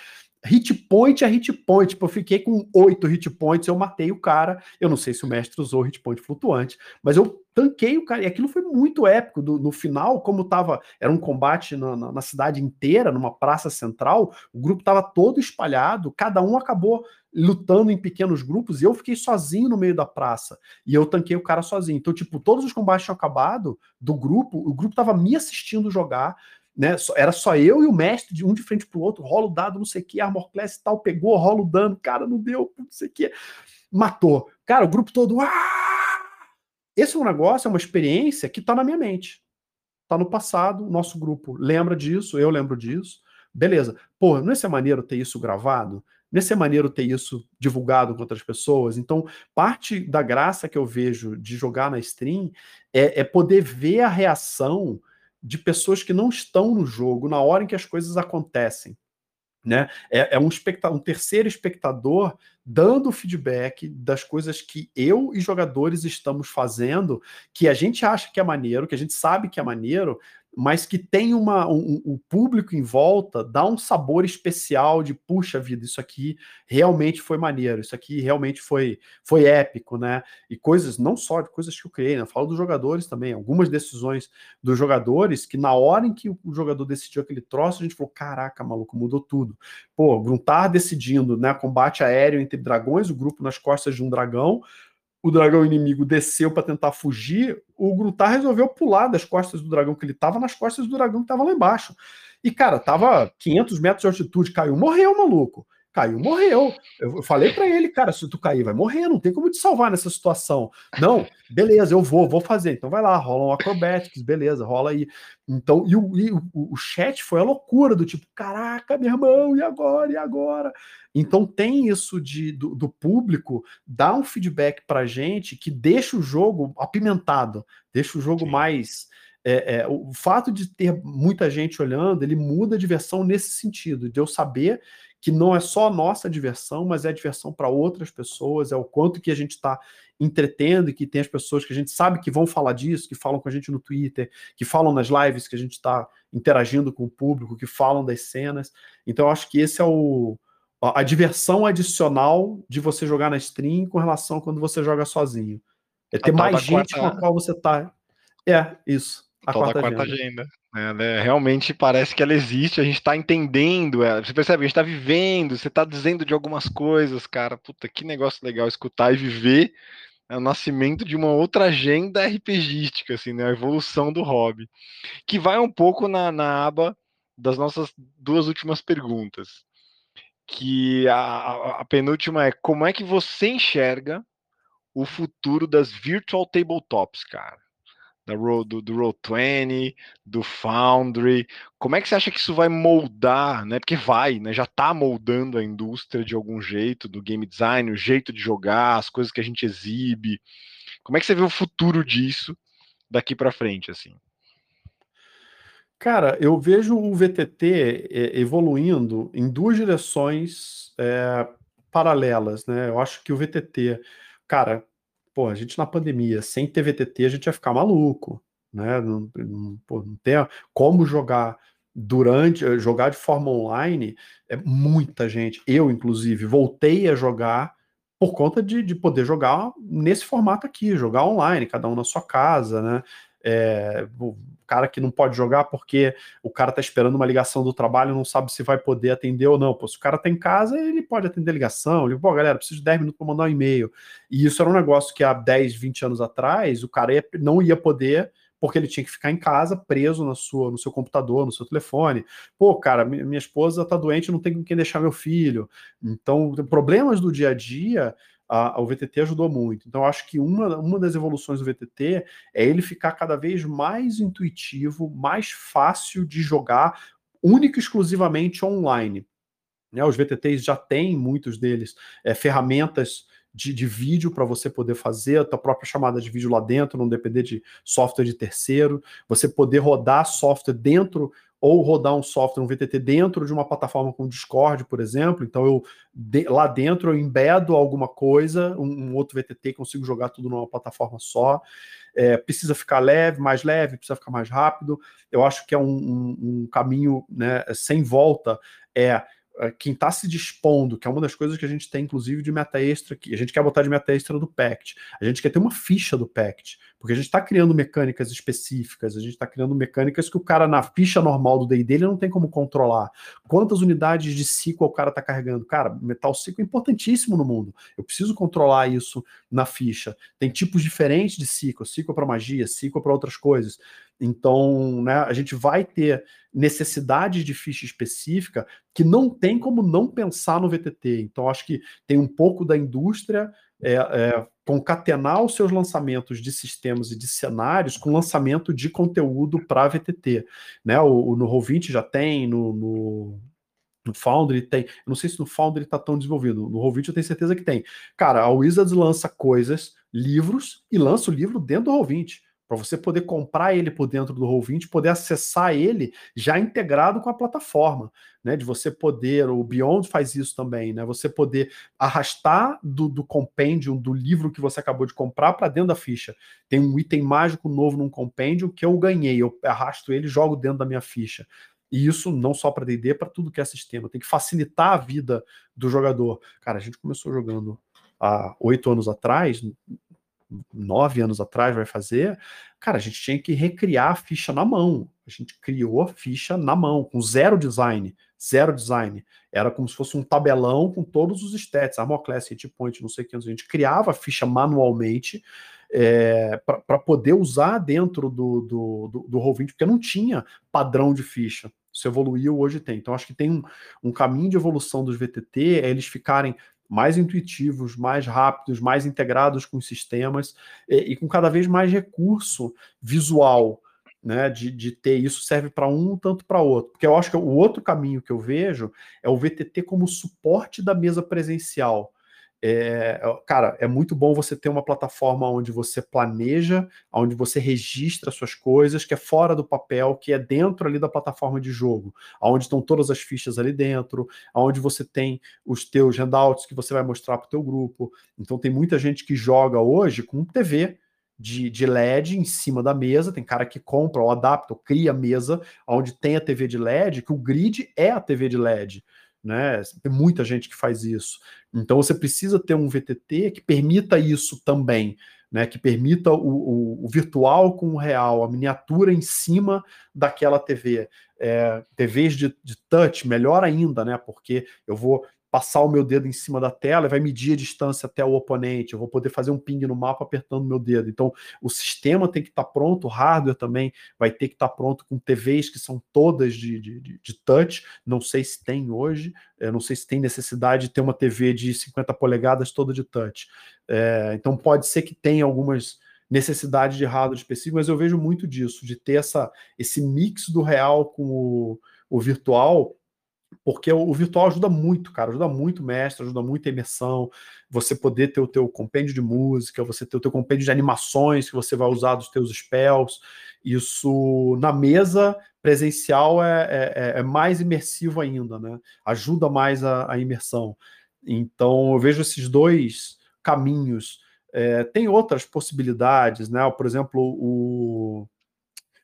hit point a hit point. Tipo, eu fiquei com oito hit points, eu matei o cara. Eu não sei se o mestre usou hit point flutuante, mas eu tanquei o cara. E aquilo foi muito épico. Do, no final, como tava. Era um combate na, na, na cidade inteira, numa praça central, o grupo tava todo espalhado, cada um acabou lutando em pequenos grupos, e eu fiquei sozinho no meio da praça. E eu tanquei o cara sozinho. Então, tipo, todos os combates tinham acabado do grupo, o grupo tava me assistindo jogar né? Era só eu e o mestre, de um de frente pro outro, rolo dado, não sei o que, armor class e tal, pegou, rolo dano, cara, não deu, não sei o que, matou. Cara, o grupo todo, ah! Esse é um negócio, é uma experiência que tá na minha mente. Tá no passado, o nosso grupo lembra disso, eu lembro disso. Beleza. Pô, não ser maneiro ter isso gravado? Não ser maneiro ter isso divulgado com outras pessoas? Então, parte da graça que eu vejo de jogar na stream é, é poder ver a reação de pessoas que não estão no jogo na hora em que as coisas acontecem. Né? É, é um, um terceiro espectador dando feedback das coisas que eu e jogadores estamos fazendo, que a gente acha que é maneiro, que a gente sabe que é maneiro, mas que tem uma, um, um, público em volta, dá um sabor especial de puxa vida, isso aqui realmente foi maneiro, isso aqui realmente foi, foi épico, né? E coisas, não só de coisas que eu criei, né? Eu falo dos jogadores também, algumas decisões dos jogadores que na hora em que o jogador decidiu aquele troço, a gente falou: caraca, maluco, mudou tudo. Pô, Gruntar decidindo, né? Combate aéreo entre dragões, o grupo nas costas de um dragão o dragão inimigo desceu para tentar fugir, o Gruntar resolveu pular das costas do dragão que ele estava nas costas do dragão que estava lá embaixo. E, cara, tava 500 metros de altitude, caiu, morreu, maluco. Caiu, morreu. Eu falei para ele, cara, se tu cair, vai morrer, não tem como te salvar nessa situação. Não, beleza, eu vou, vou fazer. Então vai lá, rola um acrobatics, beleza, rola aí. Então, e o, e o, o chat foi a loucura do tipo, caraca, meu irmão, e agora, e agora? Então tem isso de, do, do público dar um feedback pra gente que deixa o jogo apimentado, deixa o jogo Sim. mais. É, é, o fato de ter muita gente olhando, ele muda a diversão nesse sentido, de eu saber que não é só a nossa diversão, mas é a diversão para outras pessoas, é o quanto que a gente está entretendo e que tem as pessoas que a gente sabe que vão falar disso, que falam com a gente no Twitter, que falam nas lives, que a gente está interagindo com o público, que falam das cenas. Então, eu acho que esse é o, a, a diversão adicional de você jogar na stream com relação a quando você joga sozinho. É ter mais gente quarta... com a qual você está. É, isso. A, a quarta, quarta agenda. agenda. É, né? Realmente parece que ela existe, a gente está entendendo ela. Você percebe, a gente está vivendo, você está dizendo de algumas coisas, cara. Puta, que negócio legal escutar e viver é o nascimento de uma outra agenda RPGística, assim, né? A evolução do hobby. Que vai um pouco na, na aba das nossas duas últimas perguntas. Que a, a penúltima é como é que você enxerga o futuro das virtual tabletops, cara? Da Roll, do, do Roll20, do Foundry. Como é que você acha que isso vai moldar, né? Porque vai, né? Já está moldando a indústria de algum jeito, do game design, o jeito de jogar, as coisas que a gente exibe. Como é que você vê o futuro disso daqui para frente, assim? Cara, eu vejo o VTT é, evoluindo em duas direções é, paralelas, né? Eu acho que o VTT, cara, pô, a gente na pandemia, sem ter VTT, a gente ia ficar maluco, né? Não, não, pô, não tem como jogar durante, eh, jogar de forma online, é muita gente. Eu, inclusive, voltei a jogar por conta de, de poder jogar nesse formato aqui, jogar online, cada um na sua casa, né? É, cara que não pode jogar porque o cara tá esperando uma ligação do trabalho, não sabe se vai poder atender ou não. Pô, se o cara tá em casa, ele pode atender ligação. Ele, pô, galera, preciso de 10 minutos para mandar um e-mail. E isso era um negócio que há 10, 20 anos atrás, o cara ia, não ia poder porque ele tinha que ficar em casa, preso na sua, no seu computador, no seu telefone. Pô, cara, minha esposa tá doente, não tem com quem deixar meu filho. Então, problemas do dia a dia a, o VTT ajudou muito. Então, acho que uma, uma das evoluções do VTT é ele ficar cada vez mais intuitivo, mais fácil de jogar, único e exclusivamente online. Né, os VTTs já têm, muitos deles, é, ferramentas de, de vídeo para você poder fazer a tua própria chamada de vídeo lá dentro, não depender de software de terceiro, você poder rodar software dentro ou rodar um software, um VTT dentro de uma plataforma como Discord, por exemplo. Então eu de, lá dentro eu embedo alguma coisa, um, um, outro VTT, consigo jogar tudo numa plataforma só. É, precisa ficar leve, mais leve, precisa ficar mais rápido. Eu acho que é um, um, um caminho né, sem volta. É quem está se dispondo, que é uma das coisas que a gente tem, inclusive, de meta extra, que a gente quer botar de meta extra do Pact. A gente quer ter uma ficha do Pact, porque a gente está criando mecânicas específicas, a gente está criando mecânicas que o cara, na ficha normal do day dele, não tem como controlar. Quantas unidades de ciclo o cara está carregando? Cara, metal ciclo é importantíssimo no mundo. Eu preciso controlar isso na ficha. Tem tipos diferentes de ciclo, ciclo para magia, ciclo para outras coisas. Então, né, a gente vai ter necessidades de ficha específica que não tem como não pensar no VTT. Então, acho que tem um pouco da indústria é, é, concatenar os seus lançamentos de sistemas e de cenários com lançamento de conteúdo para VTT. Né? O, o, no Roll20 já tem, no, no, no Foundry tem. Não sei se no Foundry está tão desenvolvido. No Roll20 eu tenho certeza que tem. Cara, a Wizards lança coisas, livros, e lança o livro dentro do Roll20 para você poder comprar ele por dentro do Roll20, poder acessar ele já integrado com a plataforma, né? De você poder, o Beyond faz isso também, né? Você poder arrastar do, do compêndio do livro que você acabou de comprar para dentro da ficha. Tem um item mágico novo num compêndio que eu ganhei, eu arrasto ele e jogo dentro da minha ficha. E isso não só para D&D, para tudo que é sistema. Tem que facilitar a vida do jogador. Cara, a gente começou jogando há oito anos atrás, nove anos atrás vai fazer, cara, a gente tinha que recriar a ficha na mão. A gente criou a ficha na mão, com zero design. Zero design. Era como se fosse um tabelão com todos os stats, armor class, hit point, não sei o que. A gente criava a ficha manualmente é, para poder usar dentro do, do, do, do Roll20, porque não tinha padrão de ficha. Isso evoluiu, hoje tem. Então, acho que tem um, um caminho de evolução dos VTT, é eles ficarem mais intuitivos, mais rápidos, mais integrados com os sistemas e, e com cada vez mais recurso visual. Né, de, de ter isso serve para um tanto para outro. Porque eu acho que o outro caminho que eu vejo é o VTT como suporte da mesa presencial. É, cara, é muito bom você ter uma plataforma onde você planeja, onde você registra suas coisas, que é fora do papel, que é dentro ali da plataforma de jogo, onde estão todas as fichas ali dentro, onde você tem os teus handouts que você vai mostrar para o teu grupo. Então tem muita gente que joga hoje com TV de, de LED em cima da mesa, tem cara que compra ou adapta ou cria mesa onde tem a TV de LED, que o grid é a TV de LED né? Tem muita gente que faz isso. Então você precisa ter um VTT que permita isso também, né? Que permita o, o, o virtual com o real, a miniatura em cima daquela TV. É, TVs de, de touch, melhor ainda, né? Porque eu vou passar o meu dedo em cima da tela e vai medir a distância até o oponente. Eu vou poder fazer um ping no mapa apertando meu dedo. Então, o sistema tem que estar tá pronto, o hardware também vai ter que estar tá pronto com TVs que são todas de, de, de touch. Não sei se tem hoje, eu não sei se tem necessidade de ter uma TV de 50 polegadas toda de touch. É, então, pode ser que tenha algumas necessidades de hardware específico, mas eu vejo muito disso, de ter essa, esse mix do real com o, o virtual porque o, virtual ajuda muito, cara, ajuda muito o mestre, ajuda muito a imersão, você poder ter o teu compêndio de música, você ter o teu compêndio de animações que você vai usar dos teus spells, isso na mesa presencial é, é, é, é mais imersivo ainda, né? Ajuda mais a, a, imersão. Então eu vejo esses dois caminhos. É, tem outras possibilidades, né? Por exemplo, o,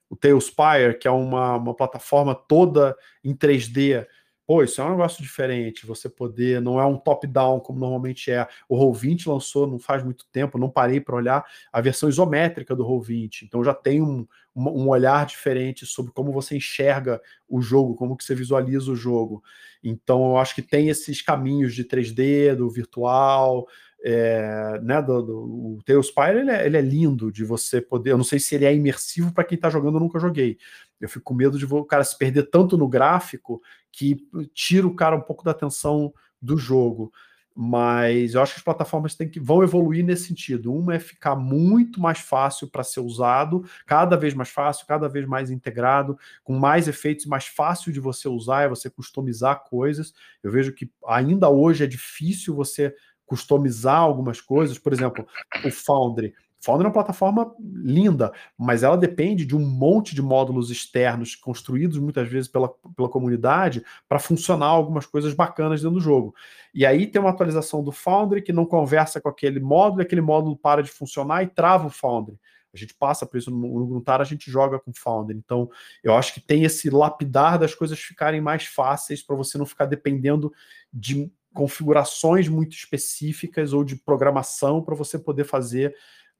o Tailspire, que é uma, uma plataforma toda em 3D Pô, isso é um negócio diferente, você poder, não é um top-down como normalmente é. O Roll20 lançou não faz muito tempo, não parei para olhar a versão isométrica do Roll20, então já tem um, um olhar diferente sobre como você enxerga o jogo, como que você visualiza o jogo. Então eu acho que tem esses caminhos de 3D, do virtual, é, né, do, do, o Tailspire ele é, ele é lindo de você poder. Eu não sei se ele é imersivo para quem está jogando, eu nunca joguei. Eu fico com medo de o cara se perder tanto no gráfico que tira o cara um pouco da atenção do jogo. Mas eu acho que as plataformas têm que, vão evoluir nesse sentido. Uma é ficar muito mais fácil para ser usado, cada vez mais fácil, cada vez mais integrado, com mais efeitos, mais fácil de você usar, é você customizar coisas. Eu vejo que ainda hoje é difícil você customizar algumas coisas. Por exemplo, o Foundry. Foundry é uma plataforma linda, mas ela depende de um monte de módulos externos construídos muitas vezes pela, pela comunidade para funcionar algumas coisas bacanas dentro do jogo. E aí tem uma atualização do Foundry que não conversa com aquele módulo, e aquele módulo para de funcionar e trava o Foundry. A gente passa por isso no Gruntar, a gente joga com Foundry. Então, eu acho que tem esse lapidar das coisas ficarem mais fáceis para você não ficar dependendo de configurações muito específicas ou de programação para você poder fazer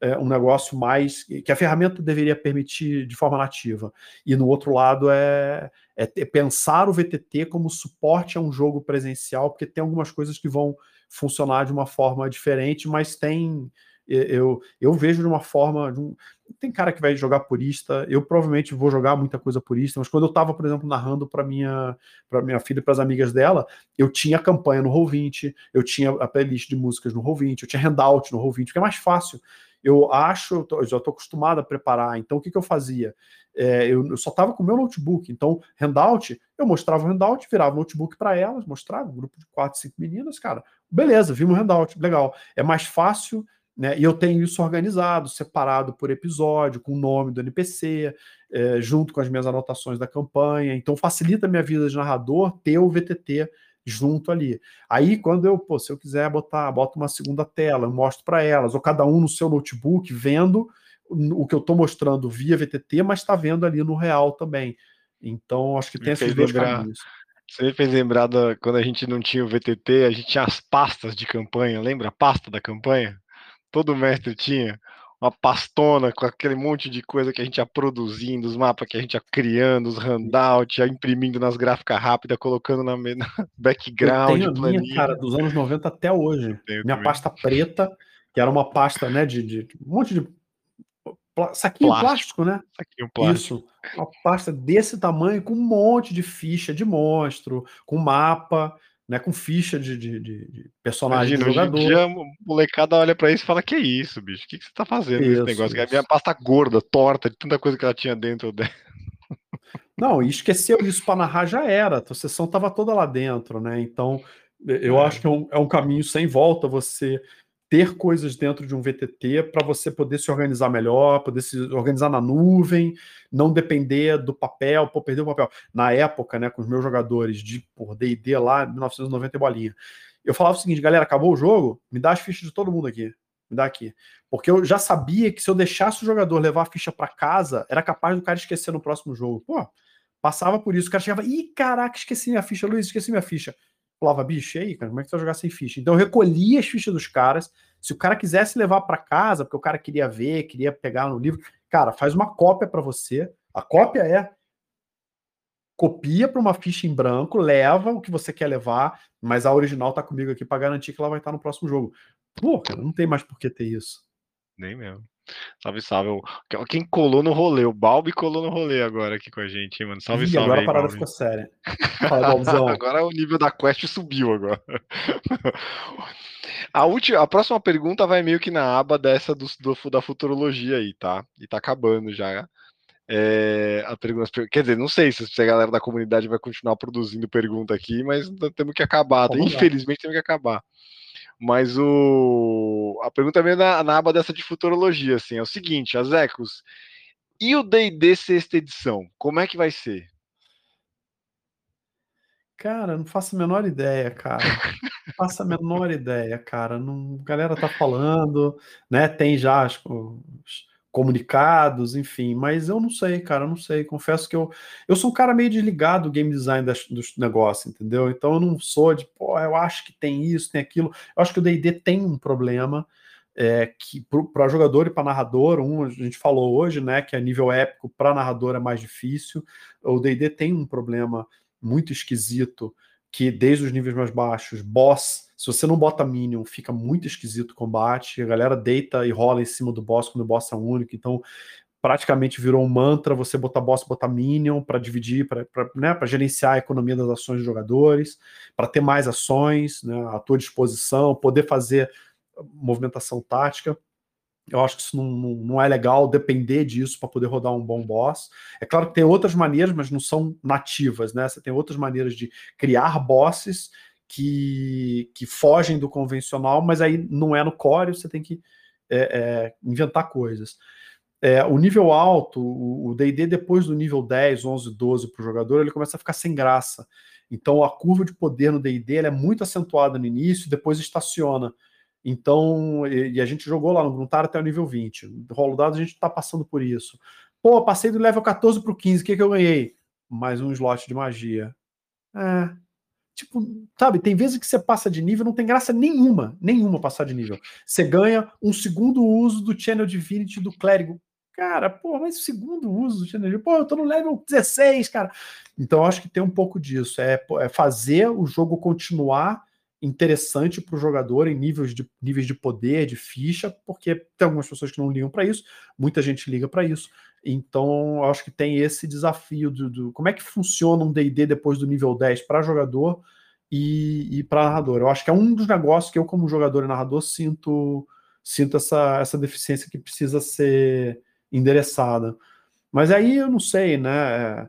é, um negócio mais que a ferramenta deveria permitir de forma nativa. E no outro lado é, é pensar o VTT como suporte a um jogo presencial, porque tem algumas coisas que vão funcionar de uma forma diferente, mas tem eu, eu vejo de uma forma. De um, tem cara que vai jogar purista, eu provavelmente vou jogar muita coisa purista, mas quando eu estava, por exemplo, narrando para minha, minha filha e para as amigas dela, eu tinha campanha no Roll20, eu tinha a playlist de músicas no Roll20, eu tinha handout no Roll20, que é mais fácil. Eu acho, eu, tô, eu já estou acostumado a preparar, então o que, que eu fazia? É, eu, eu, só estava com o meu notebook, então handout, eu mostrava o handout, virava o notebook para elas, mostrava um grupo de quatro, cinco meninas, cara, beleza, vimos o handout, legal. É mais fácil Né? E eu tenho isso organizado, separado por episódio, com o nome do NPC, é, junto com as minhas anotações da campanha. Então facilita a minha vida de narrador ter o VTT junto ali. Aí, quando eu, pô, se eu quiser botar, boto uma segunda tela, eu mostro para elas, ou cada um no seu notebook, vendo o que eu estou mostrando via VTT, mas está vendo ali no real também. Então, acho que tem esses dois lembrar, caminhos. Você fez lembrar da, quando a gente não tinha o VTT, a gente tinha as pastas de campanha, lembra a pasta da campanha? Todo mestre tinha uma pastona com aquele monte de coisa que a gente ia produzindo, os mapas que a gente ia criando, os handouts, ia imprimindo nas gráficas rápidas, colocando na, na background. Eu tenho a minha, cara, dos anos 90 até hoje. Minha também. pasta preta, que era uma pasta, né, de, de um monte de saquinho plástico, plástico né? Saquinho plástico. Isso. Uma pasta desse tamanho com um monte de ficha de monstro, com mapa, né? Com ficha de, de, de personagem Imagina, do jogador. Hoje em dia, molecada olha para isso e fala: Que isso, bicho? O que, que você tá fazendo isso, nesse negócio? Isso. A minha pasta gorda, torta, de tanta coisa que ela tinha dentro dela. Não, e esqueceu disso para narrar já era. A sessão tava toda lá dentro, né? Então, eu é. acho que é um, é um caminho sem volta você ter coisas dentro de um VTT para você poder se organizar melhor, poder se organizar na nuvem, não depender do papel, pô, perder o papel. Na época, né, com os meus jogadores de D&D lá, 1990 bolinha, eu falava o seguinte, galera, acabou o jogo, me dá as fichas de todo mundo aqui, me dá aqui. Porque eu já sabia que se eu deixasse o jogador levar a ficha para casa, era capaz do cara esquecer no próximo jogo. Pô, passava por isso, o cara chegava, ih, caraca, esqueci minha ficha, Luiz, esqueci minha ficha falava, bicho, aí, cara, como é que você vai jogar sem ficha? Então eu recolhia as fichas dos caras. Se o cara quisesse levar para casa, porque o cara queria ver, queria pegar no livro, cara, faz uma cópia para você. A cópia é copia para uma ficha em branco, leva o que você quer levar, mas a original tá comigo aqui para garantir que ela vai estar no próximo jogo. Pô, cara, não tem mais por que ter isso. Nem mesmo. Salve, salve. Quem colou no rolê? O Balbi colou no rolê agora aqui com a gente, hein, mano. Salve, Ih, salve. Agora aí, a parada Balbi. ficou séria. Fala, agora o nível da quest subiu agora. A, última, a próxima pergunta vai meio que na aba dessa do, do da futurologia aí, tá? E tá acabando já. É, a pergunta, quer dizer, não sei se a galera da comunidade vai continuar produzindo pergunta aqui, mas temos que acabar. Infelizmente temos que acabar. Mas o a pergunta é meio na, na aba dessa de futurologia, assim, é o seguinte, as ecos, e o D&D sexta edição, como é que vai ser? Cara, não faço a menor ideia, cara. Não faço a menor ideia, cara. Não, a galera tá falando, né? Tem já os, comunicados, enfim, mas eu não sei, cara, eu não sei. Confesso que eu, eu sou um cara meio desligado do game design das, dos negócios, entendeu? Então eu não sou de, pô, eu acho que tem isso, tem aquilo. Eu acho que o DD tem um problema é, que para jogador e para narrador, um a gente falou hoje, né, que a nível épico para narrador é mais difícil. O DD tem um problema muito esquisito que desde os níveis mais baixos, boss, se você não bota minion, fica muito esquisito o combate, a galera deita e rola em cima do boss quando o boss é único, então praticamente virou um mantra você botar boss, botar minion para dividir, para né, gerenciar a economia das ações dos jogadores, para ter mais ações né, à tua disposição, poder fazer movimentação tática. Eu acho que isso não, não, não é legal depender disso para poder rodar um bom boss. É claro que tem outras maneiras, mas não são nativas, né? Você tem outras maneiras de criar bosses que, que fogem do convencional, mas aí não é no core, você tem que é, é, inventar coisas. É, o nível alto, o D&D depois do nível 10, 11, 12 para o jogador, ele começa a ficar sem graça. Então a curva de poder no D&D é muito acentuada no início e depois estaciona. Então, e, e, a gente jogou lá no Gruntar até o nível 20. No rolo dado a gente está passando por isso. Pô, passei do level 14 para o 15, o que, que eu ganhei? Mais um slot de magia. É. Tipo, sabe, tem vezes que você passa de nível, não tem graça nenhuma, nenhuma passar de nível. Você ganha um segundo uso do Channel Divinity do clérigo. Cara, pô, mas o segundo uso do Channel Divinity, pô, eu tô no level 16, cara. Então, acho que tem um pouco disso. É, é fazer o jogo continuar interessante para o jogador em níveis de, níveis de poder, de ficha, porque tem algumas pessoas que não ligam para isso, muita gente liga para isso. Então, acho que tem esse desafio do, do como é que funciona um DD depois do nível 10 para jogador e, e para narrador. Eu acho que é um dos negócios que eu, como jogador e narrador, sinto, sinto essa, essa deficiência que precisa ser endereçada. Mas aí eu não sei, né?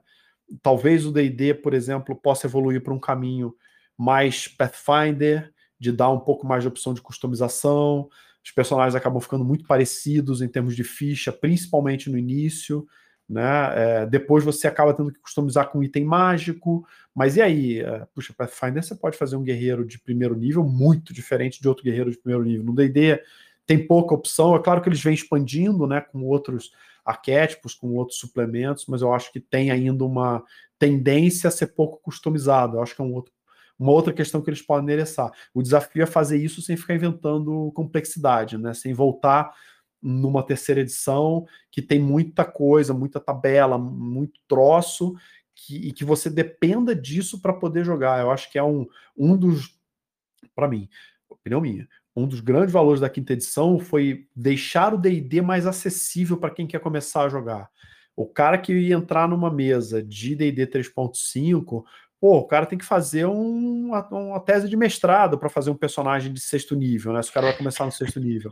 Talvez o DD, por exemplo, possa evoluir para um caminho mais Pathfinder, de dar um pouco mais de opção de customização, os personagens acabam ficando muito parecidos em termos de ficha, principalmente no início. Né? É, depois você acaba tendo que customizar com item mágico, mas e aí? É, puxa, Pathfinder você pode fazer um guerreiro de primeiro nível muito diferente de outro guerreiro de primeiro nível. No D&D tem pouca opção, é claro que eles vêm expandindo, né, com outros arquétipos, com outros suplementos, mas eu acho que tem ainda uma tendência a ser pouco customizado. Eu acho que é um outro, uma outra questão que eles podem endereçar. O desafio é fazer isso sem ficar inventando complexidade, né? Sem voltar numa terceira edição que tem muita coisa, muita tabela, muito troço, que, e que você dependa disso para poder jogar. Eu acho que é um, um dos, para mim, opinião minha, um dos grandes valores da quinta edição foi deixar o D&D mais acessível para quem quer começar a jogar. O cara que ia entrar numa mesa de D&D 3.5, pô, o cara tem que fazer um, uma, uma tese de mestrado para fazer um personagem de sexto nível, né? Se o cara vai começar no sexto nível.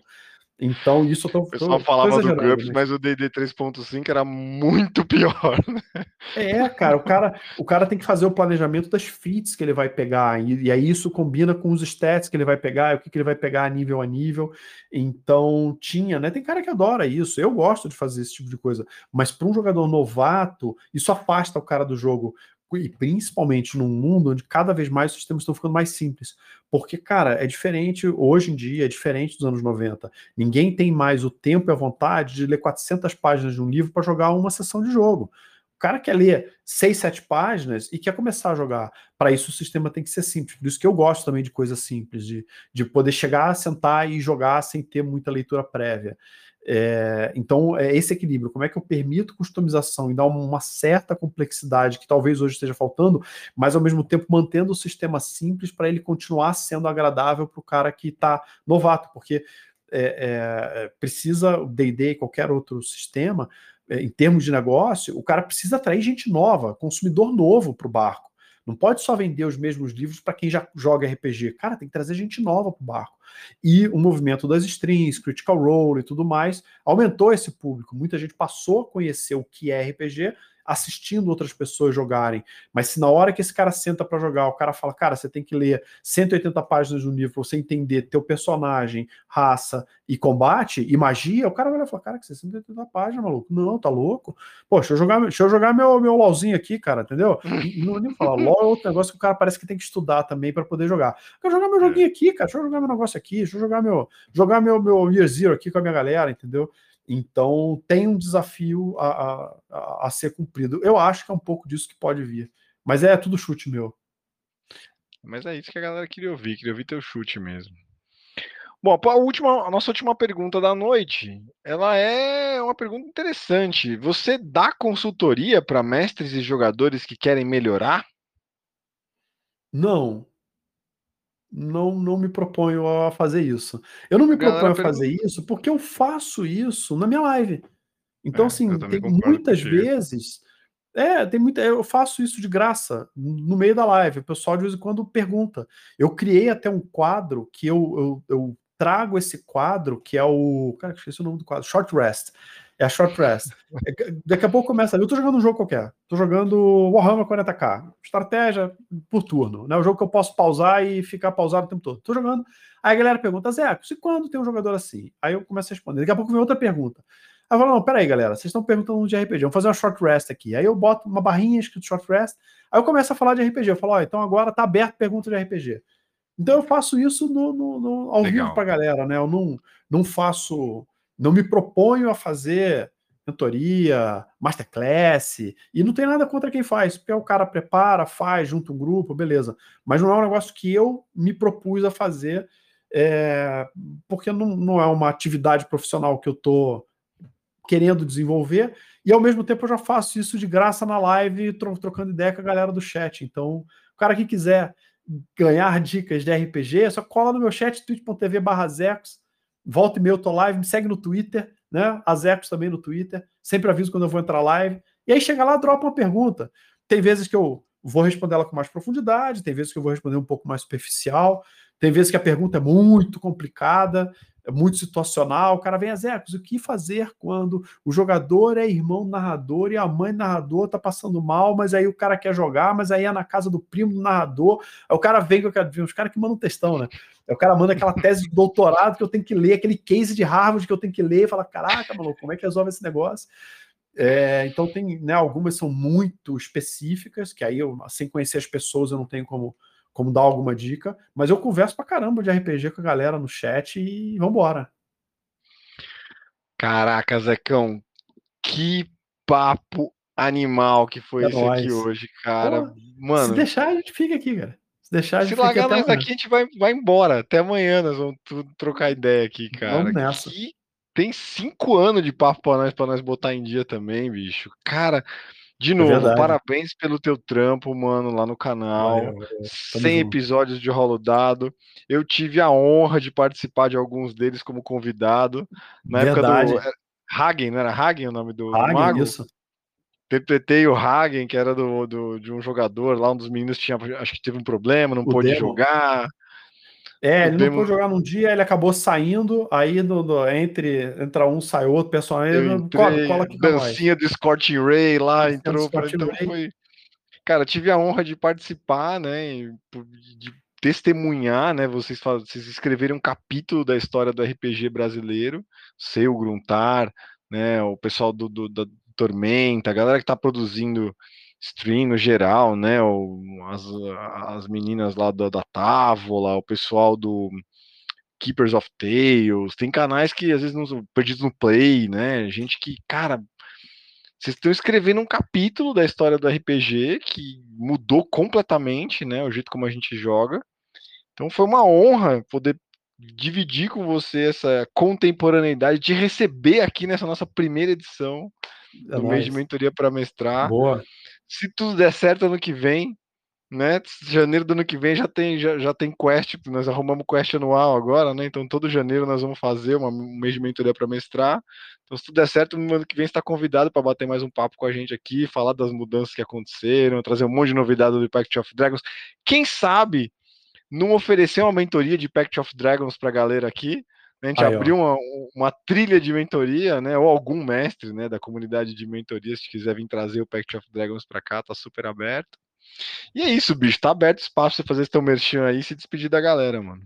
Então, isso eu tô. O pessoal tô, falava tô do GURPS, mas... mas o DD 3.5 era muito pior. Né? É, cara, o cara, o cara tem que fazer o planejamento das feats que ele vai pegar, e, e aí isso combina com os stats que ele vai pegar, o que, que ele vai pegar a nível a nível. Então, tinha, né? Tem cara que adora isso. Eu gosto de fazer esse tipo de coisa, mas para um jogador novato, isso afasta o cara do jogo e principalmente num mundo onde cada vez mais os sistemas estão ficando mais simples. Porque, cara, é diferente, hoje em dia, é diferente dos anos 90. Ninguém tem mais o tempo e a vontade de ler 400 páginas de um livro para jogar uma sessão de jogo. O cara quer ler 6, 7 páginas e quer começar a jogar. Para isso, o sistema tem que ser simples. Por isso que eu gosto também de coisas simples, de, de poder chegar, sentar e jogar sem ter muita leitura prévia. É, então, é esse equilíbrio. Como é que eu permito customização e dar uma certa complexidade que talvez hoje esteja faltando, mas ao mesmo tempo mantendo o sistema simples para ele continuar sendo agradável para o cara que está novato, porque é, é, precisa o D&D e qualquer outro sistema, é, em termos de negócio, o cara precisa atrair gente nova, consumidor novo para o barco. Não pode só vender os mesmos livros para quem já joga RPG. Cara, tem que trazer gente nova para o barco. E o movimento das strings, Critical Role e tudo mais aumentou esse público. Muita gente passou a conhecer o que é RPG assistindo outras pessoas jogarem. Mas se na hora que esse cara senta para jogar, o cara fala, cara, você tem que ler 180 páginas do livro para você entender teu personagem, raça e combate e magia, o cara vai falar, cara, que 180 páginas, maluco. Não, tá louco? Pô, deixa eu jogar, deixa eu jogar meu, meu LOLzinho aqui, cara, entendeu? Não nem falar, LOL é outro negócio que o cara parece que tem que estudar também para poder jogar. Eu quero jogar meu joguinho aqui, cara, deixa eu jogar meu negócio aqui, deixa eu jogar meu, jogar meu, meu Year Zero aqui com a minha galera, entendeu? Então, tem um desafio a, a, a, ser cumprido. Eu acho que é um pouco disso que pode vir. Mas é tudo chute meu. Mas é isso que a galera queria ouvir, queria ouvir teu chute mesmo. Bom, a, última, a nossa última pergunta da noite, ela é uma pergunta interessante. Você dá consultoria para mestres e jogadores que querem melhorar? Não, não, não me proponho a fazer isso. Eu não me proponho a fazer isso porque eu faço isso na minha live. Então, é, assim, tem muitas vezes. É, tem muita. Eu faço isso de graça no meio da live. O pessoal de vez em quando pergunta. Eu criei até um quadro que eu, eu, eu trago esse quadro, que é o. Cara, esqueci o nome do quadro, Short Rest. É a short rest. É daqui a pouco começa. Eu tô jogando um jogo qualquer. Tô jogando Warhammer 40k. Estratégia por turno. Né? O jogo que eu posso pausar e ficar pausado o tempo todo. Tô jogando. Aí a galera pergunta, Zé, e quando tem um jogador assim? Aí eu começo a responder. Daqui a pouco vem outra pergunta. Aí eu falo, não, peraí, galera, vocês estão perguntando de RPG, vamos fazer uma short rest aqui. Aí eu boto uma barrinha escrito short rest, aí eu começo a falar de RPG. Eu falo, ó, oh, então agora tá aberto pergunta de RPG. Então eu faço isso no, no, no ao Legal. vivo pra galera, né? Eu não, não faço não me proponho a fazer mentoria, masterclass, e não tem nada contra quem faz, porque o cara prepara, faz, junta um grupo, beleza. Mas não é um negócio que eu me propus a fazer, é, porque não, não é uma atividade profissional que eu estou querendo desenvolver, e ao mesmo tempo eu já faço isso de graça na live, tro trocando ideia com a galera do chat. Então, o cara que quiser ganhar dicas de RPG, só cola no meu chat, twitch.tv barra Volta e meia eu tô live, me segue no Twitter, né? As Ecos também no Twitter. Sempre aviso quando eu vou entrar live. E aí chega lá, dropa uma pergunta. Tem vezes que eu vou responder ela com mais profundidade, tem vezes que eu vou responder um pouco mais superficial, tem vezes que a pergunta é muito complicada. É muito situacional. O cara vem a Zecos, o que fazer quando o jogador é irmão narrador e a mãe narrador tá passando mal, mas aí o cara quer jogar, mas aí é na casa do primo do narrador. Aí o cara vem com os caras que mandam textão, né? Aí o cara manda aquela tese de doutorado que eu tenho que ler, aquele case de Harvard que eu tenho que ler, e fala: caraca, maluco, como é que resolve esse negócio? É, então tem, né, algumas são muito específicas, que aí eu, sem conhecer as pessoas, eu não tenho como como dar alguma dica, mas eu converso pra caramba de RPG com a galera no chat e vambora. Caraca, Zecão, que papo animal que foi é esse nóis. aqui hoje, cara. Pô, Mano, se deixar, a gente fica aqui, cara. Se deixar, a gente se fica largar nós aqui, a gente vai, vai embora. Até amanhã nós vamos trocar ideia aqui, cara. Vamos nessa. Que... Tem cinco anos de papo pra nós, pra nós botar em dia também, bicho. Cara, de é novo, é parabéns pelo teu trampo, mano, lá no canal. Valeu, valeu. 100 junto. episódios de Rolo Dado. Eu tive a honra de participar de alguns deles como convidado. Na Verdade. época do. É, Hagen, não era Hagen o nome do, Hagen, mago? Isso. Interpretei o Hagen, que era do, do, de um jogador lá, um dos meninos tinha, acho que teve um problema, não o pôde demo. jogar. É, ele não pôde jogar num dia, ele acabou saindo, aí no, no, entre entra um, sai outro, pessoal, entrei, cola, cola aqui dancinha do Scorching Ray lá, dancinha entrou, pra, então Ray. foi... Cara, tive a honra de participar, né, de testemunhar, né, vocês, vocês escreverem um capítulo da história do RPG brasileiro, seu Gruntar, né, o pessoal do, do da Tormenta, a galera que tá produzindo stream no geral, né? O, as, as meninas lá da, da Távola, o pessoal do Keepers of Tales, tem canais que às vezes não perdidos no play, né? Gente que, cara, vocês estão escrevendo um capítulo da história do RPG que mudou completamente, né? O jeito como a gente joga. Então foi uma honra poder dividir com você essa contemporaneidade, de receber aqui nessa nossa primeira edição é do mês de mentoria para mestrar. Boa se tudo der certo ano que vem, né? Janeiro do ano que vem já tem, já, já tem quest, nós arrumamos quest anual agora, né? Então todo janeiro nós vamos fazer uma, um mês de mentoria para mestrar. Então, se tudo der certo, no ano que vem está convidado para bater mais um papo com a gente aqui, falar das mudanças que aconteceram, trazer um monte de novidade do Pact of Dragons. Quem sabe não oferecer uma mentoria de Pact of Dragons para a galera aqui, a gente Aí, abriu uma, uma, trilha de mentoria, né? Ou algum mestre, né, da comunidade de mentoria, se quiser vir trazer o Pact of Dragons para cá, tá super aberto. E é isso, bicho, tá aberto espaço para fazer esse teu merchan aí e se despedir da galera, mano.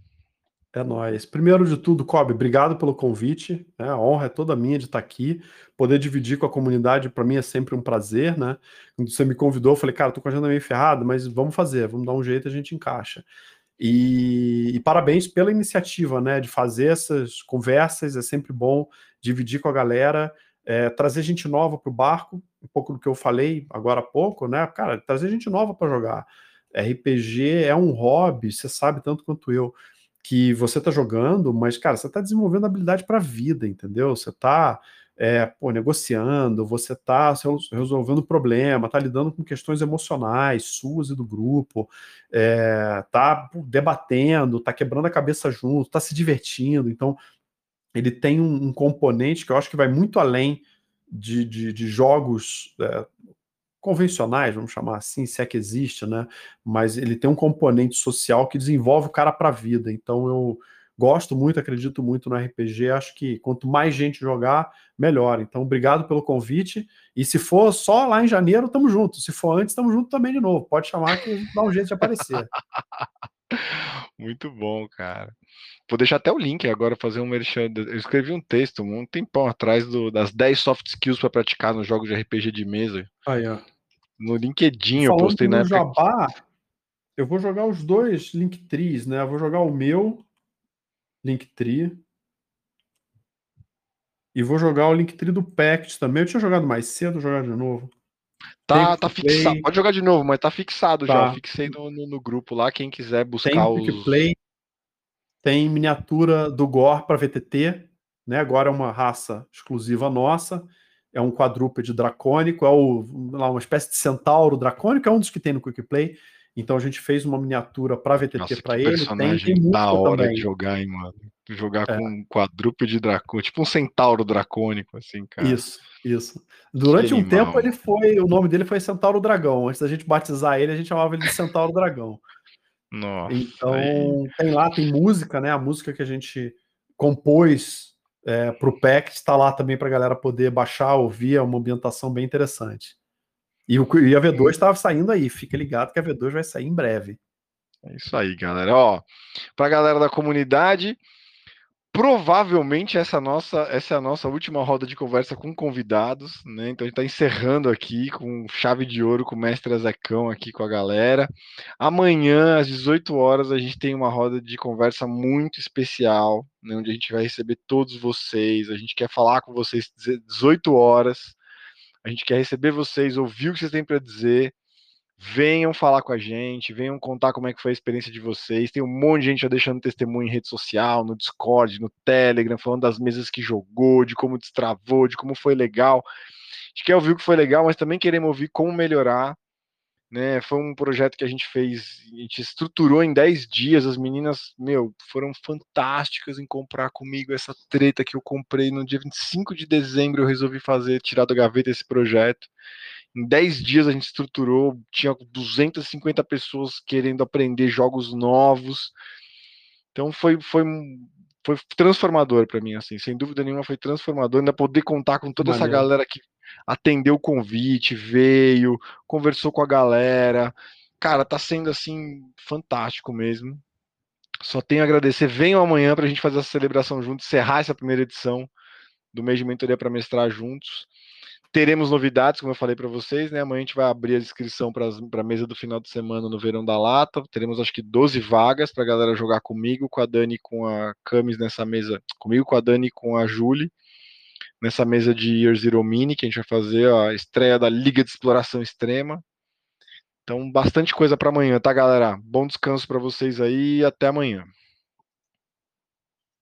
É nóis. Primeiro de tudo, Kobe, obrigado pelo convite. Né? A honra é toda minha de estar aqui. Poder dividir com a comunidade, para mim, é sempre um prazer, né? Quando você me convidou, eu falei, cara, tô com a agenda meio ferrada, mas vamos fazer, vamos dar um jeito, a gente encaixa. E, e, parabéns pela iniciativa, né, de fazer essas conversas, é sempre bom dividir com a galera, é, trazer gente nova para o barco, um pouco do que eu falei agora há pouco, né, cara, trazer gente nova para jogar. RPG é um hobby, você sabe tanto quanto eu, que você está jogando, mas, cara, você está desenvolvendo habilidade para a vida, entendeu? Você está é, pô, negociando, você está resolvendo problema, está lidando com questões emocionais suas e do grupo, está é, debatendo, está quebrando a cabeça junto, está se divertindo. Então, ele tem um, um, componente que eu acho que vai muito além de, de, de jogos é, convencionais, vamos chamar assim, se é que existe, né? Mas ele tem um componente social que desenvolve o cara para a vida. Então, eu Gosto muito, acredito muito no RPG. Acho que quanto mais gente jogar, melhor. Então, obrigado pelo convite. E se for só lá em janeiro, tamo junto. Se for antes, tamo junto também de novo. Pode chamar que dá um jeito de aparecer. Muito bom, cara. Vou deixar até o link agora, fazer um merchan. Eu escrevi um texto um tempão atrás do, das 10 soft skills para praticar nos jogos de RPG de mesa. Aí, ó. No LinkedIn Falando eu postei na época. Jabá, eu vou jogar os dois Linktrees, né? Eu vou jogar o meu Linktree. E vou jogar o Linktree do Pact também. Eu tinha jogado mais cedo, vou jogar de novo. Tá, tá fixado. Pode jogar de novo, mas tá fixado tá. já. Eu fixei no, no, no, grupo lá. Quem quiser buscar tem os. Play, tem miniatura do Gore para VTT. Né? Agora é uma raça exclusiva nossa. É um quadrúpede dracônico. É o, lá, uma espécie de centauro dracônico. É um dos que tem no Quick Play. Então a gente fez uma miniatura para VTT para ele. Tem, tem da hora também. de jogar, hein, mano. Jogar é. com um quadrúpede dracônico, tipo um centauro dracônico, assim, cara. Isso, isso. Durante um tempo ele foi, o nome dele foi Centauro Dragão. Antes da gente batizar ele, a gente chamava ele de Centauro Dragão. Nossa. Então, aí. tem lá, tem música, né? A música que a gente compôs é, para o PEC, está lá também para a galera poder baixar, ouvir, é uma ambientação bem interessante. E, o, e a V2 estava saindo aí, fica ligado que a V2 vai sair em breve. É isso aí, galera. Ó, para a galera da comunidade, provavelmente essa nossa essa é a nossa última roda de conversa com convidados, né? Então a gente está encerrando aqui com chave de ouro com o mestre Azecão aqui com a galera. Amanhã às 18 horas a gente tem uma roda de conversa muito especial, né? onde a gente vai receber todos vocês. A gente quer falar com vocês 18 horas. A gente quer receber vocês, ouvir o que vocês têm para dizer venham falar com a gente, venham contar como é que foi a experiência de vocês. Tem um monte de gente já deixando testemunho em rede social, no Discord, no Telegram, falando das mesas que jogou, de como destravou, de como foi legal. A gente quer ouvir o que foi legal, mas também queremos ouvir como melhorar. Né, foi um projeto que a gente fez, a gente estruturou em 10 dias. As meninas, meu, foram fantásticas em comprar comigo essa treta que eu comprei no dia 25 de dezembro. Eu resolvi fazer, tirar da gaveta esse projeto. Em 10 dias a gente estruturou, tinha 250 pessoas querendo aprender jogos novos. Então foi, foi, foi transformador para mim, assim, sem dúvida nenhuma foi transformador. Ainda poder contar com toda Valeu. essa galera que atendeu o convite, veio, conversou com a galera. Cara, tá sendo assim fantástico mesmo. Só tenho a agradecer. Venham amanhã para a gente fazer essa celebração juntos, encerrar essa primeira edição do mês de mentoria para mestrar juntos. Teremos novidades, como eu falei para vocês, né? Amanhã a gente vai abrir a inscrição para a mesa do final de semana no Verão da Lata. Teremos acho que 12 vagas para a galera jogar comigo, com a Dani com a Camis nessa mesa, comigo, com a Dani com a Julie, nessa mesa de Year Zero Mini, que a gente vai fazer a estreia da Liga de Exploração Extrema. Então, bastante coisa para amanhã, tá, galera? Bom descanso para vocês aí e até amanhã.